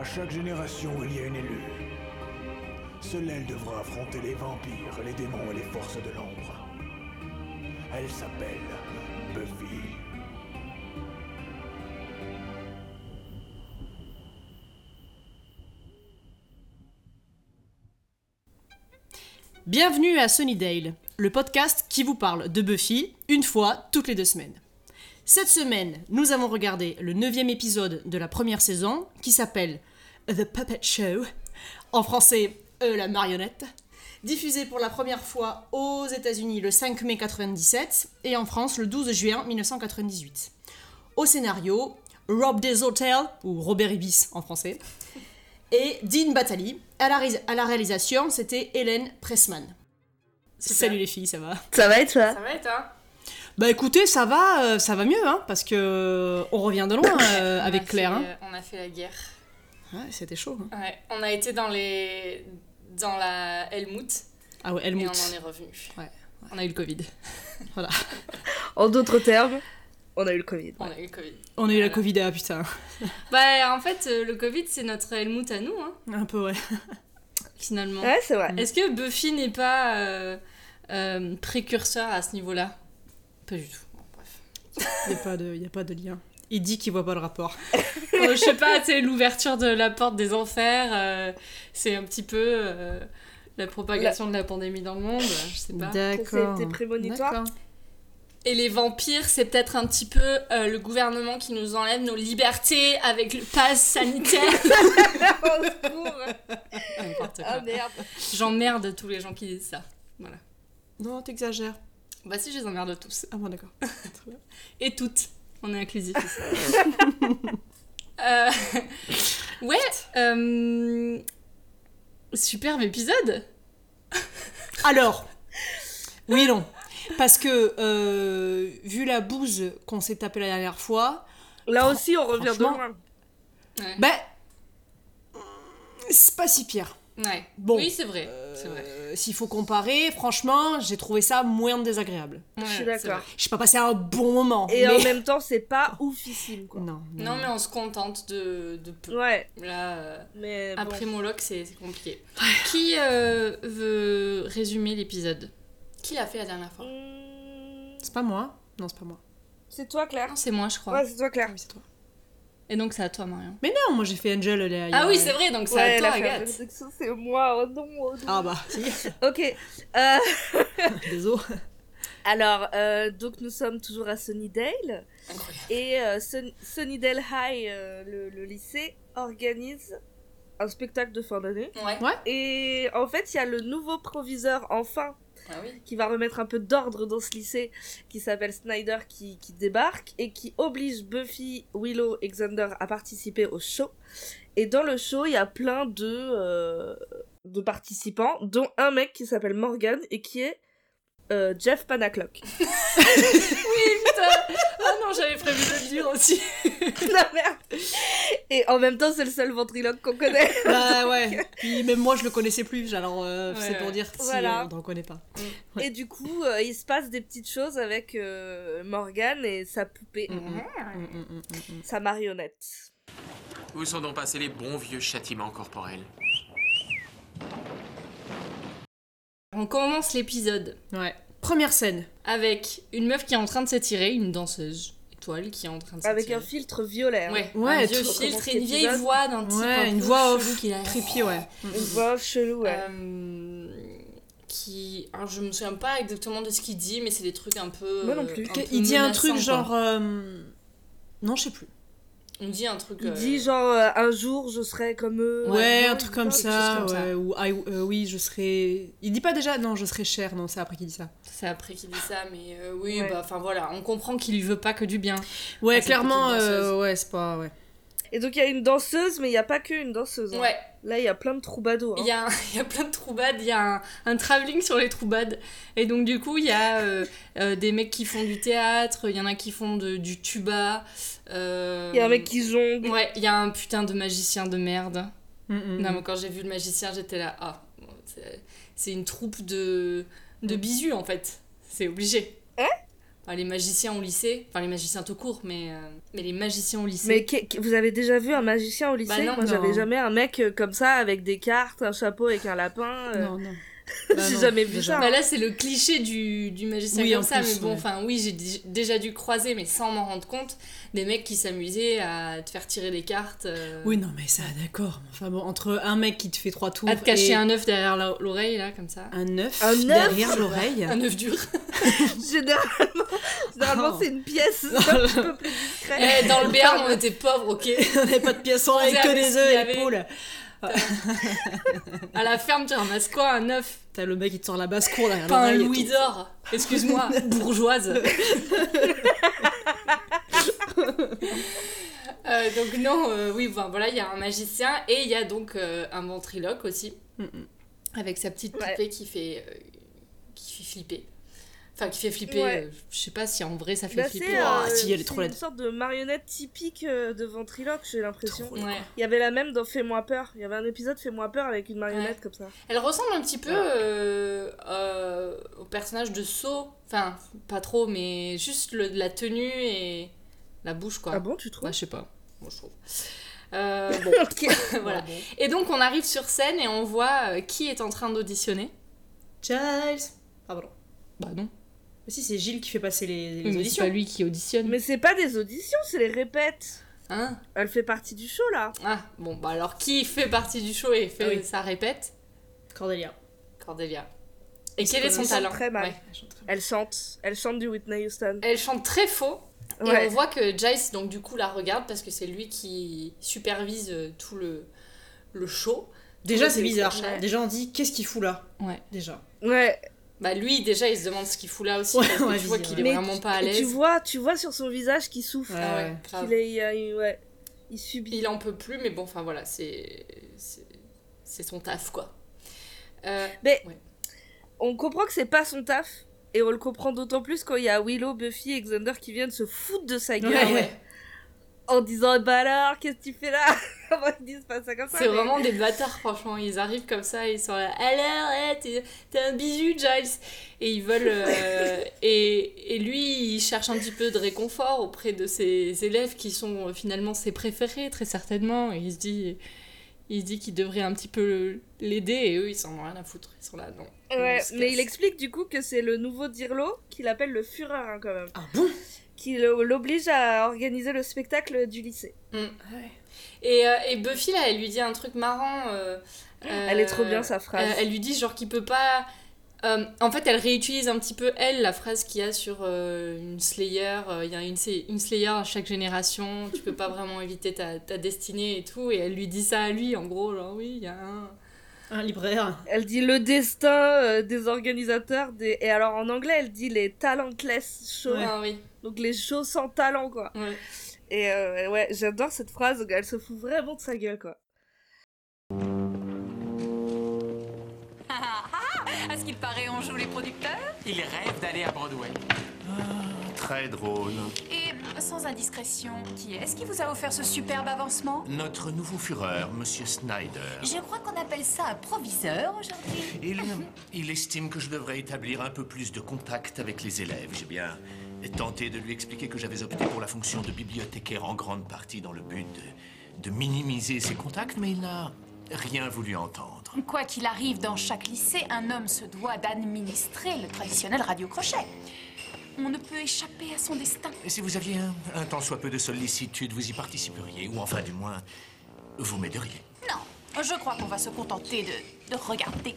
À chaque génération, il y a une élue. Seule elle devra affronter les vampires, les démons et les forces de l'ombre. Elle s'appelle Buffy. Bienvenue à Sunnydale, le podcast qui vous parle de Buffy une fois toutes les deux semaines. Cette semaine, nous avons regardé le neuvième épisode de la première saison qui s'appelle The Puppet Show, en français euh, La marionnette, diffusé pour la première fois aux États-Unis le 5 mai 97 et en France le 12 juin 1998. Au scénario, Rob Deshotel, ou Robert Ibis en français, et Dean Batali. À la, ré- à la réalisation, c'était Hélène Pressman. Salut les filles, ça va? Ça va et toi? Ça va être, hein Bah écoutez, ça va, euh, ça va mieux, hein, parce que euh, on revient de loin euh, avec Claire. fait, Hein. on a fait la guerre. Ouais, c'était chaud. Hein. Ouais, on a été dans les dans la Helmut Ah ouais, et on Helmut. en est revenu. On a eu le Covid. voilà. En d'autres termes, on a eu le Covid. On a eu le Covid. On a eu la. Covid, ah putain. Bah en fait, euh, le Covid c'est notre Helmut à nous, hein, Un peu, ouais. finalement. Ouais, c'est vrai. Est-ce que Buffy n'est pas euh, euh, précurseur à ce niveau-là? Pas du tout. Bon, bref. Il n'y a, pas de- y a pas de lien. Il dit qu'il voit pas le rapport. Euh, je sais pas, tu sais, l'ouverture de la porte des enfers, euh, c'est un petit peu euh, la propagation de la pandémie dans le monde, je sais pas. D'accord. C'était prémonitoire. Et les vampires, c'est peut-être un petit peu euh, le gouvernement qui nous enlève nos libertés avec le pass sanitaire. Au secours. N'importe quoi. Ah merde. J'emmerde tous les gens qui disent ça. Voilà. Non, t'exagères. Bah si, je les emmerde tous. Ah bon, d'accord. Et toutes. On est inclusif. Euh, Ouais. euh, Superbe épisode. Alors, oui et non. Parce que, euh, vu la bouse qu'on s'est tapé la dernière fois, Là aussi, on revient de loin. Ouais. ben. C'est pas si pire. Ouais. Bon. Oui, c'est vrai. Euh, S'il faut comparer, franchement, j'ai trouvé ça moins désagréable. Ouais, Je suis d'accord. vrai. J'ai pas passé un bon moment. Et mais... en même temps, c'est pas oufissime, quoi. Non, Non, mais on se contente de, de peu. Ouais, Là, euh, mais bon. après Moloch, c'est c'est compliqué. Qui euh, veut résumer l'épisode? Qui l'a fait la dernière fois? Hmm, C'est pas moi? Non, c'est pas moi. C'est toi, Claire c'est moi, je crois. Ouais, c'est toi, Claire. oui, c'est toi. Et donc, c'est à toi, Marion. Mais non, moi j'ai fait Angel. a- a- Ah oui, c'est vrai, donc c'est Ouais, à toi, la Agathe. c'est moi. Oh non, oh non. Ah bah, si. Ok. Euh, Désolé. alors, euh, donc nous sommes toujours à Sunnydale. Incroyable. Et euh, Sun- Sunnydale High, euh, le, le lycée, organise un spectacle de fin d'année. Ouais. Et en fait, il y a le nouveau proviseur, enfin, Ah qui va remettre un peu d'ordre dans ce lycée, qui s'appelle Snyder, qui, qui débarque et qui oblige Buffy, Willow et Xander à participer au show. Et dans le show, il y a plein de, euh, de participants, dont un mec qui s'appelle Morgan et qui est euh, Jeff Panaclock. Putain Ah non, j'avais prévu de le dire aussi. La merde Et en même temps, c'est le seul ventriloque qu'on connaît. Bah ouais. Puis même moi je le connaissais plus, alors euh, Ouais, c'est pour dire si Voilà. euh, on ne reconnaît pas. Ouais. Et du coup, euh, il se passe des petites choses avec euh, Morgan et sa poupée, Mm, mm. Mm, mm, mm, mm, mm. sa marionnette. Où sont donc passés les bons vieux châtiments corporels? On commence l'épisode Ouais. Première scène. avec une meuf qui est en train de s'étirer, une danseuse étoile qui est en train de s'étirer. Avec un filtre violet. hein. Ouais, Ouais, un vieux filtre et une vieille épisode. voix d'un type Ouais, un une peu voix chelou off. qui a- Creepy, ouais. Une voix chelou, ouais. Euh, qui alors je me souviens pas exactement de ce qu'il dit mais c'est des trucs un peu Moi non plus. euh, Il dit un truc genre. euh, Non, je sais plus. On dit un truc Il euh, dit genre euh, un jour je serai comme eux. Ouais, un truc comme ça. Ou I- euh, oui, je serai. Il dit pas déjà. Non, je serai cher. Non, c'est après qu'il dit ça. c'est après qu'il dit ça mais euh, oui Ouais. bah enfin voilà on comprend qu'il lui veut pas que du bien Ouais, Ah, clairement. euh, ouais, c'est pas. Ouais. Et donc il y a une danseuse, mais il n'y a pas que une danseuse. hein. ouais Là, il y a plein de troubadours. hein. il y, a un- il y a plein de troubades il y a un, un travelling sur les troubades et donc du coup il y a euh, euh, des mecs qui font du théâtre il y en a qui font de- du tuba euh, Il y a un mec qui jongle. ouais il y a un putain de magicien de merde Mm, mm, Non, mm. mais quand j'ai vu le magicien, j'étais là. Ah, c'est une troupe de, de bisous en fait. C'est obligé. Hein? Enfin, les magiciens au lycée, enfin les magiciens tout court, mais, euh, mais les magiciens au lycée. Mais que- que- vous avez déjà vu un magicien au lycée? Bah non. Moi, j'avais jamais un mec euh, comme ça avec des cartes, un chapeau avec un lapin. euh, Non, non. J'ai Bah non, jamais vu ça. Bah là, c'est le cliché du, du magicien Oui, comme ça, plus, mais bon, ouais. enfin, oui, j'ai déjà dû croiser, mais sans m'en rendre compte, des mecs qui s'amusaient à te faire tirer les cartes, euh, Oui, non, mais ça, d'accord. Enfin bon, entre un mec qui te fait trois tours à te cacher et un œuf derrière l'oreille, là, comme ça. un œuf Un œuf derrière l'oreille. Un œuf dur. Généralement, généralement Oh. c'est une pièce un petit peu plus discrète. Eh, dans le Béarn, on était pauvres, ok. on n'avait pas de pièces en On faisait que des œufs et avait. des poules. À la ferme, tu ramasses quoi Un œuf? T'as le mec qui te sort la basse-cour derrière Pas un louis d'or. Excuse-moi, bourgeoise. Euh, donc non, euh, oui, voilà, il y a un magicien et il y a donc euh, un ventriloque aussi, Mm, mm. avec sa petite Ouais. poupée qui fait, euh, qui fait flipper. Enfin, qui fait flipper, Ouais. euh, je sais pas si en vrai ça fait Bah, flipper. c'est Oh, euh, si, elle est c'est trop laide. une sorte de marionnette typique euh, de ventriloque, j'ai l'impression. Ouais. Il y avait la même dans Fais-moi peur. Il y avait un épisode Fais-moi peur avec une marionnette comme ça. Elle ressemble un petit peu euh, euh, au personnage de Saw, enfin, pas trop, mais juste le- la tenue et la bouche, quoi. Ah bon, tu trouves? Ouais, je sais pas. Moi, je trouve. Euh, bon, Ok. voilà. Et donc, on arrive sur scène et on voit euh, qui est en train d'auditionner. Giles Ah, pardon. Bah non. Mais si, c'est Gilles qui fait passer les, les mais c'est auditions. pas lui qui auditionne. Mais c'est pas des auditions, c'est les répètes. Hein Elle fait partie du show là. Ah, bon, bah alors qui fait partie du show et fait Ah oui. sa répète Cordelia. Cordelia. Et quel est son talent très mal. Ouais. Elle chante. Elle chante du Whitney Houston. Elle chante très faux. Et on voit que Giles, donc du coup, la regarde parce que c'est lui qui supervise euh, tout le, le show. Déjà, c'est bizarre. Déjà, on dit qu'est-ce qu'il fout là Ouais. Déjà. Ouais. Bah lui, déjà, il se demande ce qu'il fout là aussi. Ouais, parce que ouais, tu vois qu'il est vraiment pas à l'aise. tu vois, tu vois sur son visage qu'il souffre. Ouais, Ah. Qu'il est, il, subit. Il en peut plus, mais bon, enfin voilà, c'est c'est son taf quoi. Euh, Mais Ouais. on comprend que c'est pas son taf. Et on le comprend d'autant plus quand il y a Willow, Buffy et Xander qui viennent se foutre de sa gueule. En disant Bah alors, qu'est-ce que tu fais là? Ils disent pas ça comme ça C'est mais- vraiment des bâtards, franchement. Ils arrivent comme ça, ils sont là. Alors, ouais, t'es t'es un bisou, Giles. Et ils veulent. euh, et, et lui, il cherche un petit peu de réconfort auprès de ses élèves qui sont euh, finalement ses préférés, très certainement. Et il se dit. Il dit qu'il devrait un petit peu l'aider et eux ils s'en ont rien à foutre. Ils sont là, non. Ouais, mais il explique du coup que c'est le nouveau Dirlo qu'il appelle le Führer hein, quand même. Ah bon? Qui l'oblige à organiser le spectacle du lycée. Et, euh, et Buffy, là, elle lui dit un truc marrant. euh, Elle est trop bien euh, sa phrase. Elle, elle lui dit genre qu'il peut pas. euh, en fait, elle réutilise un petit peu elle la phrase qu'il y a sur euh, une Slayer. euh, Il y a une, une Slayer à chaque génération. Tu peux pas vraiment éviter ta, ta destinée et tout. Et elle lui dit ça à lui, en gros, genre oui, il y a un. Un libraire. Elle dit le destin euh, des organisateurs. Des... Et alors en anglais, elle dit les talentless shows. Ah oui. Donc les shows sans talent, quoi. Ouais. Et euh, ouais, j'adore cette phrase. Elle se fout vraiment de sa gueule, quoi. À ce qu'il paraît, on joue les producteurs. Il rêve d'aller à Broadway. Très drôle. Et sans indiscrétion, qui est-ce qui vous a offert ce superbe avancement? Notre nouveau Führer, Monsieur Snyder. Je crois qu'on appelle ça un proviseur aujourd'hui. Il, il estime que je devrais établir un peu plus de contact avec les élèves. J'ai bien tenté de lui expliquer que j'avais opté pour la fonction de bibliothécaire en grande partie dans le but de, de minimiser ses contacts, mais il n'a rien voulu entendre. Quoi qu'il arrive dans chaque lycée, un homme se doit d'administrer le traditionnel radio-crochet. On ne peut échapper à son destin. Et si vous aviez un, un tant soit peu de sollicitude, vous y participeriez, ou enfin du moins, vous m'aideriez. Non, je crois qu'on va se contenter de, de regarder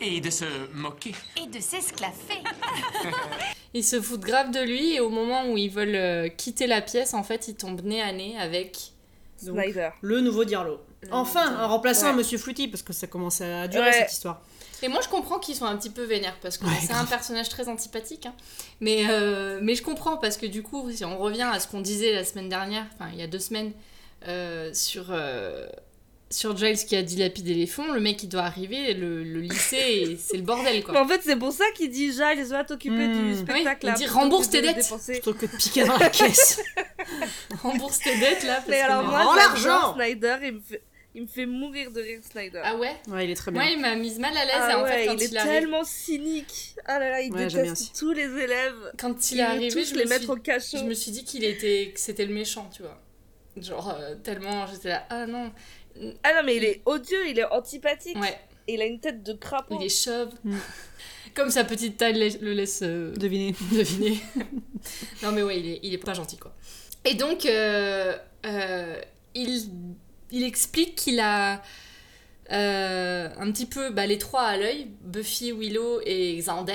Et de se moquer. et de s'esclaffer. Ils se foutent grave de lui et au moment où ils veulent euh, quitter la pièce, en fait, ils tombent nez à nez avec. Donc, Snyder. le nouveau Dirlo. Enfin, un remplaçant Ouais. à Monsieur Fluty, parce que ça commence à durer Ouais. cette histoire. Et moi, je comprends qu'ils sont un petit peu vénères parce que Ouais, c'est un personnage très antipathique. hein. Mais, euh, mais je comprends parce que du coup, si on revient à ce qu'on disait la semaine dernière, enfin il y a deux semaines, euh, sur, euh, sur Giles qui a dilapidé les fonds, le mec il doit arriver, le, le lycée, c'est le bordel Mais quoi. en fait, c'est pour ça qu'il dit Giles va t'occuper Hmm. du spectacle. Oui, il dit, que rembourse de tes dettes. Plutôt que de piquer dans la caisse. Rembourse tes dettes là. Parce Mais que alors mais- moi, l'argent. Snyder, il me fait, Il me fait mourir de rire, Snyder. Ah ouais? Ouais, il est très bien. Moi, il m'a mise mal à l'aise Ah en ouais, fait quand il il, est arrive. tellement cynique. Ah là là, il Ouais, déteste tous les élèves. Quand il, Il est arrivé, tous je les me, mettre suis... au cachot. je me suis dit qu'il était, que c'était le méchant, tu vois. Genre euh, tellement, j'étais là, ah non, Ah non, mais il est odieux, il est antipathique. ouais, Et il a une tête de crapaud. il est chauve. Mm. Comme sa petite taille le laisse euh, Devinez. deviner. non mais ouais, il est, il est pas gentil quoi. Et donc, euh, euh, il, il explique qu'il a euh, un petit peu bah, les trois à l'œil, Buffy, Willow et Xander.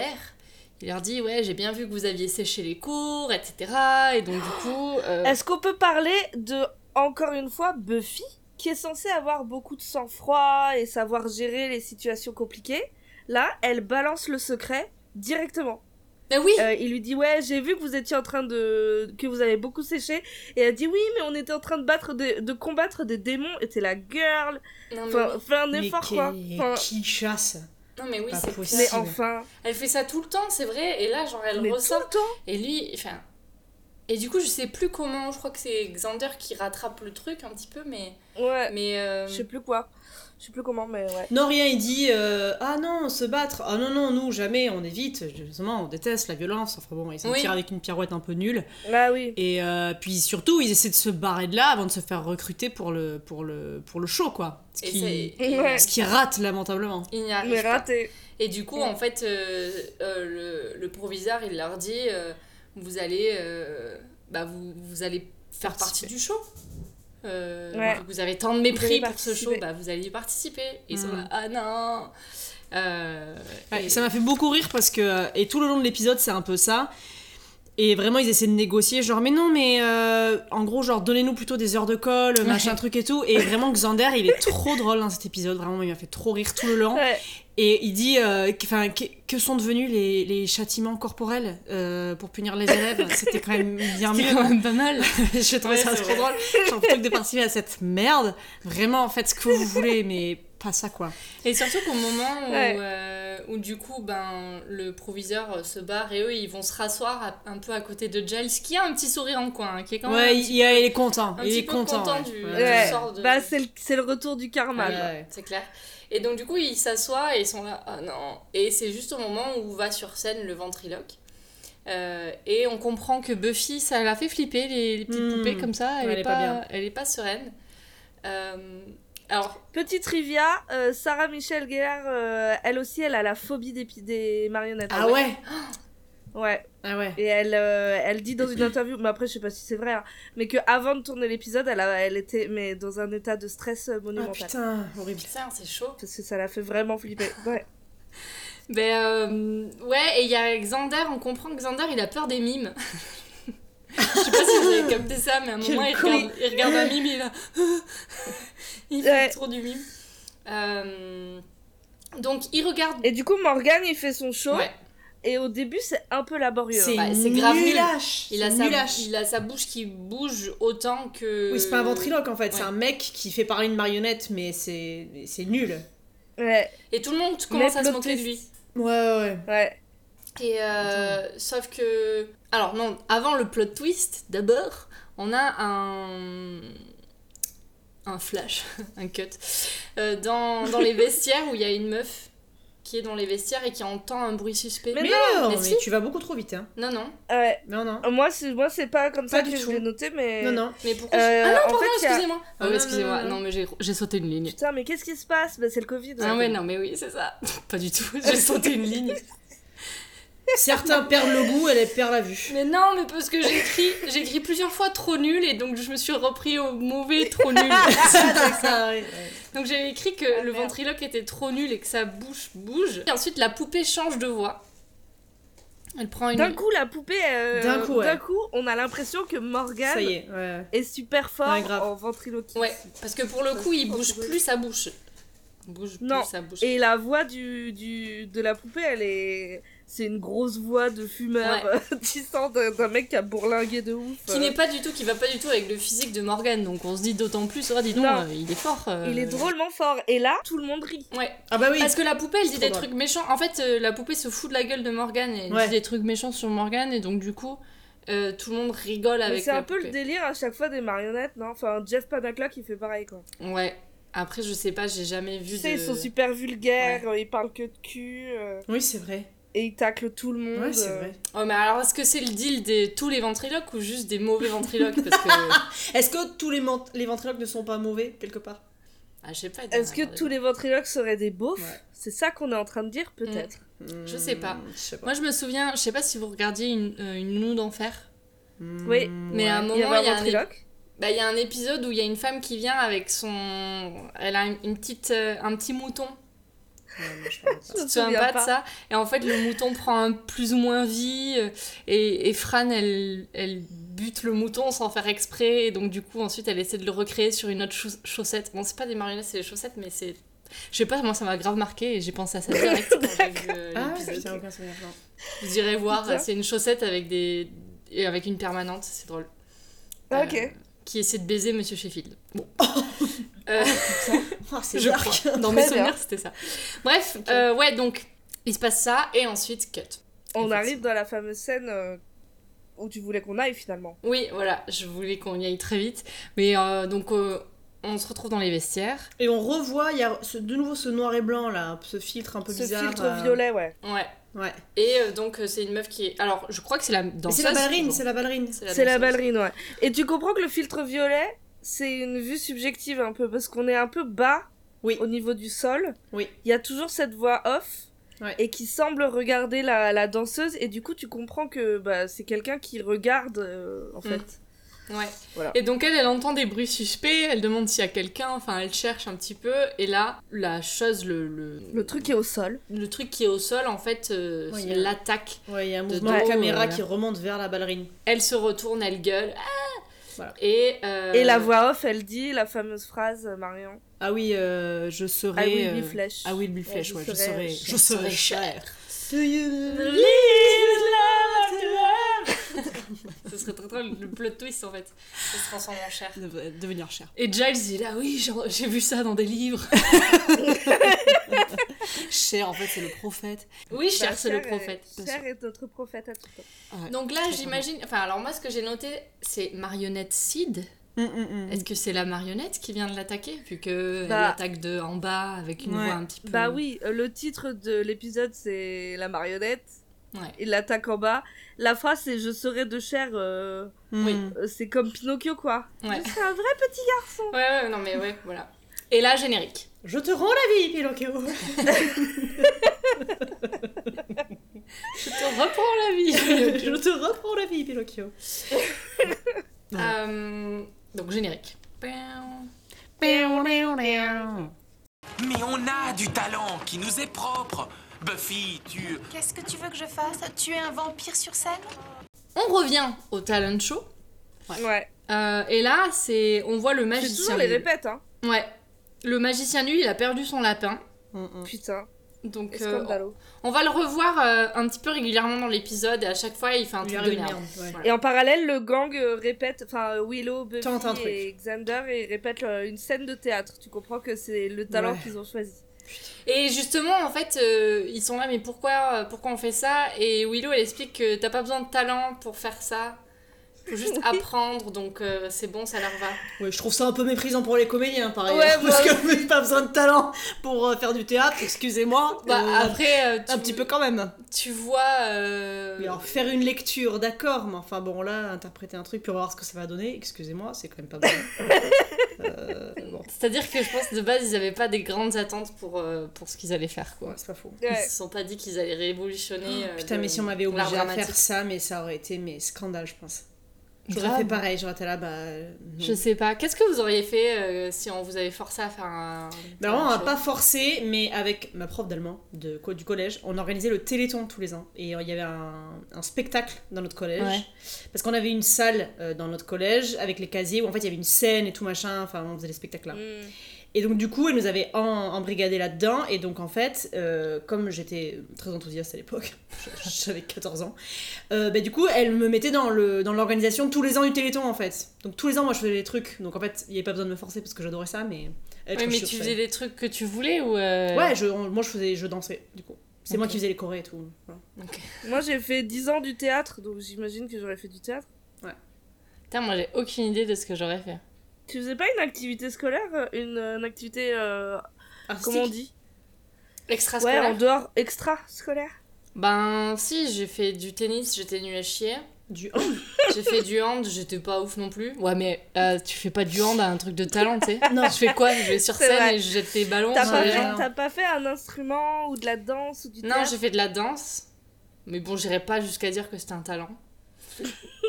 Il leur dit, ouais, j'ai bien vu que vous aviez séché les cours, etc. Et donc du coup... euh, Est-ce qu'on peut parler de, encore une fois, Buffy, qui est censée avoir beaucoup de sang-froid et savoir gérer les situations compliquées Là, elle balance le secret directement. bah oui Euh, il lui dit ouais j'ai vu que vous étiez en train de que vous avez beaucoup séché et elle dit oui mais on était en train de battre des- de combattre des démons et t'es la girl non, mais, enfin oui. fais un effort quoi Enfin, Qui chasse? Non mais oui, c'est possible. mais enfin Elle fait ça tout le temps, c'est vrai. Et là, genre, elle mais tout ressort. le temps Et lui, enfin. Et du coup, je sais plus comment. Je crois que c'est Xander qui rattrape le truc un petit peu, mais. Ouais Mais. euh, je sais plus quoi je sais plus comment mais ouais Non, rien, il dit euh, Ah non, se battre. Ah non, non, nous, jamais, on évite. Justement, on déteste la violence. Enfin bon, il s'en Oui. avec une pirouette un peu nulle. ah oui Et euh, puis surtout, ils essaient de se barrer de là avant de se faire recruter pour le, pour le, pour le show, quoi. Ce qui, Ouais. ce qui rate lamentablement. Il n'y arrive raté Et du coup, Ouais. en fait, euh, euh, le, le proviseur, il leur dit euh, vous allez, euh, bah, vous, vous allez faire Participer. partie du show. Euh, Ouais. Vous avez tant de mépris pour ce show, bah, vous allez y participer. Et ils sont Mm. là ah non Euh, Ouais, et- Ça m'a fait beaucoup rire parce que. Et tout le long de l'épisode, c'est un peu ça. Et vraiment, ils essaient de négocier, genre, mais non, mais euh, en gros, genre, donnez-nous plutôt des heures de colle, machin truc et tout. Et vraiment, Xander, il est trop drôle dans cet épisode. Vraiment, il m'a fait trop rire tout le long. ouais Et il dit, euh, que- enfin, que, que sont devenus les, les châtiments corporels euh, pour punir les élèves C'était quand même bien mieux. quand même pas mal. Je trouvais Ouais, ça trop drôle. Genre, plutôt que de participer à cette merde, vraiment, faites ce que vous voulez, mais pas ça, quoi. Et surtout qu'au moment où, Ouais. euh, où du coup ben, le proviseur euh, se barre et eux ils vont se rasseoir à- un peu à côté de Giles qui a un petit sourire en coin, hein, qui est quand même Ouais, il, est- il est content. un il petit est peu content. content ouais. du- Ouais. Ouais. ouais sort de- bah c'est le, c'est le retour du karma Ouais, là. ouais. C'est clair. Et donc du coup ils s'assoient et ils sont là, ah non. Et c'est juste au moment où va sur scène le ventriloque. Euh, et on comprend que Buffy, ça l'a fait flipper, les, les petites Hmm. poupées comme ça. Elle, Ouais, est elle est pas, pas bien. elle est pas sereine. Euh, alors, Petite trivia, euh, Sarah Michelle Gellar, euh, elle aussi, elle a la phobie des, marionnettes. Ah ouais Ouais. Ah ouais. Et elle, euh, elle dit dans une interview, mais après je sais pas si c'est vrai, hein, mais que avant de tourner l'épisode, elle, a- elle était mais dans un état de stress Ah monumental. putain, horrible. putain, c'est chaud. Parce que ça l'a fait vraiment flipper. Ouais. Ben euh, ouais, et il y a Xander, on comprend que Xander il a peur des mimes. Je sais pas si vous avez capté ça, mais à un Quel moment il regarde, il regarde un mime, il est là. il fait Ouais. trop du mime. Euh, donc il regarde. Et du coup, Morgan, il fait son show, Ouais, et au début, c'est un peu laborieux. C'est Ouais, c'est grave nul. il, a sa, nulache. il a sa bouche qui bouge autant que. Oui, c'est pas un ventriloque en fait, c'est un mec qui fait parler une marionnette, mais c'est c'est nul. Ouais, Et tout le monde commence à se moquer de lui. Ouais, ouais. ouais. Et euh, sauf que. Alors, non, avant le plot twist, d'abord, on a un. Un flash, un cut, euh, dans, dans les vestiaires où il y a une meuf qui est dans les vestiaires et qui entend un bruit suspect. Mais Mais non, non, mais mais, si. tu vas beaucoup trop vite, hein. Non, non, Ouais. Non, non. Moi, c'est moi, c'est pas comme Pas ça du que je l'ai noté, mais. Non, non. mais pourquoi Euh, Ah non, pardon, y a- excusez-moi Ah oui, non, excusez-moi, non, non. non, mais j'ai- j'ai sauté une ligne. Putain, mais qu'est-ce qui se passe? Bah, c'est le Covid. Ah ouais, non, mais oui, c'est ça. Pas du tout, j'ai sauté une ligne. Certains perdent le goût, elle perd la vue. Mais non, mais parce que j'ai écrit plusieurs fois trop nul et donc je me suis repris au mauvais trop nul. Donc j'ai écrit que Ah, le ventriloque était trop nul et que sa bouche bouge. Et ensuite la poupée change de voix. Elle prend une. D'un coup, la poupée. euh, D'un coup, ouais. d'un coup, on a l'impression que Morgan est, ouais. est super fort en ventriloquisme. Ouais, parce que pour le coup il bouge plus sa bouche. Bouge Non, sa bouche. Et la voix du, du, de la poupée, elle est. C'est une grosse voix de fumeur euh, disant d'un mec qui a bourlingué de ouf. Qui euh. n'est pas du tout, qui va pas du tout avec le physique de Morgan. Donc on se dit d'autant plus, oh, dis donc, Non. euh, il est fort. euh, Il est drôlement fort. Et là, tout le monde rit. Ouais, Ah bah oui. Parce que la poupée, elle dit des drôle. trucs méchants. En fait, euh, la poupée se fout de la gueule de Morgan et elle Ouais. dit des trucs méchants sur Morgan. Et donc, du coup, euh, tout le monde rigole avec c'est un peu poupée. le délire à chaque fois des marionnettes, non? Enfin, Jeff Panaclock, il fait pareil, quoi. Ouais. Après, je sais pas, j'ai jamais vu Tu sais, de... ils sont super vulgaires, ils parlent que de cul, euh, Oui, c'est vrai. et ils taclent tout le monde. Ouais, c'est euh. vrai. Oh, mais alors, est-ce que c'est le deal de tous les ventriloques ou juste des mauvais ventriloques Parce que... Est-ce que tous les, ventriloques ne sont pas mauvais, quelque part? Ah, je sais pas. Est-ce que tous les ventriloques seraient des beaufs? Ouais. C'est ça qu'on est en train de dire, peut-être. Je sais pas. Hmm, Je sais pas. Moi, je me souviens, je sais pas si vous regardiez une, euh, une nounou d'enfer. Oui. Mais à un moment, Il y avait il y a un un ventriloque. Bah, il y a un épisode où il y a une femme qui vient avec son. Elle a une, petite, euh, un petit mouton. Ouais, moi, je Tu te souviens pas, pas. de ça? Et en fait, le mouton prend un plus ou moins vie. euh, Et, et Fran, elle, elle bute le mouton sans faire exprès. Et donc, du coup, ensuite, elle essaie de le recréer sur une autre chauss- chaussette. Bon, c'est pas des marionnettes, c'est des chaussettes, mais c'est. Je sais pas, moi, ça m'a grave marqué et j'ai pensé à ça direct quand j'ai vu euh, Ah, l'épisode. putain, aucun souvenir. non. Vous irez voir, c'est une chaussette avec des. et avec une permanente, c'est drôle. Ah, ok. Euh, qui essaie de baiser Monsieur Sheffield. Bon. Euh, Ah, c'est je dark. crois. Dans mes souvenirs, c'était ça. Bref, euh, ouais, donc, il se passe ça, et ensuite, cut. On arrive dans la fameuse scène euh, où tu voulais qu'on aille finalement. Oui, voilà, je voulais qu'on y aille très vite. Mais euh, donc, euh, on se retrouve dans les vestiaires. Et on revoit, il y a ce- de nouveau ce noir et blanc là, ce filtre un peu Ce bizarre. filtre euh, violet, ouais. Ouais. Ouais. Et euh, donc, euh, c'est une meuf qui est. Alors, je crois que c'est la danseuse. c'est la ballerine, c'est la ballerine. C'est la ballerine, ouais. Et tu comprends que le filtre violet, c'est une vue subjective un peu, parce qu'on est un peu bas Oui. au niveau du sol. Oui. Il y a toujours cette voix off. Ouais. Et qui semble regarder la, la danseuse, et du coup tu comprends que bah, c'est quelqu'un qui regarde euh, en Mm. fait. Ouais. Voilà. Et donc elle, elle entend des bruits suspects, elle demande s'il y a quelqu'un, enfin elle cherche un petit peu, et là, la chose, le, le, Le truc est au sol. le truc qui est au sol, en fait, euh, Ouais, a- l'attaque. Ouais, il y a un De mouvement de dos, caméra qui remonte vers la ballerine. Elle se retourne, elle gueule. Ah Voilà. Et, euh, Et la voix off, elle dit la fameuse phrase, euh, Marion. Ah oui, euh, je serai. I will be flesh. I will be Ouais, flesh, je ouais, je serai serai. cher. Je serai cher. Do you Ce serait très drôle, le plot twist en fait. Ça se transforme en chair. devenir cher. Et Giles, il est là, oui, j'ai- vu ça dans des livres. Cher, en fait, c'est le prophète. Oui, cher, Bah, c'est le est- prophète. Cher est notre prophète à tout temps. Donc là, j'imagine. Enfin, alors moi, ce que j'ai noté, c'est marionnette Sid. Hum, hum, hum. Est-ce que c'est la marionnette qui vient de l'attaquer Vu que Bah. elle attaque de en bas avec une Ouais. voix un petit peu. Bah oui, euh, le titre de l'épisode c'est la marionnette. Ouais. Il l'attaque en bas. La phrase c'est je serai de chair. euh, Oui. Hum. euh, c'est comme Pinocchio quoi. Ouais. Je serai un vrai petit garçon. Ouais, ouais, non, mais ouais, voilà. Et là, générique. Je te rends la vie, Pinocchio. Je te reprends la vie. Je te reprends la vie, Pinocchio. Euh, donc, générique. Mais on a du talent qui nous est propre. Buffy, tu... Qu'est-ce que tu veux que je fasse? Tuer un vampire sur scène? On revient au talent show. Ouais. Euh, et là, c'est on voit le C'est magicien. toujours les répètes hein. Ouais. Le magicien nul, il a perdu son lapin. Hum. Putain. Donc, euh, Scandalo. on va le revoir euh, un petit peu régulièrement dans l'épisode et à chaque fois, il fait un Il truc lui de merde. ouais. Voilà. Et en parallèle, le gang euh, répète, enfin Willow, Buffy et Xander, et répètent euh, une scène de théâtre. Tu comprends que c'est le talent Ouais. qu'ils ont choisi. Et justement, en fait, euh, ils sont là, mais pourquoi, pourquoi on fait ça? Et Willow, elle explique que t'as pas besoin de talent pour faire ça. Faut juste apprendre, donc euh, c'est bon, ça leur va. Ouais, je trouve ça un peu méprisant pour les comédiens, par ailleurs. Ouais, parce moi que pas besoin de talent pour euh, faire du théâtre, excusez-moi. Bah, Euh, après, euh, tu, un petit peu quand même. tu vois. euh, Oui, alors faire une lecture, d'accord, mais enfin bon, là, interpréter un truc pour voir ce que ça va donner, excusez-moi, c'est quand même pas bon. Euh, bon, C'est-à-dire que je pense que de base, ils avaient pas des grandes attentes pour, euh, pour ce qu'ils allaient faire, quoi. ouais, c'est pas faux. Ils se sont pas dit qu'ils allaient révolutionner. euh, Putain, mais si on m'avait obligé à faire ça, mais ça aurait été mais scandale, je pense. J'aurais fait pareil, j'aurais été là, bah. non. Je sais pas. Qu'est-ce que vous auriez fait euh, si on vous avait forcé à faire un. Bah, vraiment, on show pas forcé, mais avec ma prof d'allemand de, du collège, on organisait le Téléthon tous les ans. Et euh, il y avait un, un spectacle dans notre collège. Ouais. Parce qu'on avait une salle euh, dans notre collège avec les casiers où en fait il y avait une scène et tout machin, enfin on faisait des spectacles là. Mm. Et donc du coup elle nous avait en, embrigadé là-dedans. Et donc en fait, euh, comme j'étais très enthousiaste à l'époque, j'avais 14 ans, euh, bah, du coup elle me mettait dans le dans l'organisation tous les ans du Téléthon en fait. Donc tous les ans moi je faisais des trucs. Donc en fait il n'y avait pas besoin de me forcer parce que j'adorais ça, mais... Ouais, mais tu faisais des trucs que tu voulais ou. euh, Ouais, je, on- moi je faisais, je dansais du coup. C'est moi qui faisais les chorés et tout. voilà. Moi j'ai fait 10 ans du théâtre, donc j'imagine que j'aurais fait du théâtre. Putain, moi j'ai aucune idée de ce que j'aurais fait. Tu faisais pas une activité scolaire euh, Une, euh, une activité. euh, comment on dit? Ouais, Extrascolaire en dehors extra scolaire. Ben si, j'ai fait du tennis, j'étais nulle à chier. Du hand? J'ai fait du hand, j'étais pas ouf non plus. Ouais, mais euh, tu fais pas du hand à un truc de talent, tu sais. Non. Je fais quoi? Je vais sur scène vrai. et je jette des ballons T'as pas, fait- pas fait un instrument ou de la danse ou du Non, j'ai fait de la danse. Mais bon, j'irai pas jusqu'à dire que c'était un talent.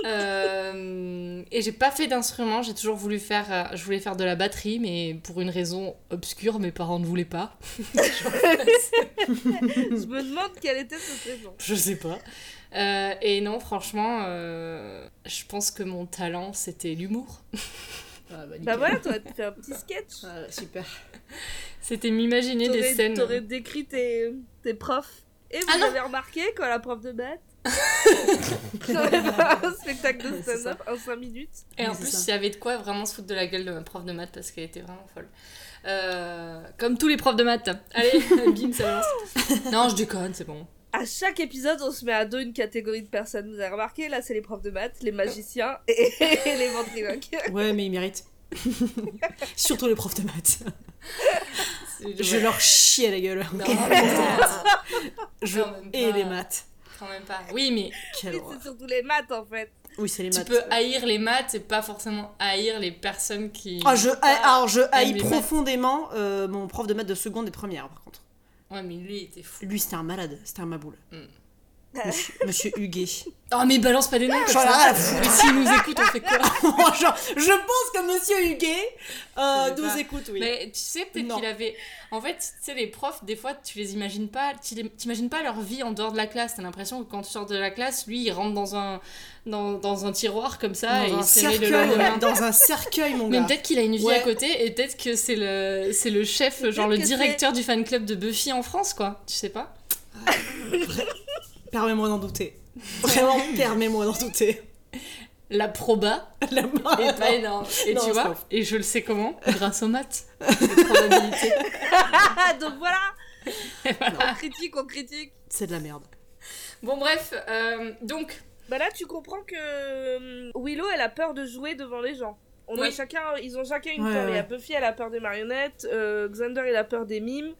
Euh, et j'ai pas fait d'instrument, j'ai toujours voulu faire. euh, je voulais faire de la batterie, mais pour une raison obscure, mes parents ne voulaient pas. Je me demande quelle était cette raison. Je sais pas. Euh, et non, franchement, euh, je pense que mon talent, c'était l'humour. Ah, bah, Bah voilà, t'aurais fait un petit sketch. Ah, super. C'était m'imaginer des scènes. t'aurais décrit tes, tes profs. Et vous Ah avez remarqué quand la prof de maths T'aurais fait un spectacle de stand-up en 5 minutes. Et en plus, il y avait de quoi vraiment se foutre de la gueule de ma prof de maths parce qu'elle était vraiment folle. Euh, comme tous les profs de maths. Allez, bim, ça balance. Non, je déconne, c'est bon. À chaque épisode, on se met à dos une catégorie de personnes. Vous avez remarqué Là, c'est les profs de maths, les magiciens et, les ventriloques. Ouais, mais ils méritent. Surtout les profs de maths. Je leur chie à la gueule. Non, Je même et pas. les maths. Quand même pas. Oui, mais Quelle Oui, horreur. c'est surtout les maths en fait. Oui, c'est les tu maths. peux haïr les maths et pas forcément haïr les personnes qui. Ah, je, haïs- alors, je haïs profondément euh, mon prof de maths de seconde et de première, par contre. Ouais, mais lui, il était fou. Lui, c'était un malade, c'était un maboule. Mm. Monsieur, Monsieur Huguet. Oh, mais balance pas des noms comme ça. Mais s'il nous écoute, on fait quoi Genre, je pense que Monsieur Huguet euh, nous pas. écoute, oui. Mais tu sais, peut-être qu'il avait. En fait, tu sais, les profs, des fois, tu les imagines pas. Tu les- t'imagines pas leur vie en dehors de la classe. T'as l'impression que quand tu sors de la classe, lui, il rentre dans un, dans, dans un tiroir comme ça et dans, un il le cercueil, lendemain. dans un cercueil, mon Mais gars. peut-être qu'il a une vie Ouais. à côté et peut-être que c'est le, c'est le chef, genre le directeur du fan club de Buffy en France, quoi. Tu sais pas Permets-moi d'en douter. Vraiment, permets-moi d'en douter. La proba La est pas énorme. Et Non, tu vois, et je le sais comment Grâce aux maths. Probabilités. Donc voilà On critique, on critique. C'est de la merde. Bon, bref, euh, donc, Bah là, tu comprends que euh, Willow, elle a peur de jouer devant les gens. On a Oui. chacun, ils ont chacun une Ouais, peur. Il y a. Buffy, elle a peur des marionnettes. euh, Xander, il a peur des mimes.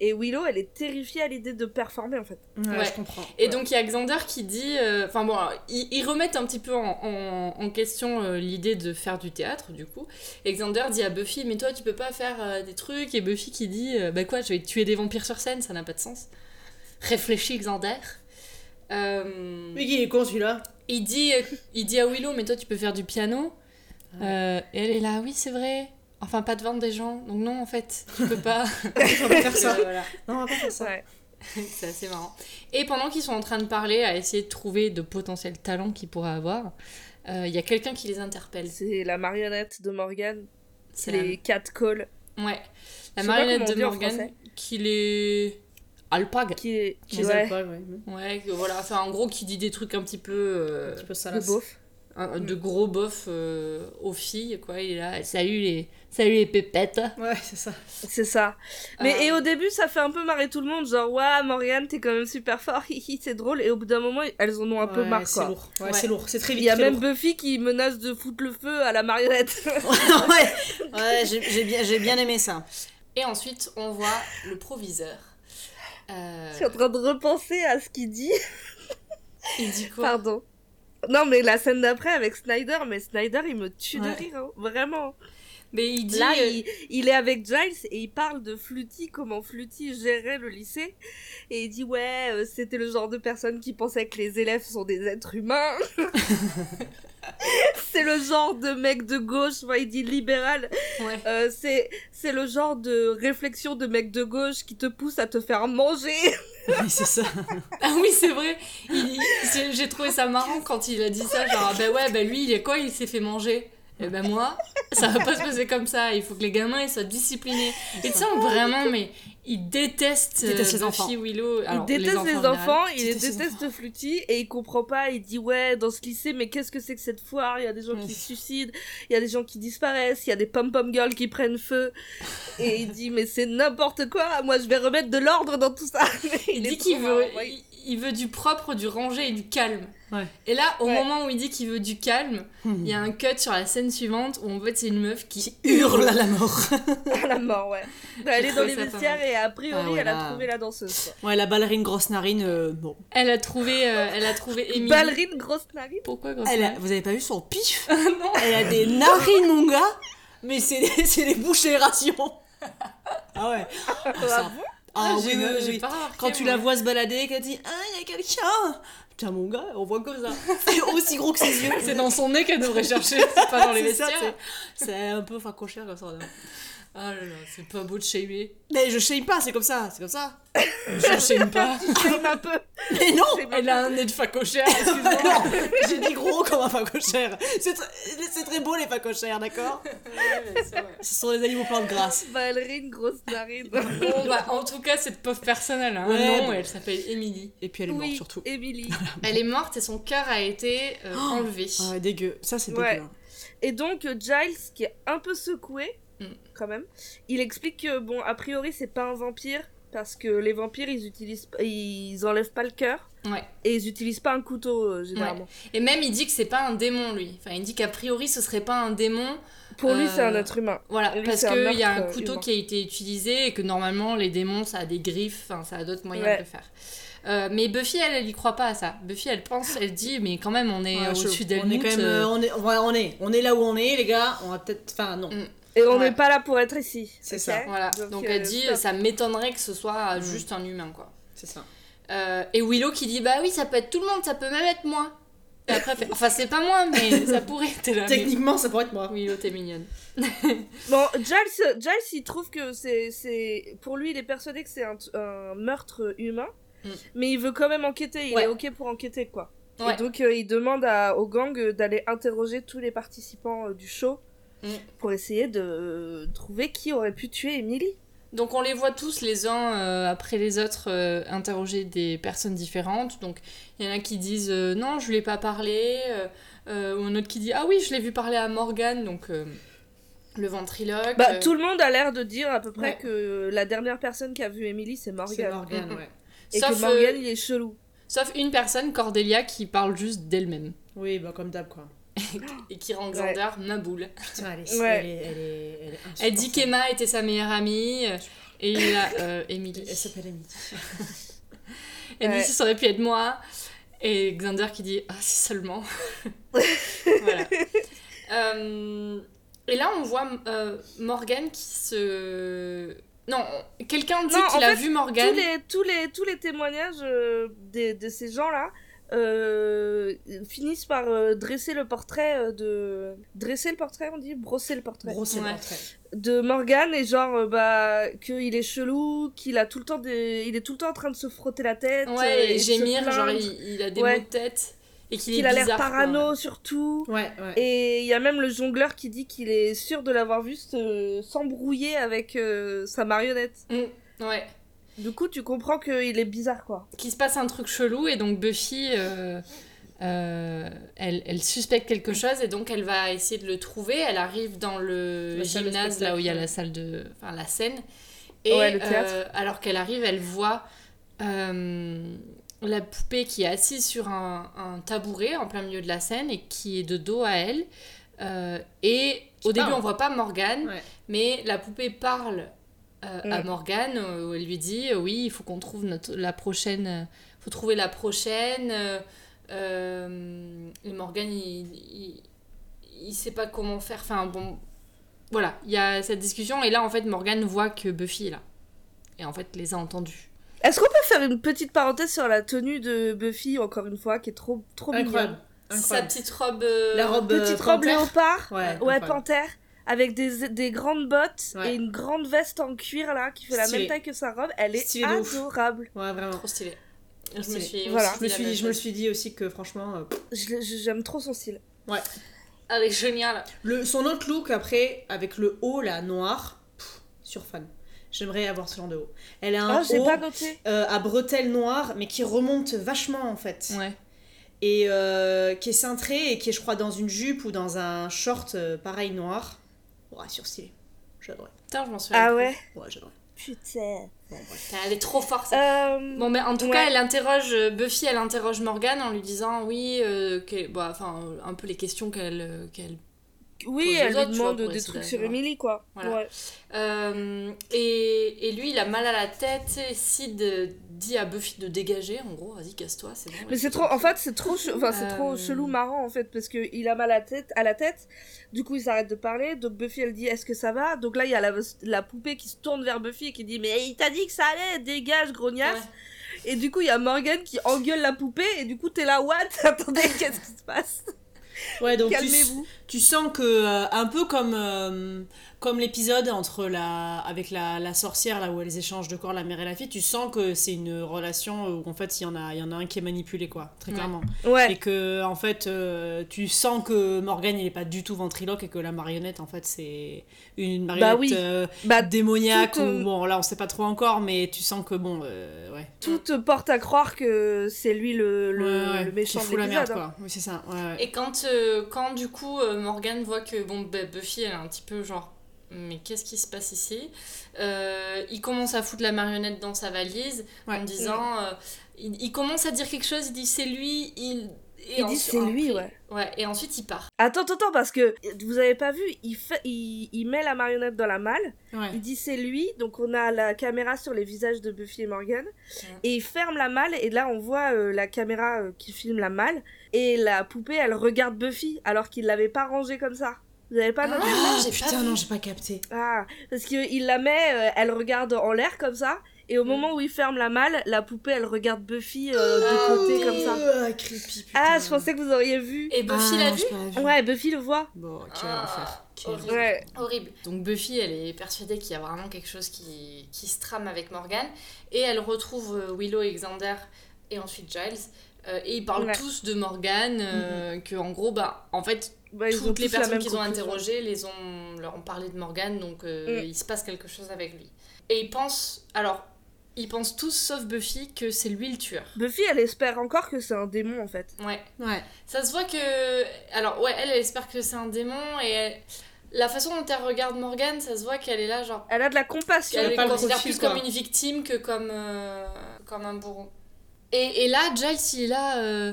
Et Willow, elle est terrifiée à l'idée de performer en fait. Ouais, Ouais. je comprends. Et donc il y a Xander qui dit, euh, enfin bon, alors, ils, ils remettent un petit peu en, en- en question euh, l'idée de faire du théâtre du coup. Et Xander dit à Buffy, mais toi tu peux pas faire euh, des trucs. Et Buffy qui dit, euh, bah quoi, je vais tuer des vampires sur scène, ça n'a pas de sens. Réfléchis Xander. Euh, Mais qui est con celui-là il dit, il dit à Willow, mais toi tu peux faire du piano. Euh, et elle est là, oui c'est vrai. Enfin pas devant des gens. Donc non en fait, tu peux pas. Pas faire ça. Voilà. Non, on va pas faire ça. Ouais. C'est assez marrant. Et pendant qu'ils sont en train de parler, à essayer de trouver de potentiels talents qu'ils pourraient avoir, euh, il y a quelqu'un qui les interpelle. C'est la marionnette de Morgan. C'est les quatre calls. la... Ouais. La marionnette de dit en Morgan français. qui les... Alpague. Qui est. Qui, Les ouais, alpagues, ouais. Ouais, voilà, enfin en gros qui dit des trucs un petit peu... euh, Un petit peu le salace. beauf. Un- de gros bofs euh, aux filles, quoi. Il est là, salut les, salut les pépettes. Ouais, c'est ça. C'est ça. Mais Euh, et au début, ça fait un peu marrer tout le monde. Genre, ouais, Morgan, t'es quand même super fort. hihi, c'est drôle. Et au bout d'un moment, elles en ont un peu marre, c'est quoi. lourd. Ouais, Ouais. c'est lourd. C'est très Il vite. y a même lourd. Buffy qui menace de foutre le feu à la marionnette. ouais, ouais j'ai j'ai bien, j'ai bien aimé ça. Et ensuite, on voit le proviseur. Euh, Je suis en train de repenser à ce qu'il dit. il dit quoi? Pardon. Non, mais la scène d'après avec Snyder, mais Snyder, il me tue Ouais. de rire, hein. vraiment. Mais il dit... Là, euh, il, il est avec Giles et il parle de Fluty, comment Fluty gérait le lycée. Et il dit, ouais, euh, c'était le genre de personne qui pensait que les élèves sont des êtres humains. c'est le genre de mec de gauche, enfin, il dit libéral. Ouais. Euh, c'est, c'est le genre de réflexion de mec de gauche qui te pousse à te faire manger. Ouais, c'est ça. Ah oui, c'est vrai. J'ai- trouvé ça marrant quand il a dit ça. Genre, bah ouais, bah lui, il est quoi Il s'est fait manger? Et ben moi, ça va pas se passer comme ça. Il faut que les gamins ils soient disciplinés. Et tu sais, vraiment, mais il déteste, Il déteste euh, les enfants. Willow. Alors, il déteste les enfants, il Déteste les déteste et il comprend pas. Il dit ouais dans ce lycée mais qu'est-ce que c'est que cette foire? Il y a des gens qui se suicident, il y a des gens qui disparaissent, il y a des pom pom girls qui prennent feu et il dit mais c'est n'importe quoi. Moi je vais remettre de l'ordre dans tout ça. Il dit qu'il veut, marrant, ouais. il, il veut du propre, du rangé et du calme. Ouais. Et là, au Ouais. moment où il dit qu'il veut du calme, il y a un cut sur la scène suivante où en fait c'est une meuf qui, Hurle à la mort. À la mort, ouais. Elle est dans les vestiaires et a priori, Ah ouais, elle a là. trouvé la danseuse. quoi. Ouais, la ballerine grosse narine, euh, bon. Elle a trouvé, euh, elle a trouvé Emily. Ballerine grosse narine. Pourquoi grosse Elle a- narine vous avez pas vu son pif? Non. Elle a des narines, mon gars Mais c'est les, c'est les bouchées rations Ah ouais Ah ça- Ah oui, j'ai- oui, oui, Quand tu la vois se balader, qu'elle dit Ah, il y a quelqu'un Putain, mon gars, on voit comme ça. C'est aussi gros que ses yeux. C'est dans son nez qu'elle devrait chercher, c'est pas dans les vestiaires. c'est- C'est un peu facochère comme ça. Ah là là, c'est pas beau de shamer. Mais je shame pas, c'est comme ça, c'est comme ça. Je shame pas. Shame un peu. Mais non Elle a un nez de facochère, excuse-moi. Non, j'ai dit gros comme un facochère. C'est tr- c'est très beau les facochères, d'accord? Ce sont les animaux pleins de grâce. peu. Ballerine grosse narine. Bon, bah, en tout cas, cette pauvre personne, elle a un Ouais, nom bon. et elle s'appelle Emily. Et puis elle est morte surtout. Emily. Elle est morte et son cœur a été euh, enlevé. Ah ouais, dégueu. Ça, c'est dégueu. hein. Et donc euh, Giles, qui est un peu secoué, Mm. quand même, il explique que bon, a priori, c'est pas un vampire parce que les vampires, ils utilisent, ils enlèvent pas le cœur Ouais. et ils utilisent pas un couteau euh, généralement. Et même, il dit que c'est pas un démon, lui. Enfin, il dit qu'a priori, ce serait pas un démon. Pour lui, Euh, c'est un être humain. Voilà, Lui, parce qu'il y a un euh, couteau humain. qui a été utilisé et que normalement, les démons, ça a des griffes, enfin, ça a d'autres moyens Ouais. de le faire. Euh, mais Buffy, elle, elle y croit pas à ça. Buffy, elle pense, elle dit, mais quand même, on est Ouais, au-dessus d'elle. On est quand même. euh, on, est, on est. On est là où on est, les gars. On va peut-être. Enfin, non. Mm. Et on n'est Ouais. pas là pour être ici. C'est ça. Voilà, donc, elle euh, dit, stop. ça m'étonnerait que ce soit Mm. juste un humain, quoi. C'est ça. Euh, et Willow qui dit, bah oui, ça peut être tout le monde, ça peut même être moi. Et après, elle fait, enfin, c'est pas moi, mais ça pourrait. Là, mais- Techniquement, ça pourrait être moi. Willow, t'es mignonne. Bon, Giles, Giles, il trouve que c'est, c'est, pour lui, il est persuadé que c'est un, un meurtre humain, Mm. mais il veut quand même enquêter. Il Ouais. est ok pour enquêter, quoi. Ouais. Et donc, euh, il demande à, au gang d'aller interroger tous les participants euh, du show Mm. pour essayer de trouver qui aurait pu tuer Emily. Donc on les voit tous les uns euh, après les autres euh, interroger des personnes différentes. Donc il y en a qui disent euh, non, je lui ai pas parlé, ou un autre qui dit ah oui, je l'ai vu parler à Morgan, donc euh, le ventriloque. Bah, euh, tout le monde a l'air de dire à peu près Ouais. que la dernière personne qui a vu Emily, c'est C'est Morgan. Morgane, Mm, mm. ouais. Et sauf, que Morgan, euh, il est chelou. sauf une personne, Cordelia, qui parle juste d'elle-même Oui, bah comme d'hab, quoi. et qui rend Xander ma boule. Putain, elle est. Ouais. Elle est, elle est, elle est Elle dit qu'Emma était sa meilleure amie et il a euh, Emily. Elle s'appelle Emily. Elle dit Ouais. ça aurait pu être moi. Et Xander qui dit ah si seulement. voilà. Euh, et là on voit euh, Morgan qui se. Non, quelqu'un dit qu'il a fait, vu Morgan. tous les, tous les, tous les témoignages euh, des- de ces gens-là euh, finissent par euh, dresser le portrait euh, de... Dresser le portrait, on dit? Brosser le portrait. Brosser Ouais. le portrait. De Morgan et genre, euh, bah, qu'il est chelou, qu'il a tout le temps des... Il est tout le temps en train de se frotter la tête. euh, Ouais, et gémir, genre il, il a des Ouais. maux de tête. Et qu'il est Qu'il a l'air quoi. parano surtout. Ouais, ouais. Et il y a même le jongleur qui dit qu'il est sûr de l'avoir vu se- s'embrouiller avec euh, sa marionnette. Mm, ouais. Du coup, tu comprends qu'il est bizarre, quoi. Qu'il se passe un truc chelou et donc Buffy, euh, euh, elle, elle suspecte quelque chose et donc elle va essayer de le trouver. Elle arrive dans le gymnase, là où il y a la salle de... Enfin, la scène. Et Ouais, le théâtre. euh, alors qu'elle arrive, elle voit la poupée qui est assise sur un, un tabouret en plein milieu de la scène et qui est de dos à elle. Et au début, on voit pas Morgane, Ouais. mais la poupée parle euh, à Mm. Morgane, euh, où elle lui dit euh, oui, il faut qu'on trouve notre, la prochaine, faut trouver la prochaine. et Morgane, il, il, il sait pas comment faire. Enfin bon, voilà, il y a cette discussion et là en fait Morgane voit que Buffy est là et en fait les a entendus. Est-ce qu'on peut faire une petite parenthèse sur la tenue de Buffy, encore une fois, qui est trop, trop Incroyable. mignonne Sa petite robe. euh, La robe. Petite euh, robe panthère? léopard, Ouais, ouais, panthère, avec des, des grandes bottes Ouais. et une grande veste en cuir, là, qui fait la même taille que sa robe. Elle est Stylé adorable. Ouais, vraiment. Trop stylé. Je me suis Voilà. aussi Je me, dit suis, je me suis dit aussi que franchement. euh, J'aime trop son style. Elle est géniale. Le, son autre look après, avec le haut là, noir, pff, sur fan. J'aimerais avoir ce genre de haut. Elle a un Ah, j'ai haut pas noté. euh, à bretelles noires, mais qui remonte vachement en fait. Ouais. Et euh, qui est cintré et qui est, je crois, dans une jupe ou dans un short euh, pareil noir. Ouais, surstylé. J'adorais. Putain, je m'en souviens. Ah plus. ouais Ouais, j'adorais. Putain. Elle est trop forte. Euh, Bon, mais en tout Ouais. cas, elle interroge euh, Buffy, elle interroge Morgan en lui disant oui, euh, que- bah, enfin, euh, un peu les questions qu'elle euh, qu'elle oui, elle lui autres, vois, demande pour des trucs sur Emily, quoi. Voilà. Ouais. Euh, et, et lui, il a mal à la tête. Et Sid euh, dit à Buffy de dégager. En gros, vas-y, casse-toi, c'est bon. Mais c'est trop, en fait, c'est trop, enfin, c'est trop Euh. chelou, marrant, en fait, parce que il a mal à la tête, à la tête. Du coup, il s'arrête de parler. Donc Buffy, elle dit, est-ce que ça va? Donc là, il y a la, la poupée qui se tourne vers Buffy et qui dit, mais il t'a dit que ça allait, dégage, grognasse. Ouais. Et du coup, il y a Morgan qui engueule la poupée et du coup, t'es là, what? Attendez, qu'est-ce qui se passe? Ouais, donc tu, tu sens que euh, un peu comme euh, comme l'épisode entre la avec la, la sorcière là où elles échangent de corps la mère et la fille, tu sens que c'est une relation où en fait il y en a il y en a un qui est manipulé quoi, très Ouais. clairement. Ouais. Et que en fait euh, tu sens que Morgan il est pas du tout ventriloque et que la marionnette en fait c'est une marionnette oui. euh, Bah, démoniaque toute, euh, ou bon là on sait pas trop encore mais tu sens que bon euh, ouais. tout te porte à croire que c'est lui le, le, Ouais, ouais, le méchant de fout la l'épisode. merde hein. quoi. Oui, c'est ça. Ouais, ouais. Et quand, euh, quand du coup euh, Morgan voit que bon, bah, Buffy elle est un petit peu genre mais qu'est-ce qui se passe ici Euh, Il commence à foutre la marionnette dans sa valise Ouais. en disant euh, il, il commence à dire quelque chose, il dit c'est lui, il. et Il dit c'est lui, ouais. Ouais, et ensuite il part. Attends, attends, parce que vous avez pas vu, il, fait, il, il met la marionnette dans la malle, Ouais. il dit c'est lui, donc on a la caméra sur les visages de Buffy et Morgan, et il ferme la malle, et là on voit euh, la caméra qui filme la malle, et la poupée elle regarde Buffy, alors qu'il l'avait pas rangée comme ça. Vous avez pas noté Ah, putain non j'ai pas capté. Ah, parce qu'il la met, euh, elle regarde en l'air comme ça, et au moment où il ferme la malle, la poupée elle regarde Buffy euh, de côté comme ça. Ah, creepy, putain. Ah, je pensais que vous auriez vu. Et Buffy Ah, l'a vu. Ouais, Buffy le voit. Bon, quel Ah, enfer. Quel horrible. Ouais. Horrible. Donc Buffy, elle est persuadée qu'il y a vraiment quelque chose qui, qui se trame avec Morgan. Et elle retrouve euh, Willow et Xander et ensuite Giles. Euh, et ils parlent Ouais. tous de Morgan, euh, que en gros, bah, en fait, Bah, ils ont toutes les personnes qu'ils ont interrogées les ont, leur ont parlé de Morgan, donc euh, Mm. il se passe quelque chose avec lui. Et ils pensent, alors, ils pensent tous, sauf Buffy, que c'est lui le tueur. Buffy, elle espère encore que c'est un démon en fait. Ouais. Ouais. Ça se voit que. Alors, ouais, elle, elle espère que c'est un démon et elle- la façon dont elle regarde Morgan, ça se voit qu'elle est là, genre. Elle a de la compassion. Elle a le pas le considère profil, plus quoi. comme une victime que comme, euh, comme un bourreau. Et, et là, Giles, il est là. euh,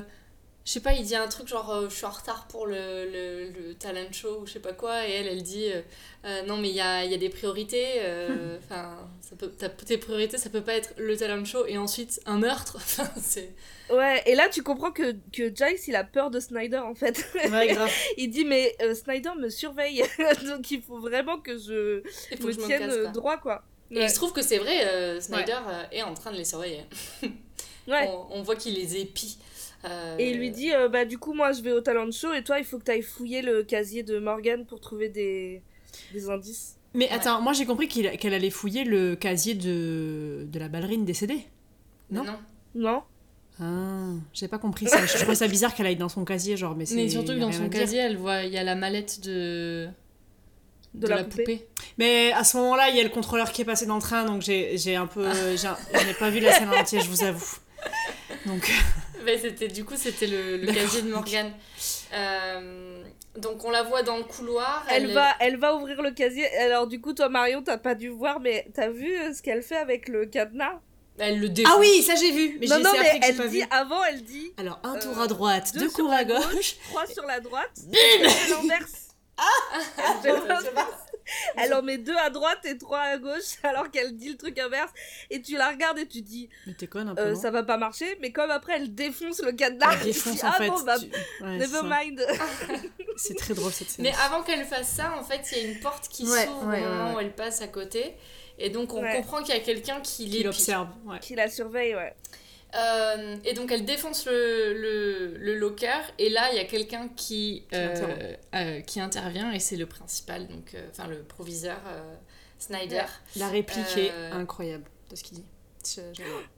je sais pas, il dit un truc genre euh, je suis en retard pour le, le, le talent show ou je sais pas quoi. Et elle, elle dit euh, Euh, non, mais il y a, y a des priorités. euh, Enfin, tes priorités, ça peut pas être le talent show et ensuite un meurtre. C'est. Ouais, et là tu comprends que, que Giles il a peur de Snyder en fait. Ouais, grave. il dit mais Snyder me surveille, donc il faut vraiment que je Il faut me que je me tienne casse. droit quoi. Et il se trouve que c'est vrai, Snyder est en train de les surveiller. Ouais. On, on voit qu'il les épie. Euh, Et il lui dit euh, bah du coup moi je vais au talent show et toi il faut que t'ailles fouiller le casier de Morgan pour trouver des, des indices. Mais attends, moi j'ai compris qu'elle allait fouiller le casier de, de la ballerine décédée. non. non. Non Ah, j'ai pas compris ça. Je trouvais ça bizarre qu'elle aille dans son casier, genre, mais. Mais surtout que dans son casier, elle voit, il y a la mallette de, De la poupée. Mais à ce moment-là, il y a le contrôleur qui est passé dans le train, donc j'ai j'ai un peu. j'ai un- Je n'ai pas vu la scène en entier, je vous avoue. Donc. Mais c'était du coup c'était le, le casier de Morgane. Euh, donc on la voit dans le couloir. Elle, va, elle va ouvrir le casier. Alors du coup toi Marion t'as pas dû voir mais t'as vu euh, ce qu'elle fait avec le cadenas? Elle le défonce. Ah oui, ça j'ai vu. Mais Non non mais elle pas dit vu. avant elle dit Alors, un tour euh, à droite, deux deux cours à gauche. trois sur la droite. Bim Elle inverse. Elle inverse. Elle en met deux à droite et trois à gauche alors qu'elle dit le truc inverse et tu la regardes et tu dis Mais t'es conne un peu. euh, ça va pas marcher mais comme après elle défonce le cadenas Elle tu défonce dis, en ah fait. bon bah tu- ouais, never mind C'est très drôle cette scène. Mais avant qu'elle fasse ça, en fait, il y a une porte qui Ouais, s'ouvre ouais, au moment ouais, où elle passe à côté. Et donc on Ouais. comprend qu'il y a quelqu'un qui Qui l'observe. Ouais. qui la surveille ouais Euh, et donc elle défonce le, le, le locker. Et là il y a quelqu'un qui, euh, interrompt. euh, qui intervient. Et c'est le principal, donc euh, enfin le proviseur euh, Snyder. La réplique est Euh, incroyable de ce qu'il dit. Je-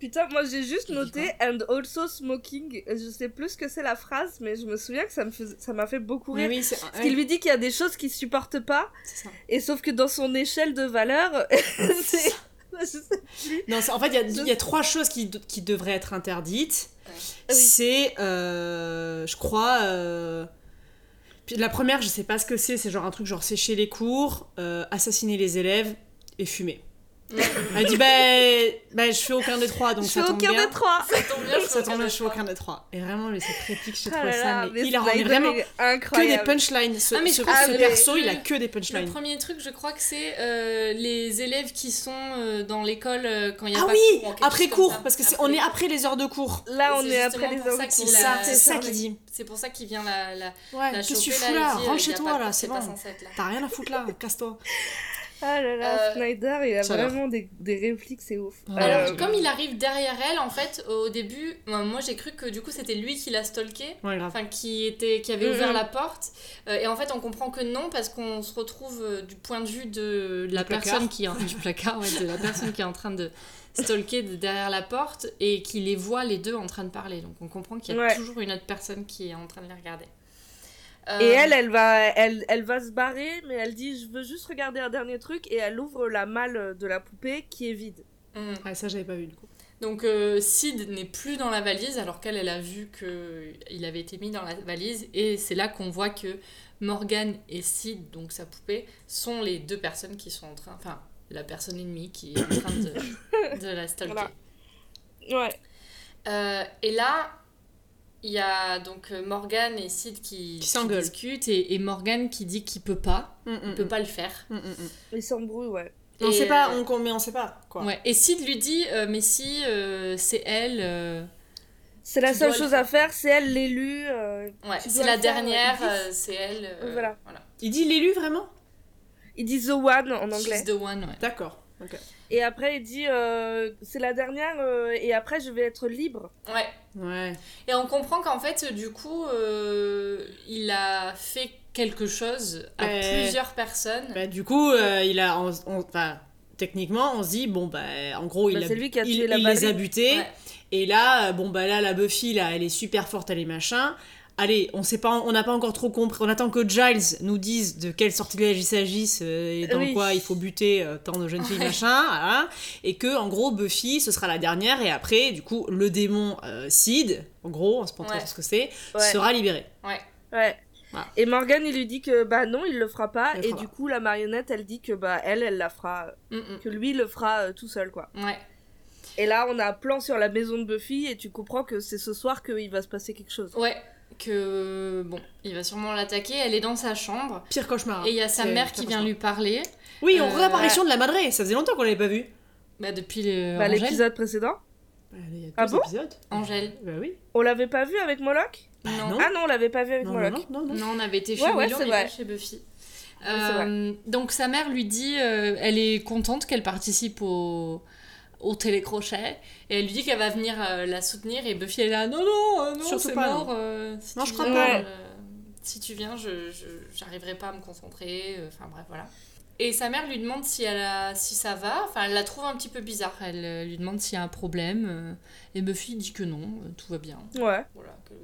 putain moi j'ai juste noté and also smoking. Je sais plus ce que c'est la phrase mais je me souviens que ça me faisait- ça m'a fait beaucoup rire. oui, parce qu'il lui dit qu'il y a des choses qu'il supporte pas. Ça. et sauf que dans son échelle de valeur c'est je sais plus Non, en fait, il y a- y, trois choses qui, qui devraient être interdites. Ah oui. C'est, euh, je crois, euh, puis la première, je sais pas ce que c'est, c'est genre un truc genre sécher les cours, euh, assassiner les élèves et fumer. Elle dit bah, bah je fais aucun des trois donc Je ça fais tombe aucun bien. des trois. Ça tombe bien, je Ça fais tombe bien, aucun je fais aucun des trois. Et vraiment, mais cette réplique, je Ah trouve là ça mais mais hilarant. Mais Snyder vraiment est que des incroyable. punchlines. Ce, Ah, mais je ce- crois ce que le- perso, il a le- que des Le punchlines. premier truc, je crois que c'est euh, les élèves qui sont euh, dans l'école euh, quand il y a Ah pas oui, cours, ou quelque après cours, ça. parce que c'est, on est après les heures de cours. Là, on est après les pour ça heures qu'il de a- ça, cours. c'est ça ça qu'il dit. C'est pour ça qu'il vient la, la, Ouais, qu'est-ce que tu fous là, Rentre il chez a toi là, c'est bon. T'as rien à foutre là, casse-toi. Ah là là, Euh, Snyder, il a vraiment des, des répliques, c'est ouf. Ouais. Alors, Euh, comme il arrive derrière elle, en fait, au début, moi j'ai cru que du coup c'était lui qui l'a stalké. Ouais. Enfin, qui, était, qui avait ouvert la porte. Euh, et en fait, on comprend que non, parce qu'on se retrouve euh, du point de vue de la Du placard. personne qui est en, du placard, ouais, de la personne qui est en train de stalker de derrière la porte et qui les voit les deux en train de parler. Donc on comprend qu'il y a Ouais. toujours une autre personne qui est en train de les regarder. Et Euh, elle, elle va, elle, elle va se barrer, mais elle dit je veux juste regarder un dernier truc et elle ouvre la malle de la poupée qui est vide. mhm. Ouais, ça, j'avais pas vu du coup. Donc euh, Sid n'est plus dans la valise alors qu'elle elle a vu que il avait été mis dans la valise et c'est là qu'on voit que Morgan et Sid donc sa poupée sont les deux personnes qui sont en train enfin la personne ennemie qui est en train de, de la stalker. Voilà. Ouais. Euh, et là il y a donc euh, Morgan et Sid qui, Qui s'engueulent. discutent et, et Morgan qui dit qu'il peut pas, Mm, mm, il peut mm. pas le faire. Mm, mm. Ils s'embrouillent, ouais. On Et, sait pas, euh, on, mais on sait pas quoi. Ouais. Et Sid lui dit euh, mais si euh, c'est elle euh, C'est la seule chose à faire, c'est elle l'élu. euh, ouais, c'est la dernière, euh, c'est elle. euh, Voilà. Il dit l'élu vraiment? Il dit The One en anglais. She's the one, ouais. D'accord. Et après, il dit euh, c'est la dernière euh, et après, je vais être libre. Ouais. Ouais. Et on comprend qu'en fait, du coup, euh, il a fait quelque chose à Ouais. plusieurs personnes. Bah, du coup, euh, il a. on- techniquement, on se dit, bon, bah, en gros, il, Bah, a, lui qui a il, tué la il les a butés. Ouais. Et là, bon, bah, là, la Buffy, là, elle est super forte, elle est machin. Allez, on sait pas, on n'a pas encore trop compris. On attend que Giles nous dise de quel sortilège il s'agisse euh, et dans Oui. quoi il faut buter euh, tant de jeunes filles, machin. voilà. Et que, en gros, Buffy, ce sera la dernière. Et après, du coup, le démon euh, Sid, en gros, on se pas trop Ouais. ce que c'est, Ouais. sera libéré. Ouais. Ouais. Voilà. Et Morgan, il lui dit que bah non, il le fera pas. Le et fera du pas. coup, la marionnette, elle dit que bah elle, elle la fera. Mm, mm. Que lui, il le fera euh, tout seul, quoi. Ouais. Et là, on a un plan sur la maison de Buffy et tu comprends que c'est ce soir qu'il va se passer quelque chose. Ouais. Que, bon, il va sûrement l'attaquer. Elle est dans sa chambre. Pire cauchemar. Et il y a sa mère qui vient cauchemar. lui parler. Oui, on Euh, réapparition de la madré. Ça faisait longtemps qu'on l'avait pas vue. Bah, depuis le Bah, l'épisode précédent, Bah, Il y a deux Ah bon épisodes. Angèle. Bah oui. on l'avait pas vu avec Moloch Bah, Non. non. Ah non, on l'avait pas vu avec non, Moloch. non, non, non. Non, on avait été chez Ouais, ouais, vrai. chez Buffy. Euh, donc sa mère lui dit, euh, elle est contente qu'elle participe au, au télécrochet et elle lui dit qu'elle va venir euh, la soutenir et Buffy elle est là non non euh, non c'est mort non. euh, si Non, je crois pas. si tu viens je j'arriverai pas à me concentrer enfin bref voilà et sa mère lui demande si elle a, si ça va enfin elle la trouve un petit peu bizarre elle lui demande s'il y a un problème et Buffy dit que non tout va bien Ouais. voilà que,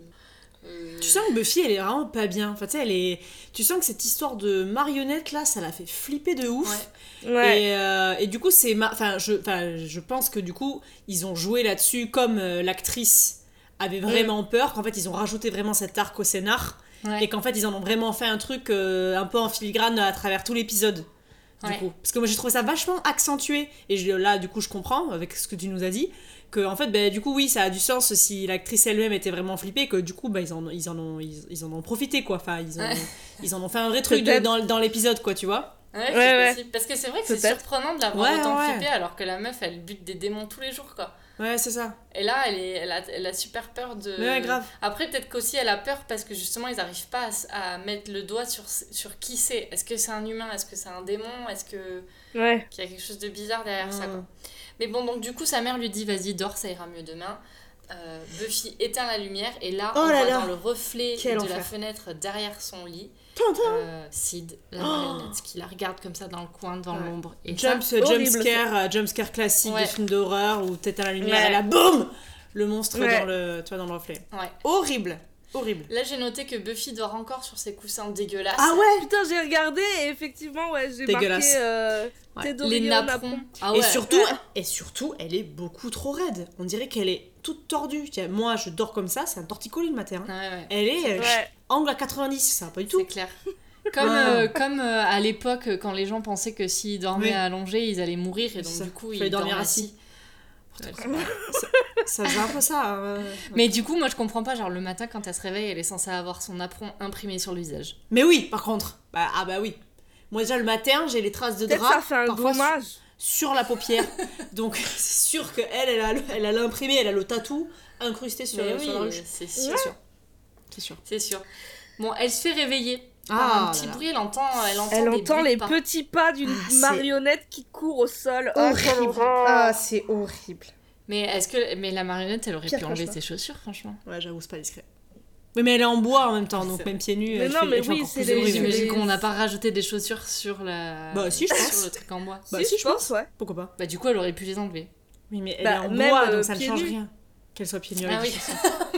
Tu sens que Buffy, elle est vraiment pas bien. Enfin, tu sais, elle est. Tu sens que cette histoire de marionnette là, ça l'a fait flipper de ouf. Ouais. Ouais. Et, euh, et du coup, c'est. ma- Enfin, je, enfin, je pense que du coup, ils ont joué là-dessus comme euh, l'actrice avait vraiment peur, qu'en fait, ils ont rajouté vraiment cet arc au scénar. ouais. Et qu'en fait, ils en ont vraiment fait un truc euh, un peu en filigrane à travers tout l'épisode. Du coup. Parce que moi, j'ai trouvé ça vachement accentué. Et je- là, du coup, je comprends avec ce que tu nous as dit. Que, en fait, ben, du coup, oui, ça a du sens si l'actrice elle-même était vraiment flippée. Que du coup, ben, ils, en, ils, en ont, ils, ils en ont profité, quoi. Enfin, ils, ont, Ouais. ils en ont fait un vrai truc de- dans, dans l'épisode, quoi, tu vois. Ouais, Ouais. Parce que c'est vrai que c'est surprenant de la voir Ouais, autant ouais. flipper alors que la meuf elle bute des démons tous les jours quoi. Ouais, c'est ça. Et là elle, est, elle, a, elle a super peur de. Ouais, grave. Après peut-être qu'aussi elle a peur parce que justement ils n'arrivent pas à, mettre le doigt sur, sur qui c'est. Est-ce que c'est un humain? Est-ce que c'est un démon? Est-ce que Ouais. qu'il y a quelque chose de bizarre derrière ça Mm. quoi. Mais bon donc du coup sa mère lui dit vas-y dors ça ira mieux demain. Euh, Buffy éteint la lumière et là Oh on là voit là. dans le reflet Quel de la fenêtre derrière son lit euh, Sid, la marionnette, qui la regarde comme ça dans le coin, Ouais. l'ombre. Et ça, Jump, jump horrible, scare, euh, jump scare classique Ouais. des films d'horreur où à la lumière Ouais. et là, boum Le monstre Ouais. dans, le, tu vois, dans le reflet. Ouais. Horrible. Horrible. Là, j'ai noté que Buffy dort encore sur ses coussins dégueulasses. Ah ouais Putain, j'ai regardé et effectivement, ouais, j'ai marqué euh, Ouais. Les napperons. napperon. Ah et ouais. surtout, Ouais. et surtout, elle est beaucoup trop raide. On dirait qu'elle est toute tordue. Tiens, moi, je dors comme ça, c'est un torticolis le matin. hein. Ouais, ouais. Elle est euh, angle à 90, ça va pas du tout. C'est clair. Comme, Ouais. euh, comme euh, à l'époque, quand les gens pensaient que s'ils dormaient Oui. allongés, ils allaient mourir, et donc Ça, du coup, ils assis. assis. Ça faisait un peu ça. hein. Mais du coup, moi, je comprends pas. Genre, le matin, quand elle se réveille, elle est censée avoir son apron imprimé sur le visage. Mais oui, par contre. Bah, ah bah oui. Moi déjà le matin, j'ai les traces de drap ça fait un gommage. sur, sur la paupière. Donc c'est sûr que elle, elle a, le- elle a l'imprimé, elle a le tatou incrusté sur, Mais sur la oui, ruche. c'est sûr. C'est sûr. C'est sûr. Bon, elle se fait réveiller. Ah, un petit bruit, elle entend, elle entend, Elle entend les pas. petits pas d'une Ah, c'est marionnette qui court au sol. Ah, Horrible. Ah, c'est horrible. Mais est-ce que mais la marionnette, elle aurait Pire pu enlever ses chaussures, franchement Ouais, j'avoue, c'est pas discret. Oui, mais elle est en bois en même temps, donc même pieds nus. Mais non, mais oui, c'est les- horrible. j'imagine- qu'on n'a pas rajouté des chaussures sur la Bah, si, je pense. sur le truc en bois. Bah, si, si, je pense, ouais. Pourquoi pas Bah du coup, elle aurait pu les enlever. Oui, mais elle Bah, est en bois, euh, donc ça ne change rien. Qu'elle soit pieds nus. Ah oui.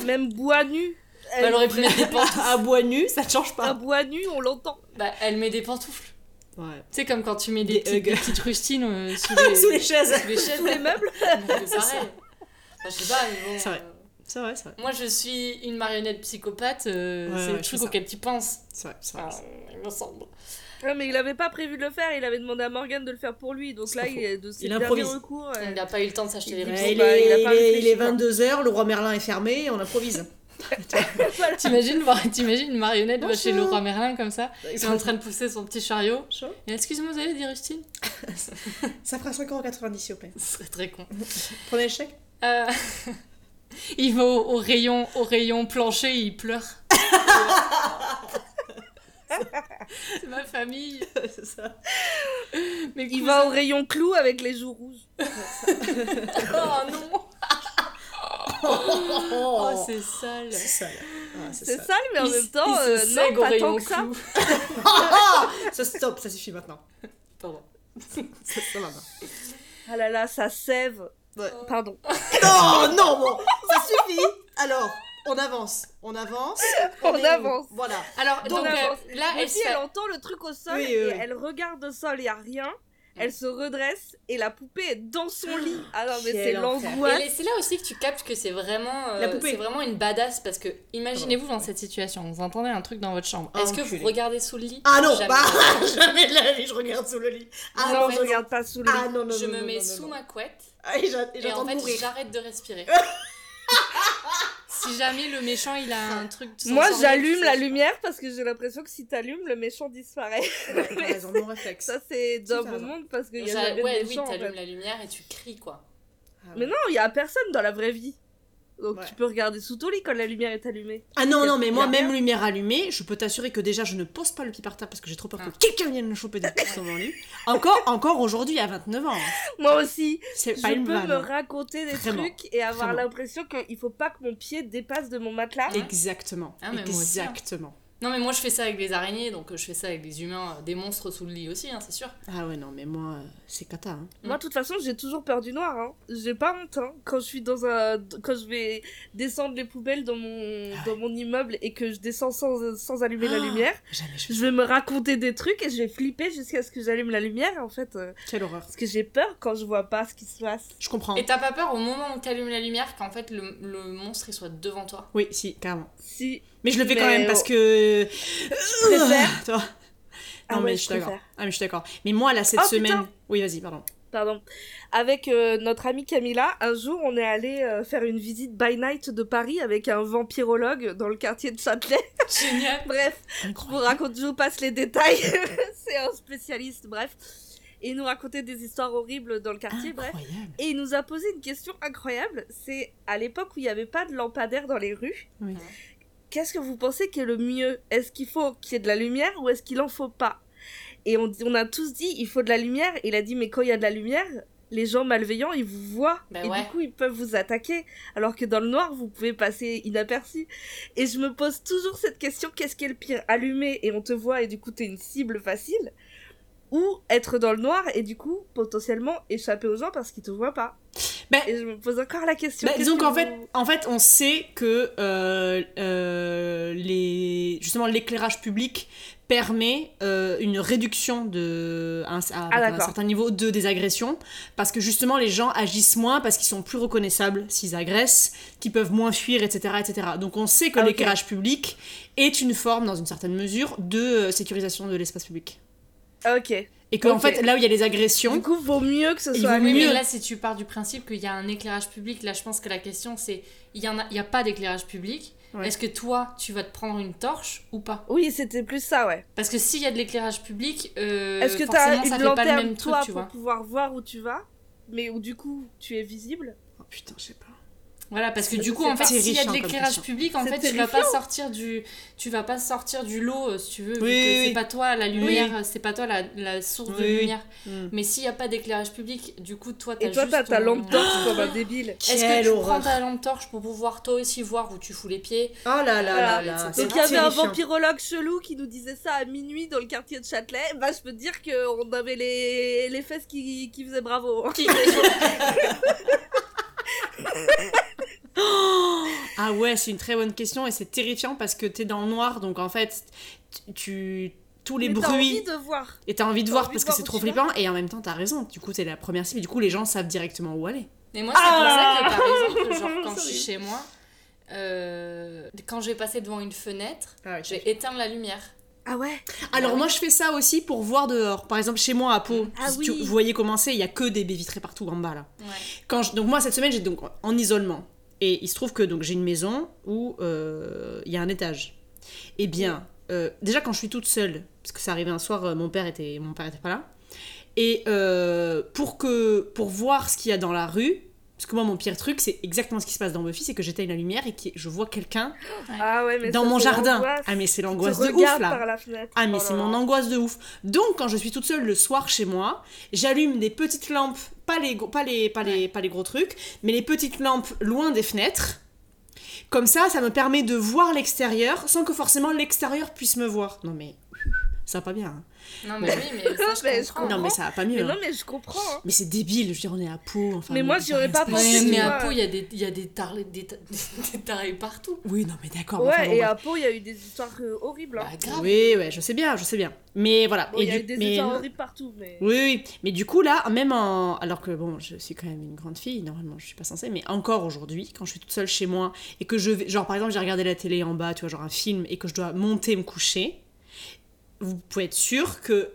Même bois nu. Bah, elle aurait pu mettre des pantoufles. à bois nu, ça ne change pas. bois nu, on l'entend. Bah, elle met des pantoufles. Ouais. C'est comme quand tu mets des, Des petites, hugs. des petites rustines euh, sous, les... Sous les chaises. sous les chaises. Sous les meubles. Donc, c'est pareil. Enfin, je sais pas, mais bon. C'est vrai. euh, C'est vrai, c'est vrai. Moi, je suis une marionnette psychopathe. euh, Ouais, c'est ouais, le truc auquel tu penses. C'est vrai, c'est vrai. Enfin, il me semble. Ouais, mais il avait pas prévu de le faire, il avait demandé à Morgane de le faire pour lui. Donc là, il est de ses Il derniers improvise. recours. Il euh, n'a pas eu le temps de s'acheter les Il est, il il il est quoi. 22h, le roi Merlin est fermé et on improvise. T'imagines voir- t'imagines une marionnette va chez le roi Merlin comme ça, il est en train de pousser son petit chariot. Et excuse-moi, vous avez dit Rustine Ça fera 5,90€ s'il vous plaît. Ce serait très con. Prenez le chèque Euh, il va au, au rayon, au rayon plancher, il pleure. C'est ma famille. C'est ça. Mes Il cousins. va au rayon clou avec les joues rouges. Oh non Oh, c'est sale. C'est ça. Ah, c'est sale, mais en Il- même temps, euh, non, pas tant que ça. ça stop, ça suffit maintenant. Pardon. Ça, ça va. Ah là là, ça sève. Ouais. Pardon. Non, non, bon, ça suffit. Alors, on avance, on avance. On où avance. Voilà. Alors, On donc, avance. euh, là, elle elle entend le truc au sol Oui, oui, et oui. elle regarde au sol, il y a rien. Elle se redresse et la poupée est dans son lit. Ah non, mais c'est l'angoisse. Et c'est là aussi que tu captes que c'est vraiment, euh, La poupée. c'est vraiment une badass parce que imaginez-vous dans cette situation, vous entendez un truc dans votre chambre. Ah, Est-ce que vous regardez sous le lit? Ah non, Jamais. bah, jamais de la vie, je regarde sous le lit. Ah non, non, je regarde pas sous le lit. Ah non, non, je non, me non, mets non, sous non. ma couette Ah, et en fait j'arrête de respirer. si jamais le méchant il a un truc. Moi, j'allume la lumière parce que j'ai l'impression que si t'allumes, le méchant disparaît. Ouais, t'as raison, mon réflexe. Ça, c'est mon raison. monde parce qu'il y a jamais Ouais, de oui, t'allumes fait. la lumière et tu cries quoi. Ah, Mais non, il y a personne dans la vraie vie. Donc Ouais. tu peux regarder sous ton lit quand la lumière est allumée. Ah non, non, mais moi, même lumière allumée, je peux t'assurer que déjà, je ne pose pas le pied par terre parce que j'ai trop peur Ah. que quelqu'un vienne me choper des dans mon lit. Encore, encore aujourd'hui, à 29 ans. hein. Moi aussi, C'est je pas peux une me vanne. hein. raconter des Vraiment. trucs et avoir l'impression qu'il faut pas que mon pied dépasse de mon matelas. Exactement. Ah, mais moi aussi, hein. Non mais moi je fais ça avec les araignées donc euh, je fais ça avec les humains, euh, des monstres sous le lit aussi, hein, c'est sûr. Ah ouais, non, mais moi, euh, c'est cata. Hein. Moi, de toute façon, j'ai toujours peur du noir. Hein. J'ai pas honte. Hein. Quand je suis dans un, quand je vais descendre les poubelles dans mon, Ah dans mon immeuble et que je descends sans, sans allumer la Ah. lumière, Jamais je vais me raconter des trucs et je vais flipper jusqu'à ce que j'allume la lumière. En fait, Quelle horreur. parce que j'ai peur quand je vois pas ce qui se passe. Je comprends. Et t'as pas peur au moment où t'allumes la lumière qu'en fait le, le monstre il soit devant toi? Oui, si, carrément. Si. Mais je le fais quand même parce oh. que. Je préfère. Toi. Ah Non, ouais, mais je suis d'accord. Ah, mais je suis d'accord. Mais moi, là, cette Oh, semaine. putain. Oui, vas-y, pardon. Pardon. Avec euh, notre amie Camilla, un jour, on est allé euh, faire une visite by night de Paris avec un vampirologue dans le quartier de Châtelet. Génial Bref, je vous Incroyable. raconte, je vous passe les détails. C'est un spécialiste, bref. Et il nous racontait des histoires horribles dans le quartier, bref. Incroyable. Et il nous a posé une question incroyable. C'est à l'époque où il n'y avait pas de lampadaire dans les rues. Oui. Qu'est-ce que vous pensez qui est le mieux? Est-ce qu'il faut qu'il y ait de la lumière ou est-ce qu'il en faut pas? Et on, on a tous dit il faut de la lumière. Il a dit mais quand il y a de la lumière, les gens malveillants ils vous voient Bah et ouais. du coup ils peuvent vous attaquer. Alors que dans le noir vous pouvez passer inaperçu. Et je me pose toujours cette question qu'est-ce qui est le pire? Allumer et on te voit et du coup t'es une cible facile ou être dans le noir et du coup potentiellement échapper aux gens parce qu'ils te voient pas. Ben, Et je me pose encore la question. Qu'est-ce disons qu'en fait, en fait, on sait que euh, euh, les, justement l'éclairage public permet euh, une réduction de un, avec un Ah, certain niveau de des agressions parce que justement les gens agissent moins parce qu'ils sont plus reconnaissables s'ils agressent, qu'ils peuvent moins fuir, etc., etc. Donc on sait que Ah, l'éclairage public est une forme, dans une certaine mesure, de sécurisation de l'espace public. Ok. Et que, en Ok. fait, là où il y a les agressions, Du coup, vaut mieux que ce soit vaut mieux. mais là, si tu pars du principe qu'il y a un éclairage public, là, je pense que la question, c'est il n'y a, y a pas d'éclairage public. Ouais. Est-ce que toi, tu vas te prendre une torche ou pas? Oui, c'était plus ça, ouais. Parce que s'il y a de l'éclairage public, euh, Est-ce que forcément, t'as ça une fait pas le même truc, toi, tu pour vois. pouvoir voir où tu vas, mais où du coup, tu es visible? Oh putain, je sais pas. Voilà, parce que du coup, en fait, s'il y a de terrifiant l'éclairage public, en fait, tu vas pas terrifiant. sortir du, tu vas pas sortir du lot, euh, si tu veux, Oui, que oui, c'est oui. pas toi la lumière, c'est pas toi la, la source de lumière. Hmm. Mais s'il y a pas d'éclairage public, du coup, toi, t'as Et toi, t'as ta lampe torche comme un débile. Est-ce que Quelle tu horreur. prends ta lampe torche pour pouvoir toi aussi voir où tu fous les pieds Oh là là Voilà. là là. Donc, il y avait un terrifiant. vampirologue chelou qui nous disait ça à minuit dans le quartier de Châtelet. Bah je peux te dire qu'on avait les, les fesses qui, qui faisaient bravo. Ah ouais, c'est une très bonne question et c'est terrifiant parce que t'es dans le noir, donc en fait, tu... tous les Mais t'as envie bruits de voir. et t'as envie de voir envie parce de que c'est trop vas. flippant et en même temps t'as raison. Du coup t'es la première cible. Et du coup les gens savent directement où aller. Mais moi, c'est pour ça que, par exemple, genre, Ah quand je suis chez moi, euh, quand je vais passer devant une fenêtre, Ah je vais éteindre la lumière. Ah ouais. Alors moi je fais ça aussi pour voir dehors. Par exemple chez moi à Pau Ah si tu- vous voyez comment c'est il y a que des baies vitrées partout en bas là. Ouais. quand je- donc moi cette semaine j'étais donc en isolement et il se trouve que donc j'ai une maison où euh, il y a un étage. Et bien euh, déjà quand je suis toute seule parce que ça arrivait un soir euh, mon père était mon père était pas là et euh, pour que pour voir ce qu'il y a dans la rue parce que moi mon pire truc c'est exactement ce qui se passe dans Buffy c'est que j'éteins la lumière et que je vois quelqu'un Ah ouais mais dans ça, mon jardin. ah mais c'est l'angoisse de ouf là. par la fenêtre. ah mais Oh c'est mon angoisse de ouf. Donc quand je suis toute seule le soir chez moi, j'allume des petites lampes, pas les, gros- pas, les, pas, les, pas les gros trucs, mais les petites lampes loin des fenêtres. Comme ça, ça me permet de voir l'extérieur sans que forcément l'extérieur puisse me voir. Non mais ça va pas bien. hein. Non, mais oui, mais ça, je Mais je comprends. Non mais ça va pas Mais mieux. non hein. mais je comprends. hein. Mais c'est débile, je veux dire on est à Pau. Enfin, Mais moi, il j'y va aurais rien pas pensé, mais à. Pau, il y a des, il y a des, tarés, des, ta- des tarés partout. Oui non mais d'accord. enfin, Ouais bon, et bref. à Pau il y a eu des histoires euh, horribles. hein. Bah. Oui ouais je sais bien, je sais bien. Mais voilà. Bon, et il y a eu des mais- histoires horribles partout mais. Oui, oui, mais du coup là, même en... Alors que bon, je suis quand même une grande fille, normalement je suis pas censée, mais encore aujourd'hui, quand je suis toute seule chez moi et que je vais... Genre par exemple j'ai regardé la télé en bas, tu vois, genre un film, et que je dois monter me coucher, vous pouvez être sûr que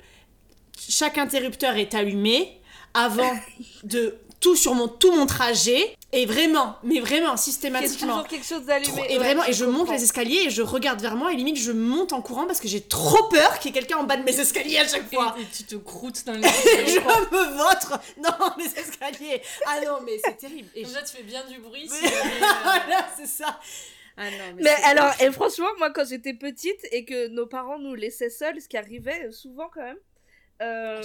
chaque interrupteur est allumé avant de... Tout sur mon, tout mon trajet, et vraiment, mais vraiment, Il y a systématiquement. toujours quelque chose d'allumé. Et vraiment, et je monte les escaliers et je regarde vers moi et limite je monte en courant parce que j'ai trop peur qu'il y ait quelqu'un en bas de mes escaliers à chaque fois. Et, et tu te croûtes dans les je yeux. me vautre dans les escaliers. Ah non, mais c'est terrible. Et ça, tu fais bien du bruit. je- si euh, voilà, c'est ça. Ah non, mais, Mais alors, et franchement, moi, quand j'étais petite et que nos parents nous laissaient seuls, ce qui arrivait souvent quand même. euh.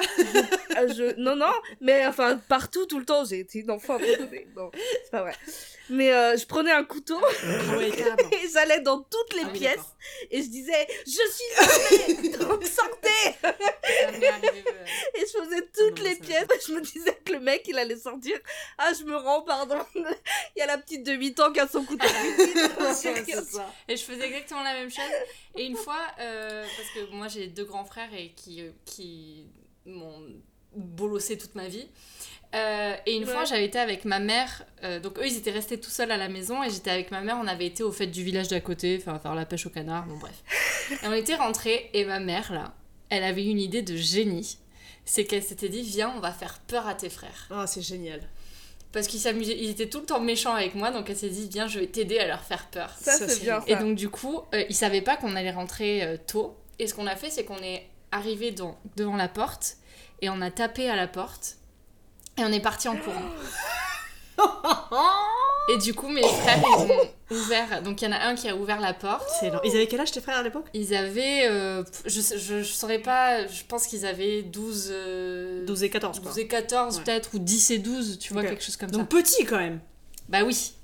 Je- euh, je- non, non, mais enfin, partout, tout le temps, j'ai été une enfant abandonnée. Non, c'est pas vrai. Mais euh, je prenais un couteau Ah et j'allais dans toutes les Ah pièces et je disais Je suis armée Donc sortez arrivé, euh, Et je faisais toutes non, les pièces. Je me disais que le mec, il allait sortir. Ah, je me rends, pardon. Il y a la petite de 8 ans qui a son couteau. ça. Et je faisais exactement la même chose. Et une fois, euh, parce que moi j'ai deux grands frères et qui, euh, qui m'ont bolossé toute ma vie. Euh, et une Ouais. fois, j'avais été avec ma mère. euh, donc eux, ils étaient restés tout seuls à la maison et j'étais avec ma mère. On avait été au fait du village d'à côté, enfin faire la pêche au canard. Bon bref. Et on était rentrés et ma mère là, elle avait une idée de génie. C'est qu'elle s'était dit viens, on va faire peur à tes frères. Ah, c'est génial. Parce qu'ils s'amusaient, ils étaient tout le temps méchants avec moi, donc elle s'est dit viens, je vais t'aider à leur faire peur. Ça, Ça, c'est bien. bien. Et ça. donc du coup, euh, ils savaient pas qu'on allait rentrer euh, tôt. Et ce qu'on a fait, c'est qu'on est arrivé dans- devant la porte et on a tapé à la porte et on est parti en courant. Et du coup, mes frères, ils ont ouvert. Donc il y en a un qui a ouvert la porte. Ils avaient quel âge tes frères à l'époque? Ils avaient, euh, je, je, je saurais pas, je pense qu'ils avaient 12, euh, 12 et 14 quoi. 12 et 14 Ouais. peut-être, ou 10 et 12, tu vois, quelque chose comme Donc petit quand même. ça. Bah oui.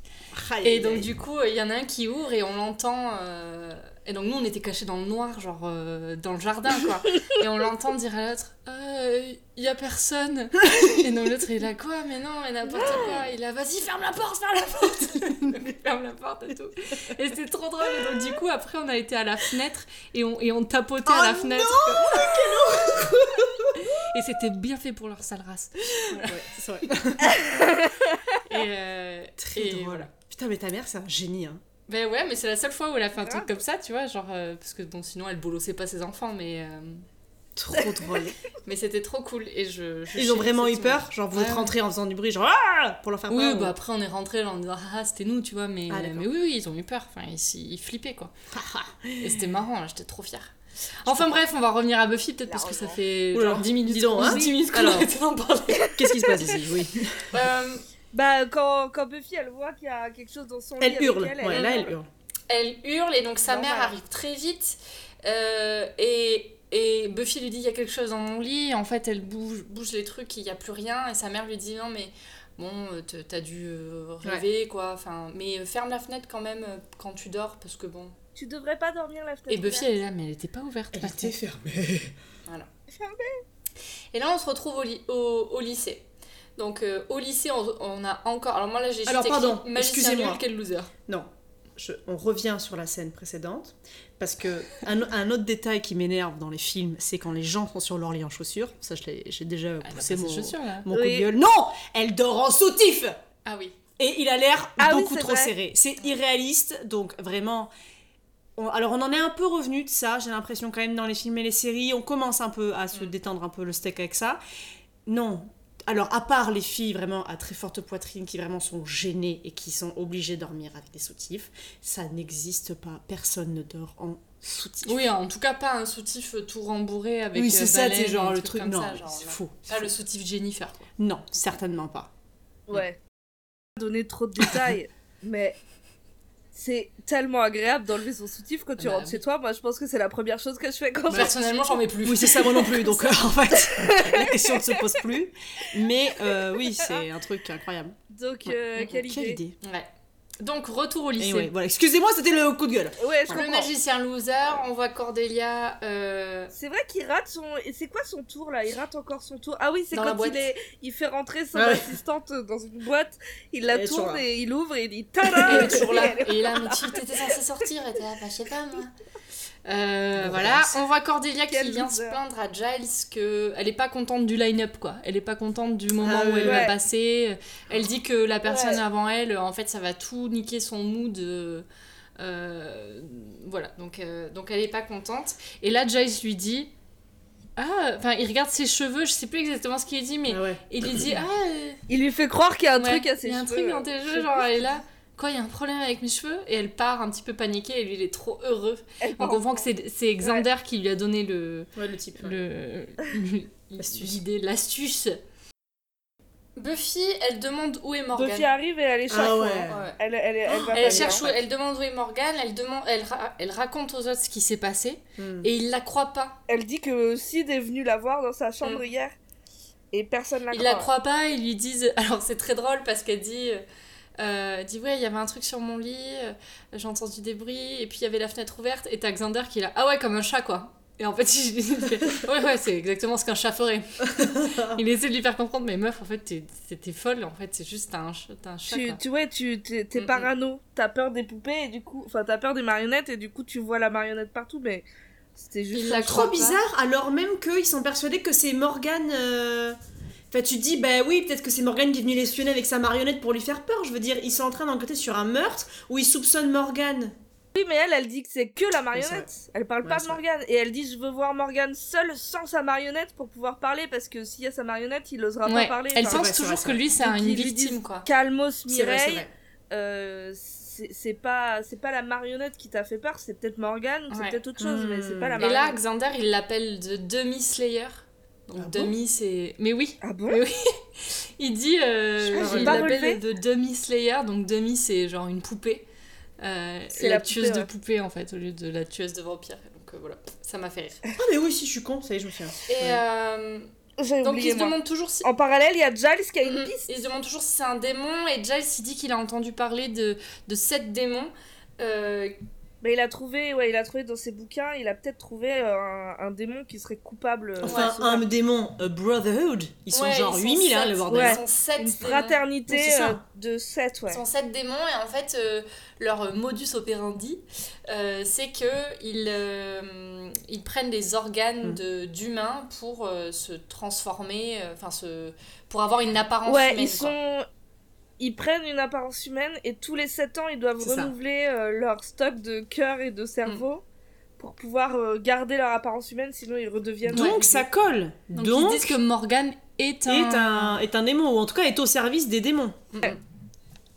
Et donc du coup, il y en a un qui ouvre et on l'entend. euh, Et donc nous, on était cachés dans le noir, genre euh, dans le jardin, quoi. et on l'entend dire à l'autre, il y a personne. et donc l'autre, il là, quoi? Mais non, mais n'importe quoi. Il là, vas-y, ferme la porte, ferme la porte. ferme la porte et tout. Et c'était trop drôle. Et donc du coup, après, on a été à la fenêtre et on, et on tapotait à la Oh fenêtre. Et c'était bien fait pour leur sale race. Ouais, c'est vrai. Et, euh, Très et drôle. voilà. Putain, mais ta mère, c'est un génie. Hein. Ben ouais, mais c'est la seule fois où elle a fait un truc comme ça, tu vois, genre euh, parce que bon sinon elle bolossait pas ses enfants, mais euh, Trop drôle. mais c'était trop cool et je. je Ils ont vraiment eu peur. Genre, vous Ouais, êtes ouais. rentrés en faisant du bruit, genre Ah Pour leur faire Oui, peur. bah ou- après on est rentrés en disant ah c'était nous, tu vois, mais, Ah, mais oui, oui, ils ont eu peur, enfin ils, ils flippaient quoi. et c'était marrant, là, j'étais trop fière. Enfin bref, on va revenir à Buffy peut-être parce que ça fait genre 10 minutes, dis donc, hein. 10 minutes qu'on Alors. a arrêté d'en parler. Qu'est-ce qui se passe ici? Oui. Euh, Bah, quand, quand Buffy, elle voit qu'il y a quelque chose dans son lit. Elle avec. Elle, Ouais, là, elle hurle. elle hurle et donc sa Normal. mère arrive très vite euh, et, et Buffy lui dit il y a quelque chose dans mon lit en fait elle bouge, bouge les trucs il n'y a plus rien et sa mère lui dit non mais bon euh, t'as dû rêver quoi enfin mais ferme la fenêtre quand même quand tu dors parce que bon Tu devrais pas dormir la fenêtre. et Buffy ouverte. elle est là mais elle était pas ouverte la fenêtre. fermée. et là on se retrouve au, ly- au, au lycée donc euh, au lycée on, on a encore alors moi là j'ai juste Alors, pardon, excusez-moi. quel loser Non. Je- on revient sur la scène précédente. Parce que un, un autre détail qui m'énerve dans les films, c'est quand les gens sont sur leur lit en chaussures. Ça, j'ai déjà elle a poussé mon, chaussures là mon coup Oui. de gueule. Non Elle dort en soutif ah oui Et il a l'air Ah beaucoup trop vrai. serré. C'est irréaliste, donc vraiment. On- alors on en est un peu revenu de ça, j'ai l'impression quand même dans les films et les séries, on commence un peu à se détendre un peu le steak avec ça. Non. Alors à part les filles vraiment à très forte poitrine qui vraiment sont gênées et qui sont obligées de dormir avec des soutifs, ça n'existe pas. Personne ne dort en soutif. Oui, en tout cas pas un soutif tout rembourré avec. Oui, c'est euh, ça, baleine c'est genre le truc. Non, ça, c'est faux. c'est Pas le soutif Jennifer. Quoi. Non, certainement pas. Ouais. Donner trop de détails, mais c'est tellement agréable d'enlever son soutif quand tu Bah rentres oui. chez toi. Moi, je pense que c'est la première chose que je fais quand je Personnellement, j'en mets plus. Oui, c'est ça, moi non plus. Donc, euh, en fait, la question ne se pose plus. Mais euh, oui, c'est un truc incroyable. Donc, euh, quelle, idée. Ouais. Donc, retour au lycée. Et ouais, voilà. Excusez-moi, c'était le coup de gueule. Ouais, je Le comprends. magicien loser, on voit Cordelia. euh, C'est vrai qu'il rate son. Et c'est quoi son tour là? Il rate encore son tour. Ah oui, c'est quand il est, il fait rentrer son Ouais. assistante dans une boîte. Il la tourne là. et il ouvre et il dit Tada est toujours là. Et il est là, mais tu t'étais censé sortir. Et t'es là, bah, je sais pas moi. Euh, voilà, on voit Cordelia qui vient se plaindre à Giles que elle est pas contente du line-up quoi. Elle est pas contente du moment Ah où elle ouais. va passer. Elle dit que la personne Ouais. avant elle, en fait, ça va tout niquer son mood. euh, euh, voilà, donc, donc elle est pas contente. Et là, Giles lui dit. Ah, enfin, il regarde ses cheveux, je sais plus exactement ce qu'il dit, mais Ah ouais. il lui dit Ah, Il lui fait croire qu'il y a un truc à ses Il y a un cheveux. truc dans tes Je cheveux, genre elle est là. Quoi, il y a un problème avec mes cheveux Et elle part un petit peu paniquée et lui il est trop heureux. Elle On comprend en- que c'est c'est Xander qui lui a donné le Ouais, le type. l'idée, l'astuce. Buffy, elle demande où est Morgan. Buffy arrive et elle est chaque Ah ouais. Ouais. Elle, elle, elle, cherche où, elle demande où est Morgan, elle demande, elle, ra- elle raconte aux autres ce qui s'est passé Hmm. et il la croit pas. Elle dit que Sid est venu la voir dans sa chambre Mm. hier et personne la Ils croit. la croient pas, ils lui disent. Alors c'est très drôle parce qu'elle dit. Euh, elle dit ouais il y avait un truc sur mon lit euh, j'ai entendu des bruits et puis il y avait la fenêtre ouverte et t'as Xander qui est là ah ouais comme un chat quoi et en fait il il fait, ouais ouais c'est exactement ce qu'un chat ferait il essaie de lui faire comprendre mais meuf en fait t'es- folle en fait c'est juste t'as un, un chat Tu, quoi. tu ouais, tu t'es Mm, mm. parano, t'as peur des poupées et du coup, enfin t'as peur des marionnettes et du coup tu vois la marionnette partout, mais c'était juste. Il la Trop bizarre, alors même qu'ils sont persuadés que c'est Morgan. euh, Enfin, tu te dis, bah oui, peut-être que c'est Morgan qui est venu l'espionner avec sa marionnette pour lui faire peur. Je veux dire, ils sont en train d'enquêter sur un meurtre où ils soupçonnent Morgan. Oui, mais elle, elle dit que c'est que la Oui, marionnette. Elle parle Ouais, pas de Morgan et elle dit je veux voir Morgan seule sans sa marionnette pour pouvoir parler parce que s'il y a sa marionnette, il osera Ouais, pas parler. elle Enfin, pense vrai, toujours vrai, que lui c'est une victime quoi Calmos c'est Mireille, euh, c'est c'est pas c'est pas la marionnette qui t'a fait peur, c'est peut-être Morgan ou c'est peut-être autre chose, mais c'est pas la et là marionnette. Xander il l'appelle de demi-slayer donc Ah bon demi c'est mais oui Ah bon Mais oui. Il dit, euh, Je crois que j'ai il pas l'appelle de Demi Slayer, donc Demi c'est genre une poupée. Euh, C'est la, la tueuse poupée, de poupée en fait, au lieu de la tueuse de vampire. Donc euh, voilà, ça m'a fait rire. Ah, mais oui, si je suis con, ça y est, je me souviens. Et Ouais. euh, donc il se demande toujours si. En parallèle, il y a Giles qui a une Mhm. piste. Il se demande toujours si c'est un démon et Giles il dit qu'il a entendu parler de, de sept démons. Euh, Mais il a trouvé, ouais, il a trouvé dans ses bouquins, il a peut-être trouvé euh, un, un démon qui serait coupable. euh, Enfin, de ce un démon, a Brotherhood. Ils sont ouais, genre ils sont 8000, hein, sept. le bordel. Ouais. Ils sont sept une démons. fraternité euh, de 7, ouais. Ils sont sept démons et en fait euh, leur euh, modus operandi euh, c'est que ils, euh, ils prennent des organes Mm. de d'humains pour euh, se transformer, euh, enfin se pour avoir une apparence Ouais, humaine. ils quoi. Ils prennent une apparence humaine et tous les 7 ans, ils doivent renouveler euh, leur stock de cœur et de cerveau pour pouvoir euh, garder leur apparence humaine, sinon ils redeviennent. Donc ça colle. Donc, Donc, ils disent que Morgan est un... est un est un démon ou en tout cas est au service des démons.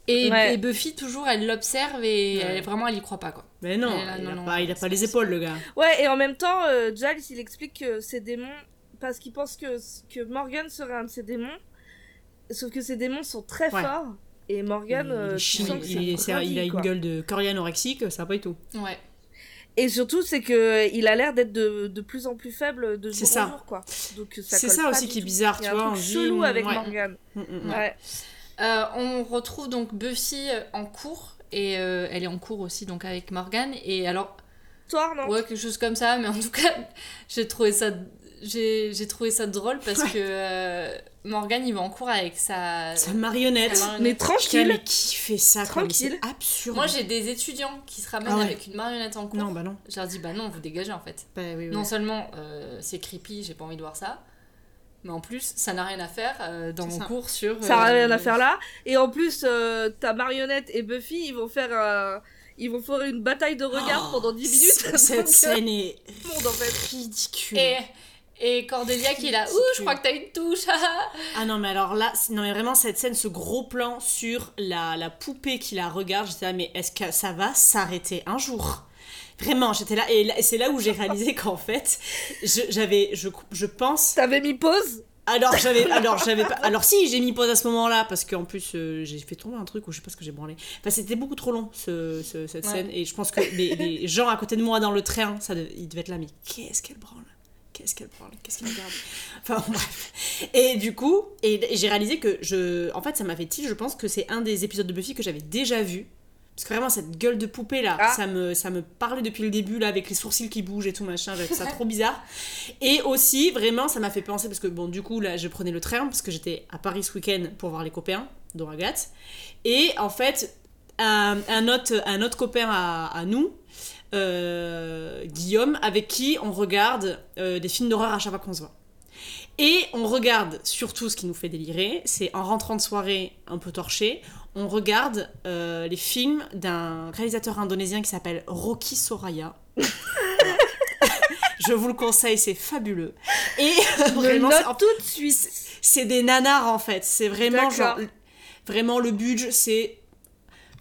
Et, Ouais. et Buffy, toujours, elle l'observe et Ouais. elle, vraiment, elle y croit pas, quoi. Mais non, là, il, non, a non, pas, il a c'est pas les épaules le gars. Ouais, et en même temps, euh, Giles, il explique que ces démons, parce qu'il pense que, que Morgan serait un de ces démons, sauf que ces démons sont très Ouais. forts, et Morgan, il, euh, tu sens il, a une gueule de anorexique, ça va pas du tout. Ouais. Et surtout, c'est que il a l'air d'être de, de plus en plus faible de jour ça. en jour, quoi. Donc ça C'est ça aussi qui est bizarre, tu vois, Un dit, chelou avec ouais. Morgan. Mm, mm, mm. Ouais. Euh, on retrouve donc Buffy euh, en cours et euh, elle est en cours aussi donc avec Morgan et alors Toi, non ouais quelque chose comme ça mais en tout cas j'ai trouvé ça j'ai j'ai trouvé ça drôle parce Ouais. que euh, Morgan il va en cours avec sa, Sa marionnette. sa marionnette. Mais tranquille. mais qui fait ça Tranquille. C'est absurde. moi j'ai des étudiants qui se ramènent Ah ouais. avec une marionnette en cours Non, bah non. je leur dis bah non vous dégagez en fait Bah oui, oui. non seulement euh, c'est creepy j'ai pas envie de voir ça mais en plus ça n'a rien à faire euh, dans mon ça. cours sur Ça n'a euh, rien à faire là. Et en plus, euh, ta marionnette et Buffy, ils vont faire, euh, ils vont faire une bataille de regards pendant 10 minutes. Cette euh, scène est monde, en fait. ridicule. et et Cordelia qui est là ouh je crois que t'as une touche. Ah non, mais alors là, non mais vraiment cette scène, ce gros plan sur la, la poupée qui la regarde, j'étais là, mais est-ce que ça va s'arrêter un jour? Vraiment, j'étais là, et là- et c'est là où j'ai réalisé qu'en fait, je- j'avais, je, je pense, T'avais mis pause? Alors j'avais, alors j'avais pas, alors si j'ai mis pause à ce moment-là parce qu'en plus euh, j'ai fait tomber un truc ou je sais pas ce que j'ai branlé. Enfin c'était beaucoup trop long ce, ce- cette Ouais. scène et je pense que les, les gens à côté de moi dans le train, ça, ils devaient être là, mais qu'est-ce qu'elle branle? Qu'est-ce qu'elle branle Qu'est-ce qu'elle regarde Enfin bref. Et du coup, et, et j'ai réalisé que je, en fait ça m'a fait tilt. Je pense que c'est un des épisodes de Buffy que j'avais déjà vu. Parce que vraiment, cette gueule de poupée là, Ah. ça, me, ça me parlait depuis le début là, avec les sourcils qui bougent et tout machin, j'avais ça trop bizarre. Et aussi, vraiment, ça m'a fait penser, parce que bon, du coup, là, je prenais le train, parce que j'étais à Paris ce week-end pour voir les copains, dont Agathe. Et en fait, un, un autre, un autre copain à, à nous, euh, Guillaume, avec qui on regarde euh, des films d'horreur à chaque fois qu'on se voit. Et on regarde surtout ce qui nous fait délirer, c'est en rentrant de soirée un peu torché, on regarde euh, les films d'un réalisateur indonésien qui s'appelle Rocky Soraya. Je vous le conseille, c'est fabuleux. Et vraiment, en- tout de suite. c'est des nanars en fait. C'est vraiment genre. Vraiment, le budget, c'est.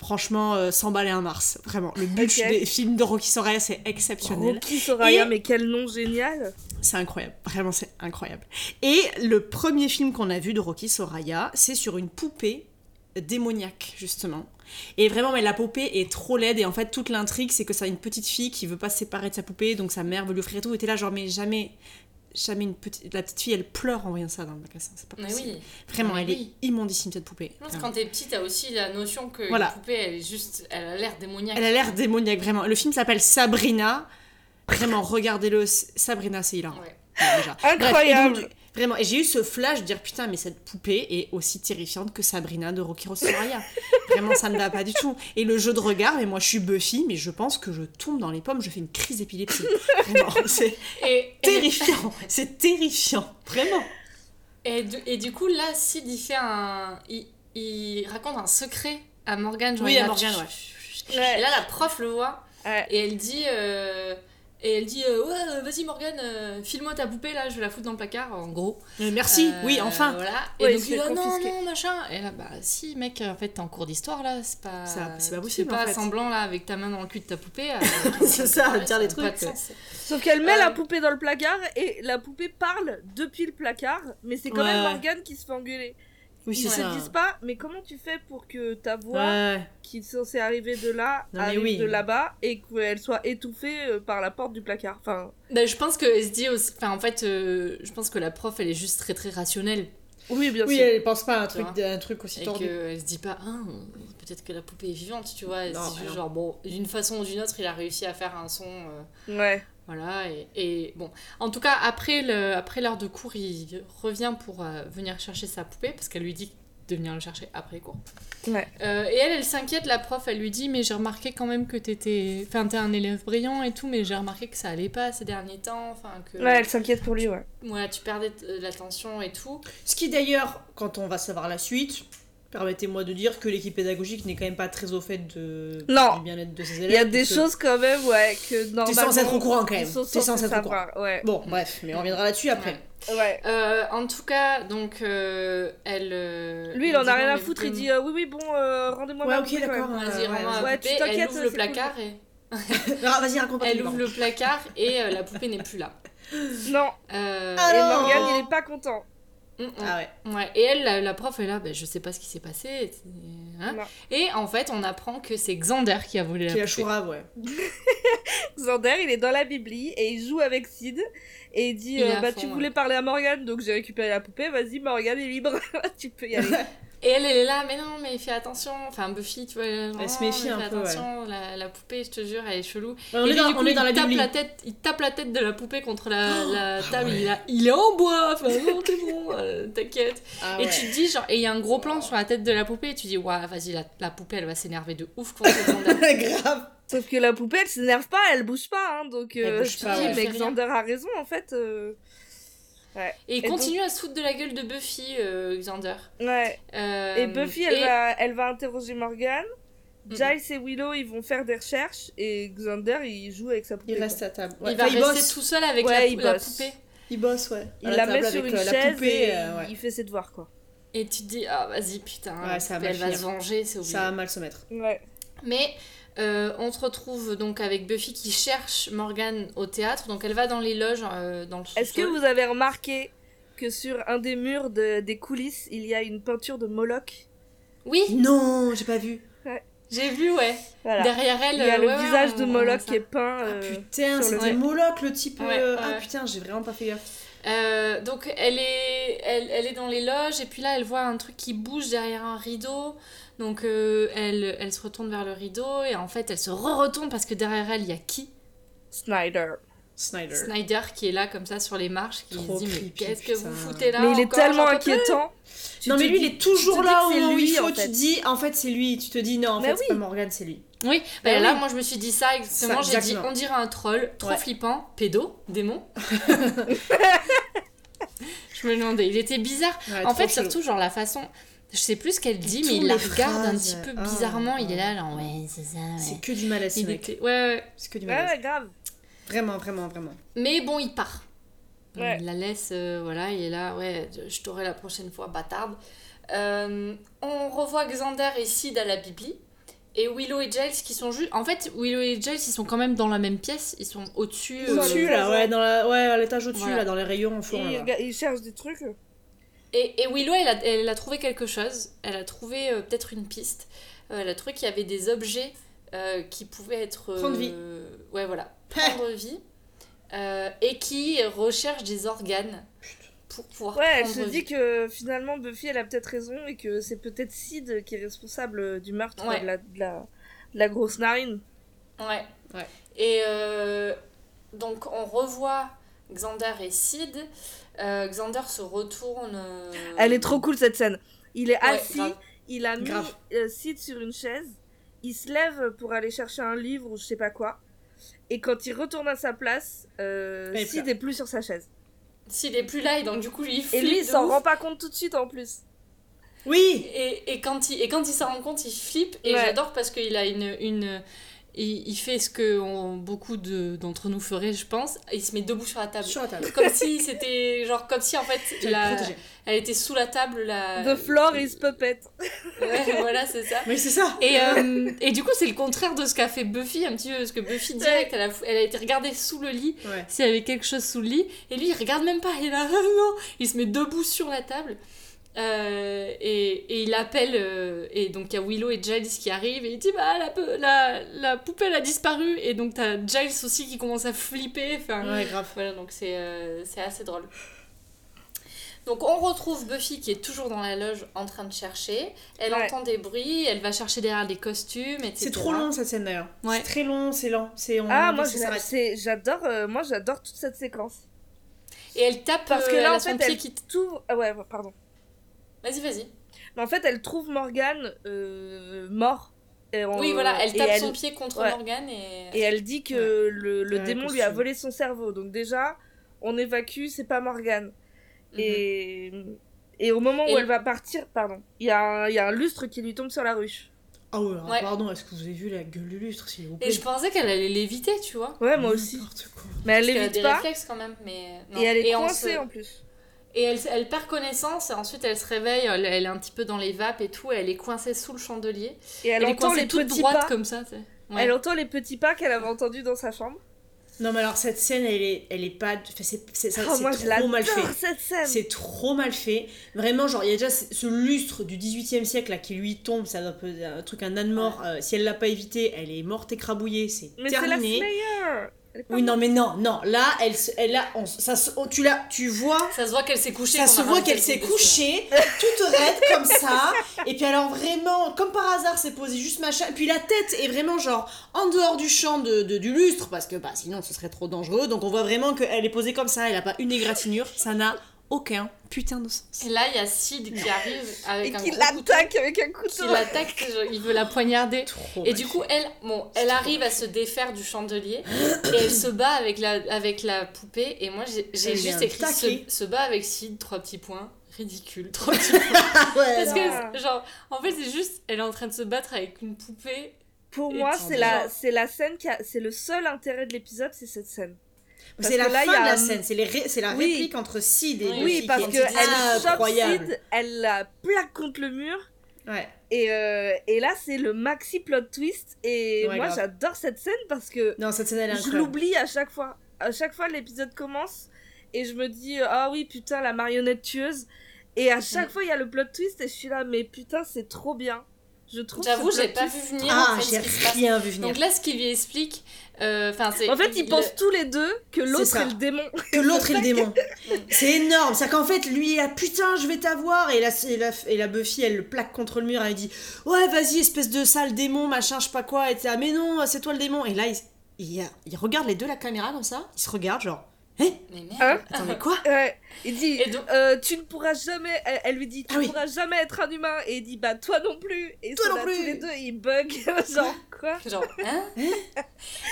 Franchement, euh, 100 balles et un Mars. Vraiment. Le Ok. des films de Rocky Soraya, c'est exceptionnel. Rocky Soraya, Et- mais quel nom génial C'est incroyable. Vraiment, c'est incroyable. Et le premier film qu'on a vu de Rocky Soraya, c'est sur une poupée démoniaque, justement. Et vraiment, mais la poupée est trop laide. Et en fait, toute l'intrigue, c'est que ça a une petite fille qui veut pas se séparer de sa poupée. Donc sa mère veut lui offrir et tout. Et t'es là, genre, mais jamais. Jamais une petite. La petite fille, elle pleure en voyant ça dans le magasin. C'est pas mais possible. oui Vraiment, Mais elle oui. est immondissime, cette poupée. Je pense que Vraiment. quand t'es petite, t'as aussi la notion que Voilà. la poupée, elle est juste, elle a l'air démoniaque. Elle a l'air démoniaque, vraiment. Le film s'appelle Sabrina. Vraiment, regardez-le. Sabrina, c'est hilarant. Ouais. Ouais, déjà. Incroyable. Bref, et donc, vraiment, et j'ai eu ce flash de dire putain, mais cette poupée est aussi terrifiante que Sabrina de Rocky Soraya. vraiment, ça ne va pas du tout. Et le jeu de regard, et moi je suis Buffy, mais je pense que je tombe dans les pommes, je fais une crise d'épilepsie. Vraiment, c'est terrifiant. C'est terrifiant. Vraiment. et, du- et du coup, là, Sid, il fait un. Il, il raconte un secret à Morgane. genre, Oui, à Morgane, ouais. Ouais. Et là, la prof le voit Ouais. et elle dit. euh, Et elle dit euh, Ouais, euh, vas-y Morgane, euh, file-moi ta poupée là, je vais la foutre dans le placard, en gros. Euh, merci, Euh, oui, enfin. Voilà. Et Ouais, donc il dit Ah, non, non, machin. Et là, bah si, mec, en fait, t'es en cours d'histoire là, c'est pas. Ça- c'est pas tu possible, fais pas en fait. semblant là avec ta main dans le cul de ta poupée. euh, C'est ça, ouais, dire pas trucs. de sens. Sauf qu'elle met Euh, la poupée dans le placard et la poupée parle depuis le placard, mais c'est quand Ouais, même ouais. Morgane qui se fait engueuler. Oui, Ils ça. disent pas, mais comment tu fais pour que ta voix, Ouais. qui est censée arriver de là, Non, arrive oui. de là-bas et qu'elle soit étouffée euh, par la porte du placard Enfin, Bah, je pense se dit aussi. Enfin, en fait, euh, je pense que la prof, elle est juste très très rationnelle. oui, bien Oui, sûr. elle pense pas à un truc- un truc aussi Et qu'elle se dit pas, ah, peut-être que la poupée est vivante, tu vois. Elle Non, se dit genre, bon, d'une façon ou d'une autre, il a réussi à faire un son. euh, Ouais. Voilà, et, et bon. En tout cas, après le- après l'heure de cours, il revient pour euh, venir chercher sa poupée, parce qu'elle lui dit de venir le chercher après les cours. Ouais. Euh, et elle, elle s'inquiète, la prof, elle lui dit, mais j'ai remarqué quand même que t'étais... Enfin, t'es un élève brillant et tout, mais j'ai remarqué que ça allait pas ces derniers temps, enfin, que... Ouais, elle s'inquiète pour lui, ouais. Voilà, tu perdais t- l'attention et tout. Ce qui d'ailleurs, quand on va savoir la suite, Permettez-moi de dire que l'équipe pédagogique n'est quand même pas très au fait de... Non. du bien-être de ses élèves. Il y a des choses quand même, ouais, que normalement. censé être au courant, quand même. T'es censé être au courant. Ouais. Bon, bref, mais on reviendra là-dessus après. ouais. Euh, en tout cas, donc, euh, elle. euh, Lui, il en a rien à foutre, il dit euh, oui, oui, bon, euh, rendez-moi Ouais, ma ok, d'accord. Vas-y, rends-moi ouais. tu Elle ouvre le cool. placard et. Vas-y, raconte Elle ouvre le placard et la poupée n'est plus là. Non, Ah et. Morgane, il est pas content. Mm, mm. Ah ouais. Ouais, et elle, la, la prof est là, ben, je sais pas ce qui s'est passé. hein. Et en fait, on apprend que c'est Xander qui a volé la Qui poupée. chourave, ouais. Xander, il est dans la Bibli et il joue avec Sid. Et il dit Il euh, à Bah, fond, tu ouais. voulais parler à Morgane, donc j'ai récupéré la poupée. Vas-y, Morgane est libre. tu peux y aller. Et elle, elle est là, mais non, mais fais attention. Enfin, Buffy, tu vois, elle, Elle se méfie un peu, ouais. attention, la, la poupée, je te jure, elle est chelou. Ouais, on, et est lui, dans, du coup, on est il dans la tape la tête, il tape la tête de la poupée contre la, la table. Il, est là, il est en bois. Enfin, non, t'es bon, euh, t'inquiète. Ah Et tu te dis, genre, et il y a un gros plan sur la tête de la poupée, et tu dis, ouais, vas-y, la, la poupée, elle va s'énerver de ouf contre Xander. Grave. Sauf que la poupée, elle s'énerve pas, elle bouge pas. Hein, donc, Elle euh, bouge tu pas, te dis, ouais. mais Elle. Xander a raison, en fait. euh, Ouais. Et il continue à se foutre de la gueule de Buffy, euh, Xander. ouais. Euh, Et Buffy, elle, et- va, elle va interroger Morgane. Mhm. Giles et Willow, ils vont faire des recherches. Et Xander, il joue avec sa poupée. Il quoi. reste à table. Il Ouais. va Enfin, rester bosse. tout seul avec Ouais, la, il la bosse. poupée. Il bosse, ouais. Il À la, met sur une euh, la chaise poupée, et euh, ouais. il fait ses devoirs, quoi. Et tu te dis, ah vas-y, putain, Ouais, la ça va poupée, elle va se venger, c'est obligé. Ça va mal se mettre. Ouais. Mais euh, on se retrouve donc avec Buffy qui cherche Morgane au théâtre. Donc elle va dans les loges, euh, dans le sous-sol. Est-ce que vous avez remarqué que sur un des murs de- des coulisses, il y a une peinture de Moloch? Oui, Non, j'ai pas vu. j'ai vu, ouais. Voilà. Derrière elle, Il y a euh, le ouais, ouais, visage de Moloch qui est peint. Ah euh, putain, sur le- c'était. Moloch le type. Euh. Ah putain, j'ai vraiment pas fait gaffe. Euh, donc elle est, elle, elle est dans les loges et puis là elle voit un truc qui bouge derrière un rideau. Donc euh, elle, elle se retourne vers le rideau et en fait elle se re-retourne parce que derrière elle il y a qui? Snyder. Snyder. Snyder qui est là comme ça sur les marches qui Trop se dit mais qu'est-ce que vous foutez là Mais il est tellement inquiétant. Tu non mais lui dis- il est toujours là c'est où il lui, faut, en tu te dis en fait c'est lui, tu te dis non en Mais fait c'est oui. pas Morgan, c'est lui. Oui, bah Bah là oui. moi je me suis dit ça exactement. J'ai dit on dirait un troll, trop Ouais. flippant, pédo, démon. je me demandais, il était bizarre. Ouais, en fait, chelou. surtout genre la façon. Je sais plus ce qu'elle dit, mais il la regarde un petit peu Ah, bizarrement. il est ah. là, genre, ouais, c'est ça. C'est Ouais. que du malaise ce mec. ouais, ouais. C'est que du Ouais, malaise. ouais, grave. Vraiment, vraiment, vraiment. Mais bon, il part. Ouais. Il la laisse, euh, voilà, il est là, ouais, je t'aurai la prochaine fois, bâtarde. Euh, on revoit Xander et Sid à la Bibli. Et Willow et Giles qui sont juste. En fait, Willow et Giles, ils sont quand même dans la même pièce. Ils sont au-dessus. euh, Au-dessus le- là, ouais, dans la... ouais, à l'étage au-dessus Voilà. là, dans les rayons au fond Il, là. rega- il cherche des trucs. Et, et Willow, elle a, elle a trouvé quelque chose. Elle a trouvé euh, peut-être une piste. Euh, elle a trouvé qu'il y avait des objets euh, qui pouvaient être. euh, Prendre vie. Ouais, voilà. Prendre vie. Euh, et qui recherchent des organes pour pouvoir Ouais, elle se vie. dit que finalement Buffy elle a peut-être raison et que c'est peut-être Sid qui est responsable du meurtre Ouais. de, la, de, la, de la grosse narine. Ouais. Ouais. Et euh, donc on revoit Xander et Sid. Euh, Xander se retourne. euh, Elle est trop cool cette scène. Il est Ouais, assis, grave. il a mis Grave. euh, Sid sur une chaise, il se lève pour aller chercher un livre ou je sais pas quoi. Et quand il retourne à sa place, euh, Sid pleure. est plus sur sa chaise. Sid est plus là et donc du coup lui il Et flippe lui il de s'en ouf. rend pas compte tout de suite en plus. Oui Et, et quand il et quand il s'en rend compte, il flippe et Ouais. j'adore parce qu'il a une une il, il fait ce que on- beaucoup de- d'entre nous feraient, je pense. Il se met debout sur la table. Sur la table. Comme si c'était genre comme si en fait la- elle était sous la table la The floor is puppet. Ouais, voilà, c'est ça. Oui, c'est ça Et, euh, et du coup, c'est le contraire de ce qu'a fait Buffy un petit peu. Parce que Buffy, direct, elle a, elle a été regardée sous le lit, Ouais. s'il y avait quelque chose sous le lit. Et lui, il regarde même pas. Il est là, non Il se met debout sur la table. Euh, et, et il appelle. euh, et donc, il y a Willow et Giles qui arrivent. Et il dit Bah, la, la, la poupée, elle a disparu. Et donc, t'as Giles aussi qui commence à flipper. Enfin, Ouais, grave. voilà, donc c'est euh, c'est assez drôle. Donc on retrouve Buffy qui est toujours dans la loge en train de chercher. Elle Ouais. entend des bruits, elle va chercher derrière des costumes, etc. C'est trop long cette scène d'ailleurs. Ouais. C'est très long, c'est lent. C'est on Ah moi j'adore euh, moi j'adore toute cette séquence. Et elle tape Parce que elle là en fait elle qui... tout ah ouais pardon. Vas-y, vas-y. Mais en fait elle trouve Morgane euh, mort. Et on- Oui, voilà, elle et tape son pied contre ouais. Morgane et... Et elle dit que le, le Ouais, démon lui a volé son cerveau. Donc déjà, on évacue, c'est pas Morgane. Mhm. Et, Et au moment où Et- elle va partir, pardon, il y, a un- il y a un lustre qui lui tombe sur la ruche. Ah ouais, alors, Ouais. pardon, est-ce que vous avez vu la gueule du lustre, s'il vous plaît Et je pensais qu'elle allait l'éviter, tu vois. Ouais, moi aussi. Quoi. Mais elle l'évite des pas. réflexes quand même, mais. non. Et elle est on coincée se- en plus. Et elle, elle perd connaissance, et ensuite elle se réveille, elle, elle est un petit peu dans les vapes et tout, et elle est coincée sous le chandelier. Et elle, Elle, est entend coincée les toute petits droite pas. comme ça. Ouais. Elle entend les petits pas qu'elle avait entendus dans sa chambre. Non, mais alors cette scène, elle est, elle est pas. C'est c'est- Oh, c'est moi, je trop mal l'adore fait. cette scène. C'est trop mal fait. Vraiment, genre, il y a déjà ce lustre du 18e siècle là qui lui tombe, ça un, un truc, un âne mort. Euh, si elle l'a pas évité, elle est morte écrabouillée, c'est Mais c'est la Oui, non, mais non, non. Là, elle, se- elle a, on- ça, oh, tu la, tu vois, Ça se voit qu'elle s'est couchée. ça se voit qu'elle le s'est couchée, toute raide comme ça. Et puis alors vraiment, comme par hasard, c'est posé juste machin. Et puis la tête est vraiment genre en dehors du champ de, de- du lustre parce que bah sinon ce serait trop dangereux. Donc on voit vraiment qu'elle est posée comme ça. Elle a pas une égratignure. Ça n'a aucun putain de sens. Et là, il y a Sid qui arrive avec Et un qui l'attaque avec un couteau. qui l'attaque, il veut la poignarder. Trop. Et du coup, elle, bon, elle arrive à se défaire du chandelier et elle se bat avec la, avec la poupée. Et moi, j'ai juste écrit se, se bat avec Sid, trois petits points. Ridicule, trois petits points. Ouais, Parce que, genre, en fait, c'est juste, elle est en train de se battre avec une poupée. Pour moi, c'est la, c'est la scène qui a, c'est le seul intérêt de l'épisode, c'est cette scène. Parce c'est la là, fin il y a de la scène. C'est les ré- c'est la Oui. réplique entre Sid et Oui, Buffy Oui, qui parce est que elle chope incroyable. Sid, elle la plaque contre le mur. Ouais. Et, euh, et là, c'est le maxi plot twist. Et Ouais, moi, grave. j'adore cette scène parce que Non, cette scène elle est je l'oublie à chaque fois. À chaque fois, l'épisode commence et je me dis ah oui putain la marionnette tueuse. Et à chaque Mm. fois, il y a le plot twist et je suis là mais putain c'est trop bien. Je trouve. J'avoue, j'ai pas vu venir Ah, en fait, j'ai rien vu venir. Donc là, ce qu'il lui explique, euh. En fait, ils il- pensent tous les deux que l'autre est le démon. que l'autre est le démon. C'est énorme. C'est qu'en fait, lui, il a putain, je vais t'avoir. Et la, et, la, et la Buffy, elle le plaque contre le mur. Elle dit Ouais, vas-y, espèce de sale démon, machin, je sais pas quoi. Et t'es là, mais non, c'est toi le démon. Et là, il, il, il regarde les deux la caméra comme ça. Il se regarde, genre Hein Mais merde. Hein Attends, mais quoi Ouais, il dit donc- euh, tu ne pourras jamais elle, elle lui dit tu Ah oui. pourras jamais être un humain et il dit bah toi non plus et Toi non là plus. tous les deux ils bug genre quoi Genre, hein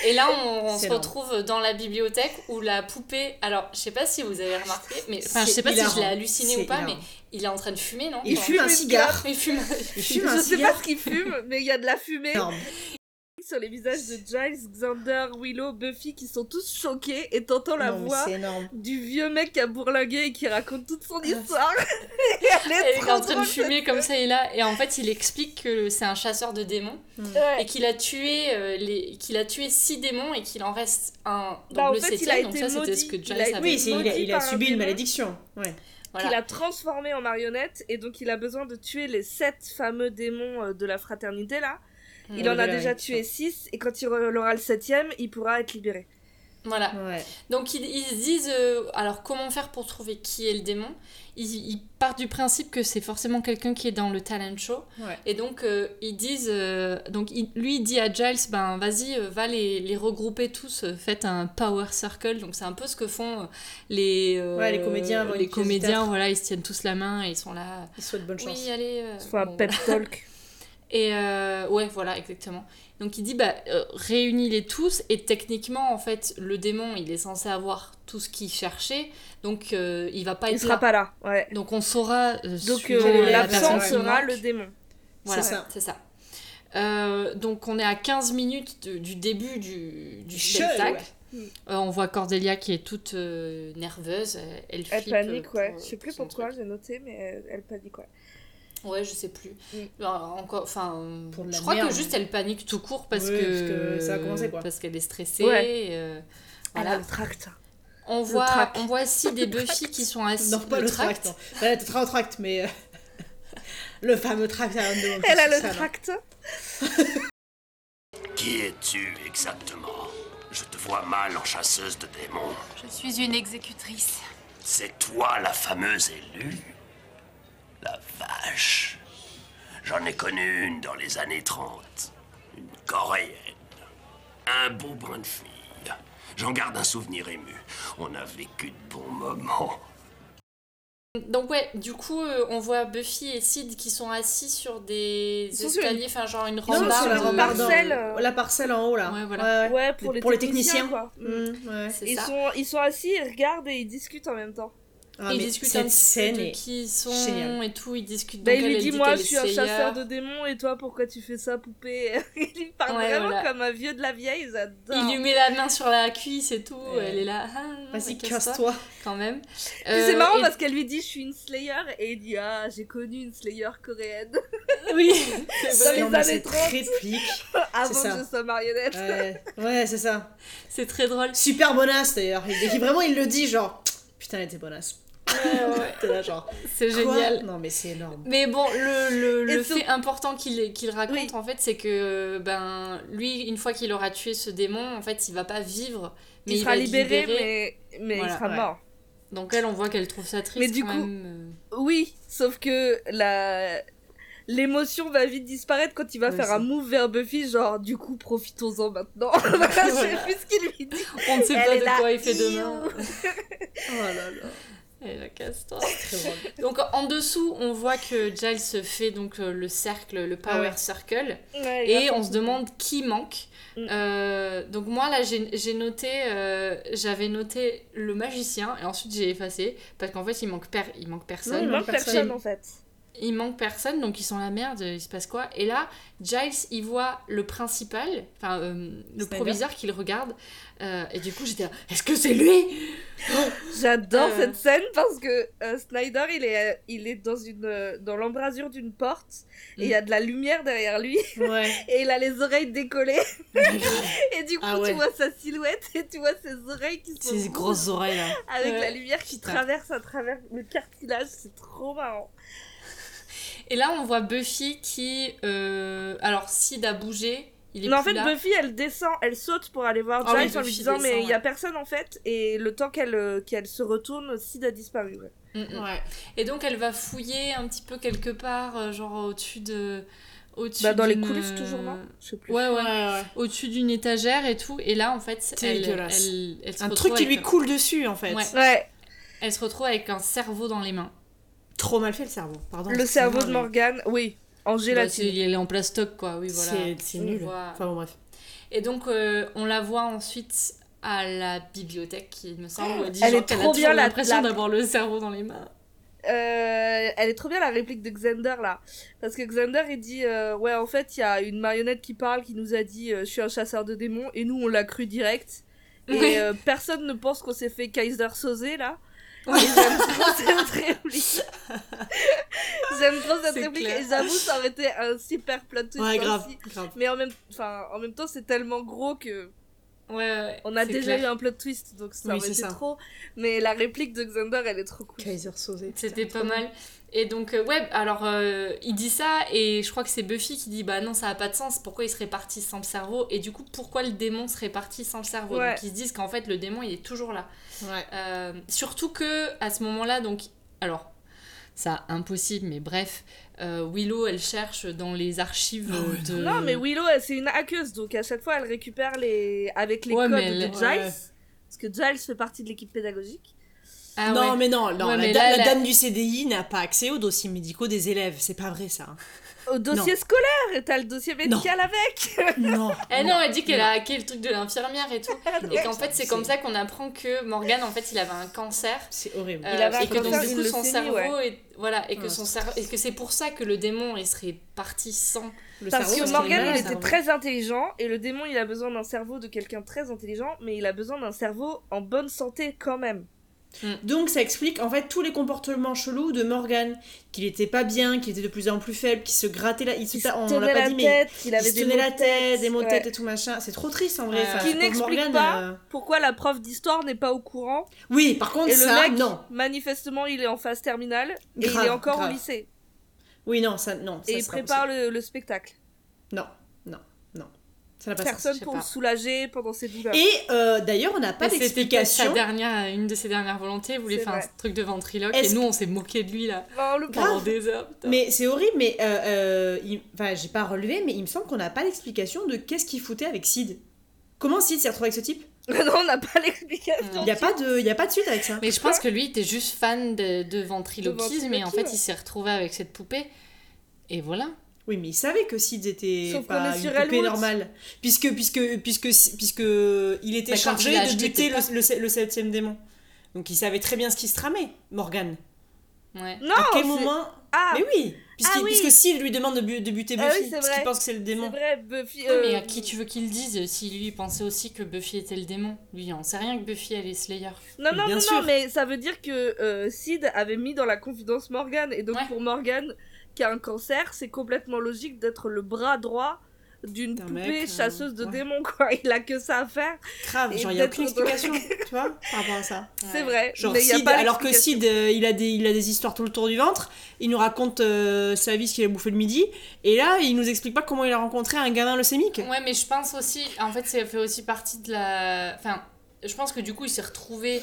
Et là, on, se retrouve dans la bibliothèque où la poupée. Alors, je sais pas si vous avez remarqué, mais enfin, je sais pas si je l'ai halluciné ou pas, hilarant. mais il est en train de fumer, non Il fume un cigare. Il fume. Il fume je sais pas ce qu'il fume mais il y a de la fumée énorme. Sur les visages de Giles, Xander, Willow, Buffy qui sont tous choqués et t'entends la Non, voix du vieux mec qui a bourlingué et qui raconte toute son Ah, histoire et elle est Elle est trop en train de fumer comme ça et là et en fait il explique que c'est un chasseur de démons Ouais. et qu'il a tué euh, les qu'il a tué six démons et qu'il en reste un donc Bah, en le fait, il septième a donc été ça c'était ce que. Giles Il a- avait Oui, il, a, il un subi une malédiction. Ouais. Voilà. qu'il a transformé en marionnette et donc il a besoin de tuer les sept fameux démons euh, de la fraternité là. Il Ouais, en a déjà tué six et quand il aura le septième, il pourra être libéré. voilà Ouais. donc ils, ils se disent euh, alors comment faire pour trouver qui est le démon? Ils, ils partent du principe que c'est forcément quelqu'un qui est dans le talent show Ouais. Et donc, euh, ils disent. euh, donc, il- lui, il dit à Giles ben, vas-y, euh, va les, les regrouper tous, euh, faites un power circle. Donc, c'est un peu ce que font les. euh, Ouais, les comédiens Les comédiens, voilà, ils se tiennent tous la main et ils sont là. Il souhaite bonne chance. Oui, allez. euh, Soit bon, pep talk. et euh, ouais, voilà, exactement. Donc il dit, bah, euh, réunis-les tous, et techniquement, en fait, le démon, il est censé avoir tout ce qu'il cherchait, donc euh, il va pas il être sera là. pas là. Ouais. Donc on saura. euh, Donc suivant euh, la l'absent sera manque. le démon. Voilà, C'est ça. c'est ça. Euh, donc on est à 15 minutes de- du début du, du Show, spectacle. ouais. Euh, on voit Cordelia qui est toute euh, nerveuse, elle Elle flippe. panique, ouais. Je sais plus pourquoi, j'ai noté, mais elle, elle panique, ouais. Ouais, je sais plus. Mm. Encore, enfin, je crois merde. que juste elle panique tout court parce Oui, que parce que ça a commencé, quoi. Parce qu'elle est stressée. Ouais. euh, Elle a le tract. On voit, tract. on voit aussi des Buffy qui sont assis. Non, pas le, tract. Elle a le tra- tract, mais. euh, le fameux tract à Elle a le ça, tract. Qui es-tu exactement? Je te vois mal en chasseuse de démons. Je suis une exécutrice. C'est toi la fameuse élue? La vache. J'en ai connu une dans les années 30. Une coréenne. Un beau brin de fille. J'en garde un souvenir ému. On a vécu de bons moments. Donc ouais, du coup, euh, on voit Buffy et Sid qui sont assis sur des Ils escaliers, enfin genre une Non, rambarde. sur la rambarde, parcelle, euh. La parcelle en haut, là. Ouais, voilà. Ouais, pour les Pour les techniciens, quoi. Mmh, ouais. C'est Ils ça. sont, ils sont assis, ils regardent et ils discutent en même temps. Ah, ils discutent un petit peu de qui ils sont géniale. et tout, ils discutent. Bah, donc il lui dit dit Moi, je suis un chasseur de démons, et toi, pourquoi tu fais ça, poupée Il lui parle Ouais, vraiment voilà. comme un vieux de la vieille, j'adore. Il lui met la main sur la cuisse et tout, Ouais. elle est là. Ah, non, Vas-y, mais casse-toi, quand même. Puis c'est Euh, marrant et- parce qu'elle lui dit Je suis une Slayer, et il dit Ah, j'ai connu une Slayer coréenne Oui, Dans les Non, années cette 30. réplique. avant ça. que je sois marionnette. Ouais, ouais c'est ça. c'est très drôle. Super bonasse d'ailleurs. Et et vraiment, il le dit genre, putain, elle était bonasse. Là, genre, C'est génial. Non, mais c'est énorme. Mais bon, le, le, le fait important qu'il qu'il raconte, Oui. en fait, c'est que ben, lui, une fois qu'il aura tué ce démon, en fait, il va pas vivre, mais il, il, sera va libéré, libéré. mais, mais Voilà, il sera ouais. mort. Donc elle, on voit qu'elle trouve ça triste Mais du quand coup- même. euh. Oui, sauf que la l'émotion va vite disparaître quand il va Ouais, faire un move vers Buffy, genre du coup profitons-en maintenant. Je sais plus ce qu'il lui dit. On ne sait Elle pas de quoi il fait demain. Oh là là. Et la casse-toi. Très drôle. Donc en dessous, on voit que Giles fait donc euh, le cercle, le power Ah ouais. circle, Ouais, et on se demande qui manque. Mm. Euh, donc moi là j'ai noté, euh, j'avais noté le magicien et ensuite j'ai effacé parce qu'en fait il manque, per- il manque Non, personne. il manque personne. personne en fait. Il manque personne donc ils sont la merde, il se passe quoi? Et là Giles il voit le principal, enfin euh, le proviseur qui le regarde euh, et du coup j'étais là, est-ce que c'est lui? J'adore Euh. cette scène parce que Snyder il est, il est dans, une, dans l'embrasure d'une porte et il y a de la lumière derrière lui Ouais. et il a les oreilles décollées et du coup Ah ouais. tu vois sa silhouette et tu vois ses oreilles qui sont Ces grosses oreilles là. avec Ouais. la lumière qui traverse à travers le cartilage, c'est trop marrant. Et là on voit Buffy qui, euh, alors Sid a bougé, il est Non, en fait, là. Buffy, elle descend, elle saute pour aller voir oui, Giles en lui disant descend, Mais il y a ouais. personne en fait, et le temps qu'elle euh, qu'elle se retourne, Sid a disparu. ouais. Mm, mm. Ouais. Et donc elle va fouiller un petit peu quelque part, euh, genre au-dessus de. Au-dessus Bah, dans les d'une- coulisses, toujours, non Je sais plus. Ouais, ouais. Ouais, ouais. Au-dessus d'une étagère et tout. Et là, en fait, C'est elle, elle, elle se Un retrouve truc qui lui coule dessus en fait. Ouais. Ouais, Elle se retrouve avec un cerveau dans les mains. Trop mal fait le cerveau. Pardon. le cerveau de Morgane, oui, en Bah, gélatine. elle est en plastoc, quoi. Oui, voilà. C'est nul. voit- Enfin bon, bref. Et donc, euh, on la voit ensuite à la bibliothèque, il me semble. où Elle, dit Elle genre est qu'elle a trop toujours bien, la- l'impression la- d'avoir le cerveau dans les mains. Euh, elle est trop bien la réplique de Xander là. Parce que Xander il dit euh, Ouais, en fait, il y a une marionnette qui parle qui nous a dit euh, Je suis un chasseur de démons, et nous on l'a cru direct. Et euh, personne ne pense qu'on s'est fait Kaiser sauser là. J'aime trop cette réplique. j'aime trop cette réplique clair. et j'avoue, ça aurait été un super plot twist Ouais, grave. grave. Mais en même, en même temps, c'est tellement gros que Ouais, ouais. on a déjà clair. eu un plot twist, donc ça Oui, c'est trop. Mais la réplique de Xander, elle est trop cool. Kaiser Sosé. C'était pas mal. Et donc, euh, ouais, alors euh, il dit ça, et je crois que c'est Buffy qui dit Bah non, ça a pas de sens, pourquoi il serait parti sans le cerveau? Et du coup, pourquoi le démon serait parti sans le cerveau? Ouais. Donc ils se disent qu'en fait, le démon il est toujours là. Ouais. Euh, surtout que à ce moment-là, donc, alors, ça impossible, mais bref, euh, Willow elle cherche dans les archives Oh, ouais, de. Non, mais Willow, c'est une hackeuse, donc à chaque fois, elle récupère les. avec les Ouais, codes elle- de Giles. ouais. Parce que Giles fait partie de l'équipe pédagogique. Ah non, ouais. mais non, non Ouais, la, mais da- là, la la- dame du CDI n'a pas accès aux dossiers médicaux des élèves. C'est pas vrai ça. Au dossier scolaire, et t'as le dossier médical avec. non. Eh non, elle dit qu'elle a hacké le truc de l'infirmière et tout. Et qu'en fait, c'est comme ça qu'on apprend que Morgan, en fait, il avait un cancer. C'est horrible. Euh, Il avait un et que donc du coup son cerveau ouais. est voilà et que Ouais, son c'est- cerveau et que c'est pour ça que le démon il serait parti sans Le Parce cerveau, que parce est Morgan, il était très intelligent, et le démon, il a besoin d'un cerveau de quelqu'un très intelligent, mais il a besoin d'un cerveau en bonne santé quand même. Donc ça explique en fait tous les comportements chelous de Morgan, qu'il était pas bien, qu'il était de plus en plus faible, qu'il se grattait la, il se, Il se ta- on tenait l'a pas dit mais tête, il il avait se tenait la de tête, des maux de tête et tout machin. C'est trop triste en vrai. Enfin, Qui n'explique Morgan, pas euh, pourquoi la prof d'histoire n'est pas au courant. Oui, par contre Et le ça, mec, non. manifestement, il est en phase terminale, et il est encore grave. au lycée. Oui, non, ça, non. ça Et il prépare le, le spectacle. Non. Ça. Personne pour pas. le soulager pendant ses douleurs. Et euh, d'ailleurs, on n'a pas d'explication. dernière une de ses dernières volontés il voulait faire un truc de ventriloque et nous on s'est moqué de lui là Oh, le Grave. pendant des heures putain. Mais c'est horrible, mais euh, euh, il- enfin, j'ai pas relevé, mais il me semble qu'on n'a pas l'explication de qu'est-ce qu'il foutait avec Sid. Comment Sid s'est retrouvé avec ce type? Non, on n'a pas l'explication. Il y a pas de, il y a pas de suite avec ça. mais je pense que lui il était juste fan de, de ventriloquisme et en fait il s'est retrouvé avec cette poupée et voilà Oui, mais il savait que Sid était Sauf pas une poupée Elwood. normale, puisque puisque puisque puisque il était Bah, chargé il de buter le, le, le septième démon. Donc il savait très bien ce qui se tramait, Morgan. Ouais. Non, à quel moment Ah, Mais oui puisqu'il- Ah oui. Puisque s'il lui demande de, bu- de buter Ah Buffy, oui, c'est parce qu'il pense que c'est le démon. vrai, Buffy. Oui, euh, mais à qui tu veux qu'il dise Si lui pensait aussi que Buffy était le démon? Lui, en sait rien que Buffy elle est Slayer. Non, Mais non, bien non, sûr. non, mais ça veut dire que euh, Sid avait mis dans la confidence Morgan. Et donc, Ouais. pour Morgan, qui a un cancer, c'est complètement logique d'être le bras droit d'une D'un poupée mec, euh, chasseuse de ouais. démons, quoi. Il a que ça à faire. Grave, genre il n'y a aucune explication, tu vois, par rapport à ça. C'est vrai. Genre mais y a Sid, pas alors que. Sid, euh, il, a des, il a des histoires tout le tour du ventre, il nous raconte euh, sa vie, ce qu'il a bouffé le midi, et là, il nous explique pas comment il a rencontré un gamin leucémique. Ouais, mais je pense aussi, en fait, ça fait aussi partie de la. Enfin, je pense que du coup, il s'est retrouvé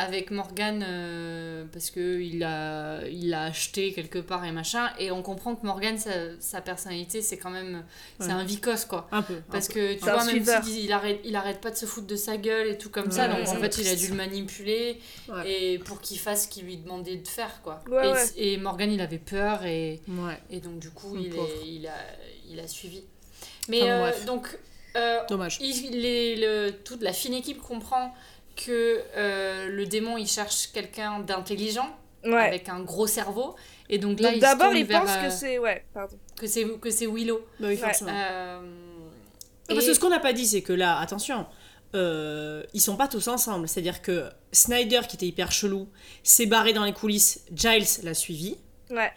avec Morgan euh, parce que il a, il l'a acheté quelque part et machin. Et on comprend que Morgan, sa, sa personnalité, c'est quand même. C'est un vicose, quoi. Un peu. Parce un que tu vois, même s'il il arrête, il arrête pas de se foutre de sa gueule et tout comme ça, donc en fait, il a dû le manipuler Ouais. et pour qu'il fasse ce qu'il lui demandait de faire, quoi. Et, et Morgan, il avait peur et. Et donc, du coup, il, est, il, a, il a suivi. Mais Enfin, euh, donc, euh, dommage. il, les- le, toute la fine équipe comprend que euh, le démon, il cherche quelqu'un d'intelligent, Ouais. avec un gros cerveau. Et donc là, Donc il d'abord, il vers, pense euh, que c'est. Ouais, pardon. que c'est que c'est Willow. Bah oui, Ouais. forcément. Euh, Parce que ce qu'on n'a pas dit, c'est que là, attention, euh, ils sont pas tous ensemble. C'est-à-dire que Snyder, qui était hyper chelou, s'est barré dans les coulisses, Giles l'a suivi, Ouais.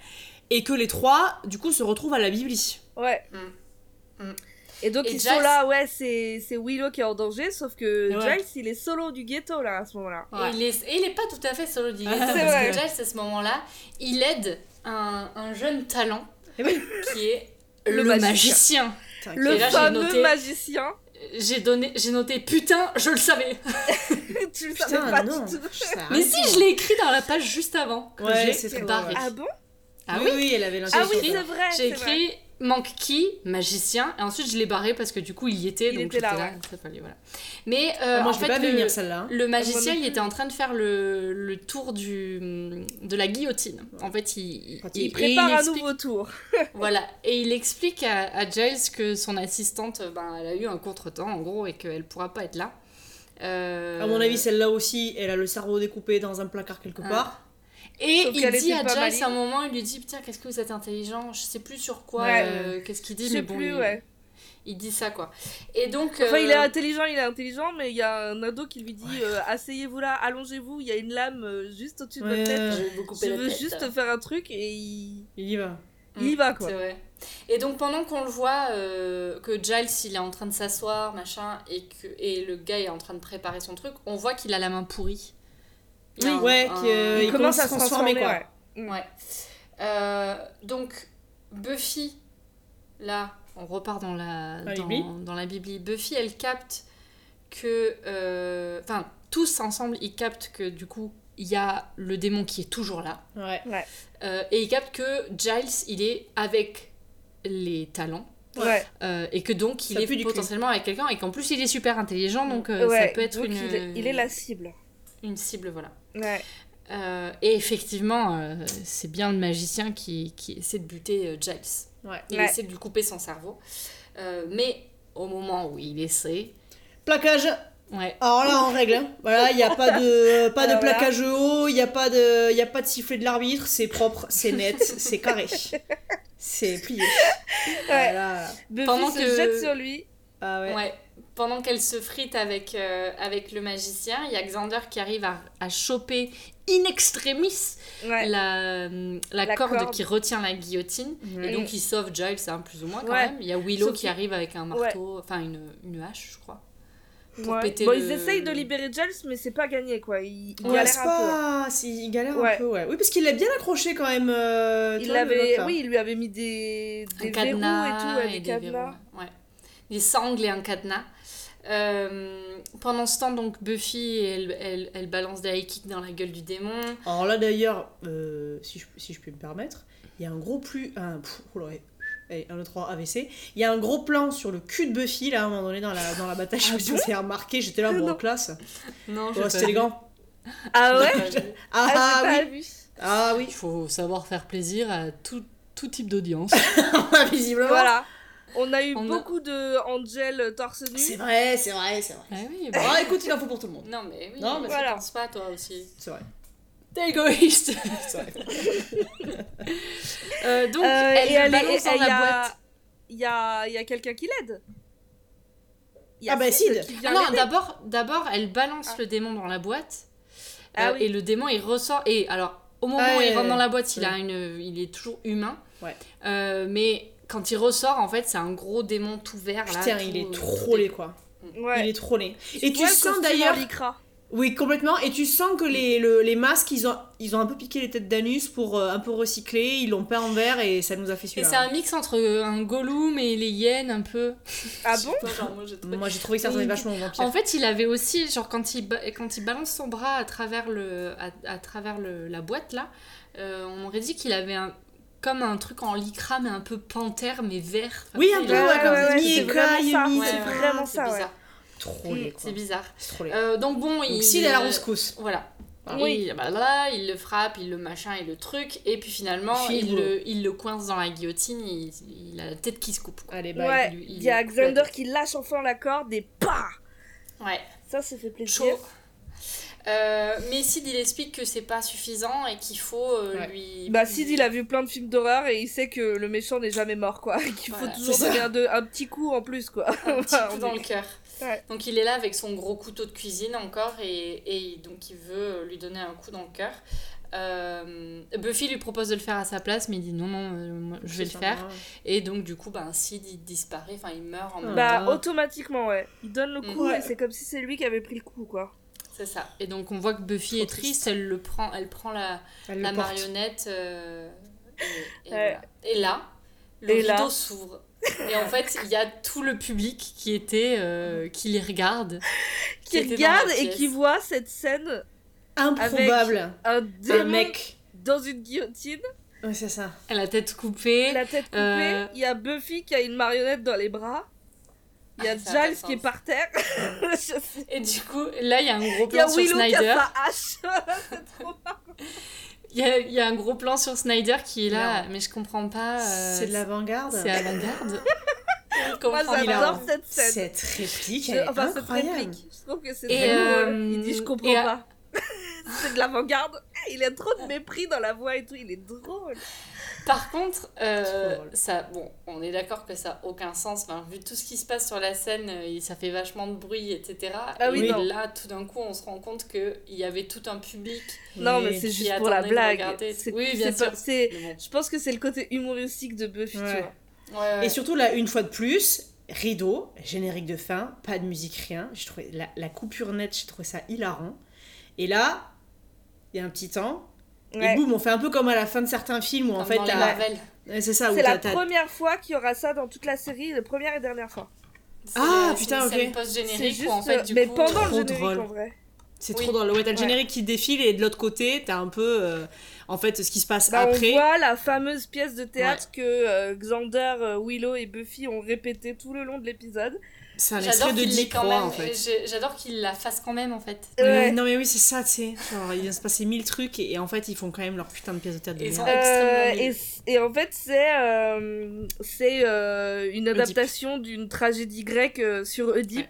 et que les trois, du coup, se retrouvent à la Bibli. Ouais. Mm. Mm. Et donc Et ils Giles- sont là, ouais, c'est c'est Willow qui est en danger, sauf que Ouais. Giles il est solo du ghetto là à ce moment-là. Et il est, et il est pas tout à fait solo du Ah, ghetto, parce vrai. que Giles, à ce moment-là, il aide un, un jeune talent Eh oui. qui est Le le, magicien. magicien. Le là, fameux noté- magicien. J'ai donné, j'ai noté putain, je le savais. tu le Putain, savais pas non, du tout. Mais si, je l'ai écrit dans la page juste avant. Ouais, j'ai c'est barré. Ah bon? Ah oui, oui, oui, elle avait Ah oui, c'est vrai. J'ai c'est vrai. Manque qui, magicien, et ensuite je l'ai barré parce que du coup il y était, Il donc était là, là, ouais. ça fallait, voilà. Mais euh, Ah, moi, en fait, le, venir hein. le magicien, il était en train de faire le, le tour du, de la guillotine. En fait, il, il, prépare il un explique- nouveau tour. Voilà, et il explique à, à Giles que son assistante, ben, elle a eu un contretemps en gros et qu'elle pourra pas être là. Euh, À mon avis, celle-là aussi, elle a le cerveau découpé dans un placard quelque Ah. Et Sauf il dit à maligne. à un moment, il lui dit Putain, qu'est-ce que vous êtes intelligent Je sais plus sur quoi, Ouais. euh, qu'est-ce qu'il dit, Je mais sais bon, plus, il, ouais. il dit ça quoi. Et donc. Enfin, il est euh, intelligent, il est intelligent, mais il y a un ado qui lui dit euh, Asseyez-vous là, allongez-vous, il y a une lame juste au-dessus de votre tête. je vais vous couper Je la veux tête. juste faire un truc et il, Il y va. il y va quoi. C'est vrai. Et donc pendant qu'on le voit, euh, que Giles il est en train de s'asseoir, machin, et que et le gars est en train de préparer son truc, on voit qu'il a la main pourrie. Oui, un- ouais, un- euh, Il, il commence commence à à se transformer, transformer, quoi. ouais. Ouais. Euh, donc, Buffy, là, on repart dans la, La dans, Bibli. dans la Bibli. Buffy, elle capte que. euh, Enfin, tous ensemble, ils captent que du coup, il y a le démon qui est toujours là. Ouais. Euh, et ils captent que Giles, il est avec les talents. Ouais. euh, et que donc, il Ça est potentiellement avec quelqu'un. Et qu'en plus, il est super intelligent. Donc, euh, Ouais, ça peut être donc une, il, est, il est la cible. une cible, voilà. Ouais. Euh, et effectivement, euh, c'est bien le magicien qui, qui essaie de buter euh, Giles. Ouais. Il Ouais. essaie de lui couper son cerveau. Euh, mais au moment où il essaie, Plaquage. ouais, Alors là, en règle. hein. Voilà, il n'y a pas de, pas de Alors plaquage haut, il n'y a, pas de- y a pas de sifflet de l'arbitre, c'est propre, c'est net, c'est carré. C'est plié. Ouais. Voilà. Buffy Pendant se que- jette sur lui. Ah ouais. ouais. Pendant qu'elle se frite avec, euh, avec le magicien, il y a Xander qui arrive à, à choper in extremis Ouais. la, la, La corde, corde. qui retient la guillotine. Et donc il sauve Giles, hein, plus ou moins quand Ouais. même. Il y a Willow Sauf qui arrive avec un marteau, enfin une, une hache, je crois. pour Ouais. péter Bon, le- ils essayent de libérer Giles, mais c'est pas gagné quoi. Galèrent c'est un peu. hein. si, il galère un peu, ouais. Oui, parce qu'il l'a bien accroché quand même. euh, Il là. oui, il lui avait mis des, un des cadenas verrous et tout, ouais, et des des cadenas. verrous, ouais. Des sangles et un cadenas. Euh, pendant ce temps, donc Buffy, elle, elle, elle balance des high kicks dans la gueule du démon. Alors là d'ailleurs, euh, si, je, si je puis me permettre, il y a un gros plus... Un, pff, oh là, ouais. Allez, 1, 2, 3, AVC. Il y a un gros plan sur le cul de Buffy, là, à un moment donné, dans la, dans la bataille. Je vous avez remarqué, j'étais là, bon, en Non. classe. Non, Oh, c'était élégant. Ah ouais Ah, Ah, j'ai oui. Ah oui Il faut savoir faire plaisir à tout, tout type d'audience. Visiblement. Voilà. On a eu On a- beaucoup de Angel torse nu. C'est vrai, c'est vrai, c'est vrai. Ah oui, Bon, écoute, il en faut pour tout le monde. Non, mais oui, Non, mais voilà. pense pas, toi aussi. C'est vrai. T'es égoïste C'est vrai. Euh, Donc, Euh, elle et le elle est- balance dans il y la a- boîte. Il y a, y a quelqu'un qui l'aide. Il y a Ah bah, Sid. qui Ah vient non, d'abord, d'abord, elle balance Ah. le démon dans la boîte. Ah euh, oui. Et le démon, il ressort. Et alors, au moment Ah, où il rentre dans la boîte, il, a une, il est toujours humain. Ouais. Euh, mais quand il ressort, en fait, c'est un gros démon tout vert. là, Putain, tout, il est euh, trop laid, quoi. Ouais. Il est trop laid. Et tu sens d'ailleurs. Oui, complètement. Et tu sens que les, le- les masques, ils ont, ils ont un peu piqué les têtes d'anus pour euh, un peu recycler. Ils l'ont peint en vert et ça nous a fait Et celui-là. c'est un mix entre un Gollum et les hyènes, un peu. Ah bon pas, genre, moi, j'ai trouvé- que ça ressemblait vachement au vampire. En fait, il avait aussi, genre quand il, ba- quand il balance son bras à travers, le, à, à travers le, la boîte là, euh, on m'aurait dit qu'il avait un, comme un truc en lycra mais un peu panthère mais vert. Enfin, Oui, un il peu, a- ouais, comme ouais, mi c'est vraiment ça. Ouais, c'est ouais, vraiment c'est ça, ouais. bizarre. Trop laid, quoi. C'est bizarre. C'est trop laid. Euh, donc bon, il. S'il est à la rescousse. Voilà. Oui. Il, bah, là, il le frappe, il le machin, il le truc, et puis finalement, il le, il le coince dans la guillotine, il, il a la tête qui se coupe. quoi. Allez, bye. Ouais, il- il il y a Xander qui lâche enfin la corde et PAH Ouais, Ça, ça fait plaisir. chaud. Euh, mais Sid, il explique que c'est pas suffisant et qu'il faut euh, Ouais. lui. Bah, Sid, il a vu plein de films d'horreur et il sait que le méchant n'est jamais mort, quoi. Qu'il faut toujours donner un, de- un petit coup en plus, quoi. un petit coup dans le cœur. Ouais. Donc il est là avec son gros couteau de cuisine encore et, et donc il veut lui donner un coup dans le cœur. Euh, Buffy lui propose de le faire à sa place mais il dit non non euh, moi, je vais le faire et donc du coup ben Sid il disparaît enfin il meurt en Ah. Bah, Ah. automatiquement, ouais. Il donne le coup Mm. et c'est comme si c'est lui qui avait pris le coup, quoi. C'est ça et donc on voit que Buffy Trop est triste, triste. elle le prend elle prend la, Elle la marionnette euh, et, et Ouais. voilà. Et là le Et rideau s'ouvre et en fait il y a tout le public qui était euh, qui les regarde Qui regarde et qui voit cette scène, Improbable. un Un démon mec. dans une guillotine, Ouais, c'est ça. elle a la tête coupée la tête coupée. Euh. Il y a Buffy qui a une marionnette dans les bras. Il y a ça a Giles de qui est par terre. Et du coup, là, il y a un gros a plan sur Willow qui a Snyder. sa hache. C'est trop. Il y a, il y a un gros plan sur Snyder qui est là, mais je comprends pas. euh, c'est de l'avant-garde. C'est avant-garde. Moi, j'adore cette scène. Cette réplique, Je- est enfin, cette réplique. Je trouve que c'est très drôle. euh, Il dit Je comprends à- pas. c'est de l'avant-garde. Il a trop de mépris dans la voix et tout. Il est drôle. Par contre, euh, ça, bon, on est d'accord que ça n'a aucun sens. Enfin, vu tout ce qui se passe sur la scène, euh, ça fait vachement de bruit, etc. Ah oui, et non. là, tout d'un coup, on se rend compte qu'il y avait tout un public. Non, mais c'est juste pour la blague. Oui, bien pas- sûr. bon. Je pense que c'est le côté humoristique de Buffy, tu Ouais. vois. Ouais, ouais. Et surtout, là, une fois de plus, rideau, générique de fin, pas de musique, rien. J'ai trouvé la, la coupure nette, j'ai trouvé ça hilarant. Et là, il y a un petit temps. Ouais. Et boum, on fait un peu comme à la fin de certains films où en fait C'est ça, C'est la première fois qu'il y aura ça dans toute la série, la première et dernière fois. C'est Ah, le- putain, c'est une scène ok. C'est post-générique juste, où en fait, du mais coup, pendant trop le générique drôle. en vrai. C'est Oui. trop drôle. Ouais, t'as le Ouais. générique qui défile et de l'autre côté, t'as un peu euh, en fait ce qui se passe Bah, après. On voit la fameuse pièce de théâtre que euh, Xander, euh, Willow et Buffy ont répété tout le long de l'épisode. C'est un J'adore extrait de qu'il l'ait Deep quand 3 même. en fait. J'adore qu'il la fasse quand même en fait. Ouais. Non mais oui, c'est ça, tu sais. Genre, il vient se passer mille trucs et, et en fait, ils font quand même leur putain de pièce de théâtre de Ils sont merde. extrêmement Euh, et, et en fait, c'est euh, c'est euh, une adaptation d'une tragédie grecque euh, sur Oedipe.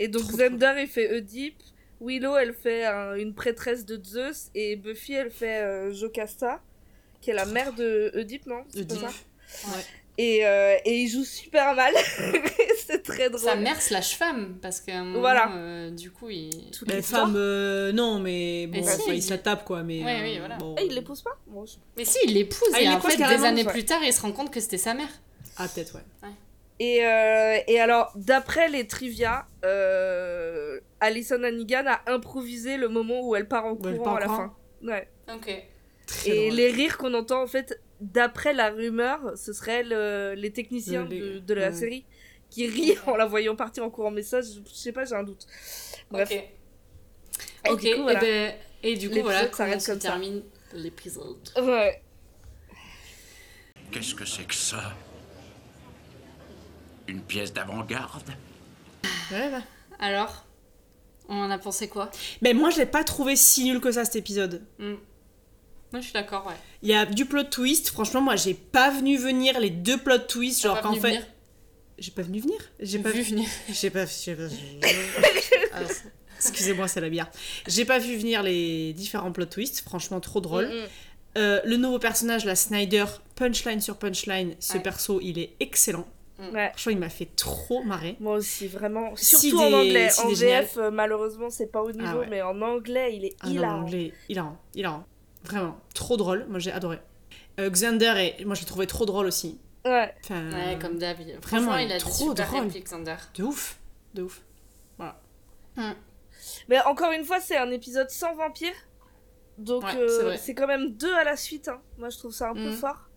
Et donc Trop Xander, il fait Oedipe. Willow, elle fait un- une prêtresse de Zeus. Et Buffy, elle fait euh, Jocasta, qui est la mère de Oedipe, non? Oedipe. Ouais. Et, euh, et il joue super mal. c'est très drôle. Sa mère slash femme, parce qu'à un moment, Voilà. euh, du coup, il... Toutes les femme, euh, non, mais bon, Mais si, enfin, il- il se la tape quoi. Mais, Ouais, euh, oui, voilà. bon. Ah, il l'épouse pas? Bon, je- Mais si, il l'épouse, Ah, et il en fait, des années ouais. plus tard, il se rend compte que c'était sa mère. Ah, peut-être, ouais. Et, euh, et alors, d'après les trivia, euh, Alison Hannigan a improvisé le moment où elle part en courant part en à la courant. fin. Ouais. Ok. Très Et drôle. les rires qu'on entend, en fait, d'après la rumeur, ce serait le- les techniciens Le- de, de la ouais. série qui rient en la voyant partir en courant. Mais ça, je, je sais pas, j'ai un doute. Bref. Ok. Et Ok, du coup, voilà. et, ben, et du coup, voilà comment s'arrête se ça. termine l'épisode. Ouais. Qu'est-ce que c'est que ça? Une pièce d'avant-garde? Ouais, bah. Alors, on en a pensé quoi? Mais moi, je l'ai pas trouvé si nul que ça cet épisode. Hmm. Moi, je suis d'accord, ouais. Il y a du plot twist. Franchement, moi, j'ai pas venu venir les deux plot twists. Genre pas qu'en fait. venir J'ai pas venu venir? J'ai pas vu venir. J'ai pas. Alors, Excusez-moi, c'est la bière. J'ai pas vu venir les différents plot twists. Franchement, trop drôle. Mm, mm. Euh, le nouveau personnage, la Snyder, punchline sur punchline. Ce Ouais. perso, il est excellent. Ouais. Franchement, il m'a fait trop marrer. Moi aussi, vraiment. Si Surtout en des- anglais. si en VF, euh, malheureusement, c'est pas au niveau, Ah ouais. mais en anglais, il est Ah non, hilarant. l'anglais, hilarant, hilarant. Vraiment, trop drôle. Moi, j'ai adoré. Euh, Xander, et moi, je l'ai trouvé trop drôle aussi. Ouais. Enfin, Ouais, comme d'hab. Vraiment, il a des trop super drôle. répliques, Xander. de ouf, de ouf. Mais encore une fois, c'est un épisode sans vampire. Donc, Ouais, euh, c'est quand même deux à la suite. hein. Moi, je trouve ça un peu Mhm. fort.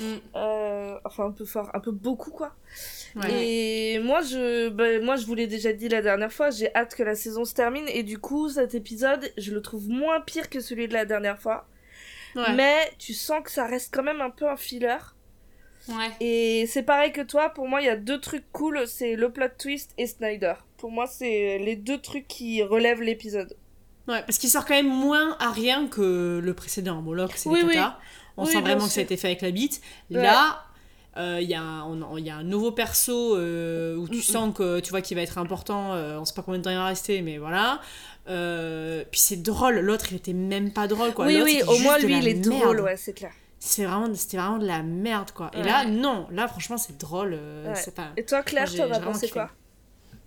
Mm. Euh, enfin, un peu fort, un peu beaucoup, quoi. Ouais. Et moi, je, bah, moi, je vous l'ai déjà dit la dernière fois, j'ai hâte que la saison se termine. Et du coup, cet épisode, je le trouve moins pire que celui de la dernière fois. Ouais. Mais tu sens que ça reste quand même un peu un filler. Ouais. Et c'est pareil que toi, pour moi, il y a deux trucs cool, c'est le plot twist et Snyder. Pour moi, c'est les deux trucs qui relèvent l'épisode. Ouais, parce qu'il sort quand même moins à rien que le précédent. C'est Oui, des oui. caca. On Oui, sent vraiment que ça a été fait avec la bite. Ouais. Là, il y, a un- on- il y a un nouveau perso euh, où tu Mm, sens que tu vois qu'il va être important. euh, on sait pas combien de temps il va rester, mais voilà. Euh, puis c'est drôle. L'autre, il était même pas drôle, quoi. oui, oui, au moins lui, la il est merde. drôle, ouais, c'est clair. C'est vraiment, c'était vraiment de la merde, quoi. Et Ouais. là, non. Là, franchement, c'est drôle. euh, Ouais. c'est pas... Et toi, Claire, Moi, t'en as pensé quoi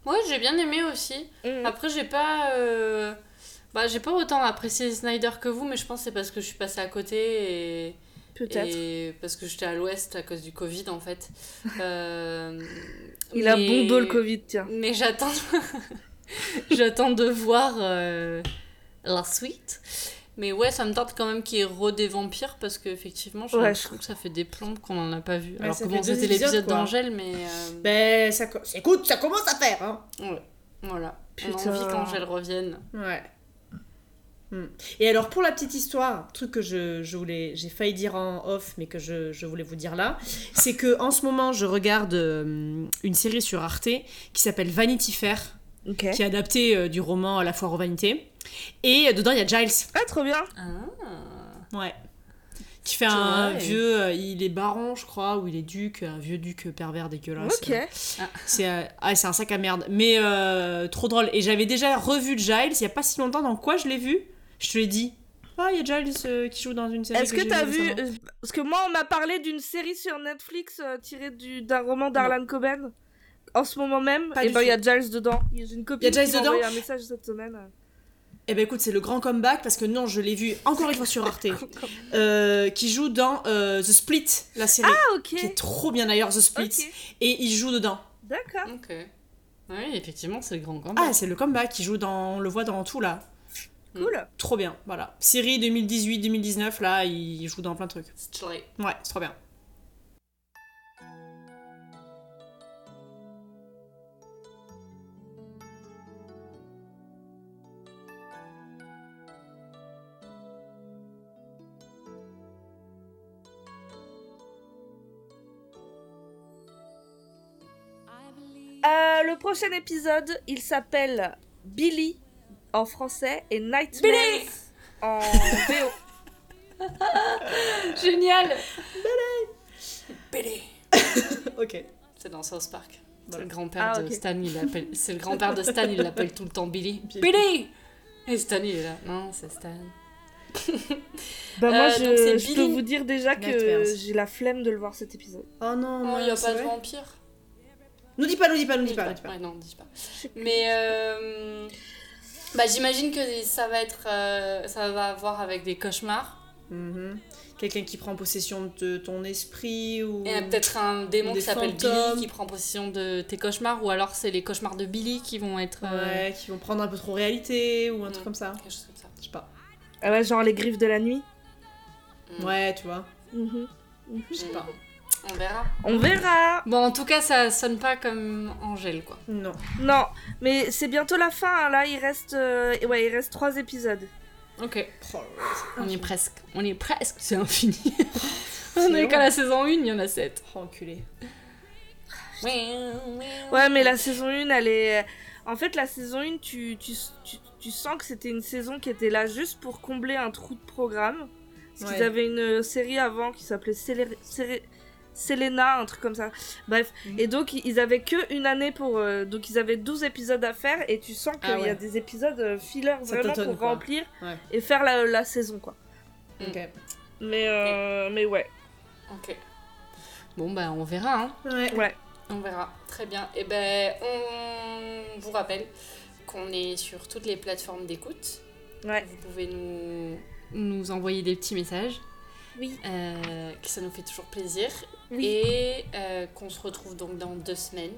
Ouais, j'ai bien aimé aussi. Mm. Après, j'ai pas. euh, Bah, j'ai pas autant apprécié Snyder que vous, mais je pense que c'est parce que je suis passée à côté et. Peut-être. Parce que j'étais à l'ouest à cause du Covid en fait. Euh, Il a bon dos le Covid, tiens. Mais j'attends. j'attends de voir euh, la suite. Mais ouais, ça me tente quand même qu'il y ait re des vampires parce qu'effectivement, j'ai Ouais, l'impression que ça fait des plombes qu'on en a pas vu. Ouais, Alors deux c'était épisodes, l'épisode d'Angèle, mais. euh, Ben, ça, co- écoute, ça commence à faire, hein. ouais, voilà. On Putain. a envie qu'Angèle revienne. Ouais. Hmm. Et alors pour la petite histoire, truc que je, je voulais, j'ai failli dire en off, mais que je, je voulais vous dire là, c'est que en ce moment je regarde euh, une série sur Arte qui s'appelle Vanity Fair, qui est adaptée euh, du roman à la foire aux vanités. Et euh, dedans il y a Giles, Ah, trop bien. Ah. ouais, qui fait un Ouais. vieux, euh, il est baron je crois, ou il est duc, un vieux duc pervers dégueulasse. Ok. C'est euh, ah, c'est un sac à merde, mais euh, trop drôle. Et j'avais déjà revu Giles il y a pas si longtemps. Dans quoi je l'ai vu? Je te l'ai dit. Ah, il y a Giles euh, qui joue dans une série. Est-ce que t'as vu. récemment. euh, Parce que moi, on m'a parlé d'une série sur Netflix euh, tirée du- d'un roman d'Arlan Coben. En ce moment même, Pas et du ben il y a. Giles dedans. J'ai une copine Il y a Giles qui m'a dedans envoyé un message cette semaine. Eh ben écoute, c'est le grand comeback parce que non, je l'ai vu encore une fois sur Arte. euh, qui joue dans euh, The Split, la série. Ah, ok. Qui est trop bien d'ailleurs, The Split. Et il joue dedans. D'accord. Ok. Oui, effectivement, c'est le grand comeback. Ah, c'est le comeback. Il joue dans. On le voit dans tout là. Cool. Trop bien, voilà. Série 2018-2019, là, il joue dans plein de trucs. Stylé. Ouais, c'est trop bien. Euh, le prochain épisode, il s'appelle Billy en français et Nightmares Billy en VO. Génial Ok. C'est dans South Park. C'est le grand-père Ah, de. Stan, il l'appelle. C'est le grand-père de Stan, il l'appelle tout le temps Billy. Billy. Billy Et Stan, il est là. Non, c'est Stan. Bah, moi, Euh, je, je peux Billy. vous dire déjà que j'ai la flemme de le voir cet épisode. Oh non, Non, il n'y a pas de vampire. Nous dis pas, nous dis pas, nous dis pas. pas. nous dis pas. Ouais, non, dis pas. Mais euh, bah, j'imagine que ça va être, euh, ça va avoir avec des cauchemars. Mhm. Quelqu'un qui prend possession de ton esprit ou. Et peut-être un démon qui s'appelle. Billy qui prend possession de tes cauchemars, ou alors c'est les cauchemars de Billy qui vont être. euh, Ouais, qui vont prendre un peu trop réalité ou un truc Mm. comme ça. quelque chose comme ça. Je sais pas. Ah ouais, genre les griffes de la nuit? Mm. Ouais, tu vois. Mhm. Je sais pas. On verra. On verra. Bon, en tout cas, ça sonne pas comme Angèle, quoi. Non. Non, mais c'est bientôt la fin. hein. Là, il reste, euh, ouais, il reste trois épisodes. Ok. Oh On y est presque. On y est presque. C'est infini. On est qu'à la saison 1, il y en a 7. Oh, enculé. Ouais, mais la saison 1, elle est. En fait, la saison 1, tu, tu, tu, tu sens que c'était une saison qui était là juste pour combler un trou de programme. Parce qu'ils Ouais. avaient une série avant qui s'appelait Célé- Céré- Selena, un truc comme ça. Bref. Mhm. Et donc, ils avaient que une année pour. euh, donc, ils avaient 12 épisodes à faire. Et tu sens qu'il Ah y a des épisodes euh, filler Ça vraiment pour quoi. remplir Ouais. et faire la, la saison, quoi. Ok. Mais, euh, mais ouais. Ok. Bon, bah, on verra, hein. Ouais. Ouais. On verra. Très bien. Et ben, on vous rappelle qu'on est sur toutes les plateformes d'écoute. Ouais. Vous pouvez nous, nous envoyer des petits messages. Oui. Euh, que ça nous fait toujours plaisir. Oui. Et euh, qu'on se retrouve donc dans deux semaines.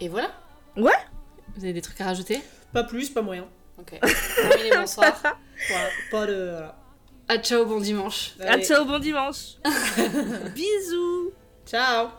Et voilà. Ouais. Vous avez des trucs à rajouter? Pas plus, pas moyen. Ok. Terminé, bonsoir. Voilà, pas de. Voilà. À ciao, bon dimanche. À Allez, ciao, bon dimanche. Bisous. Ciao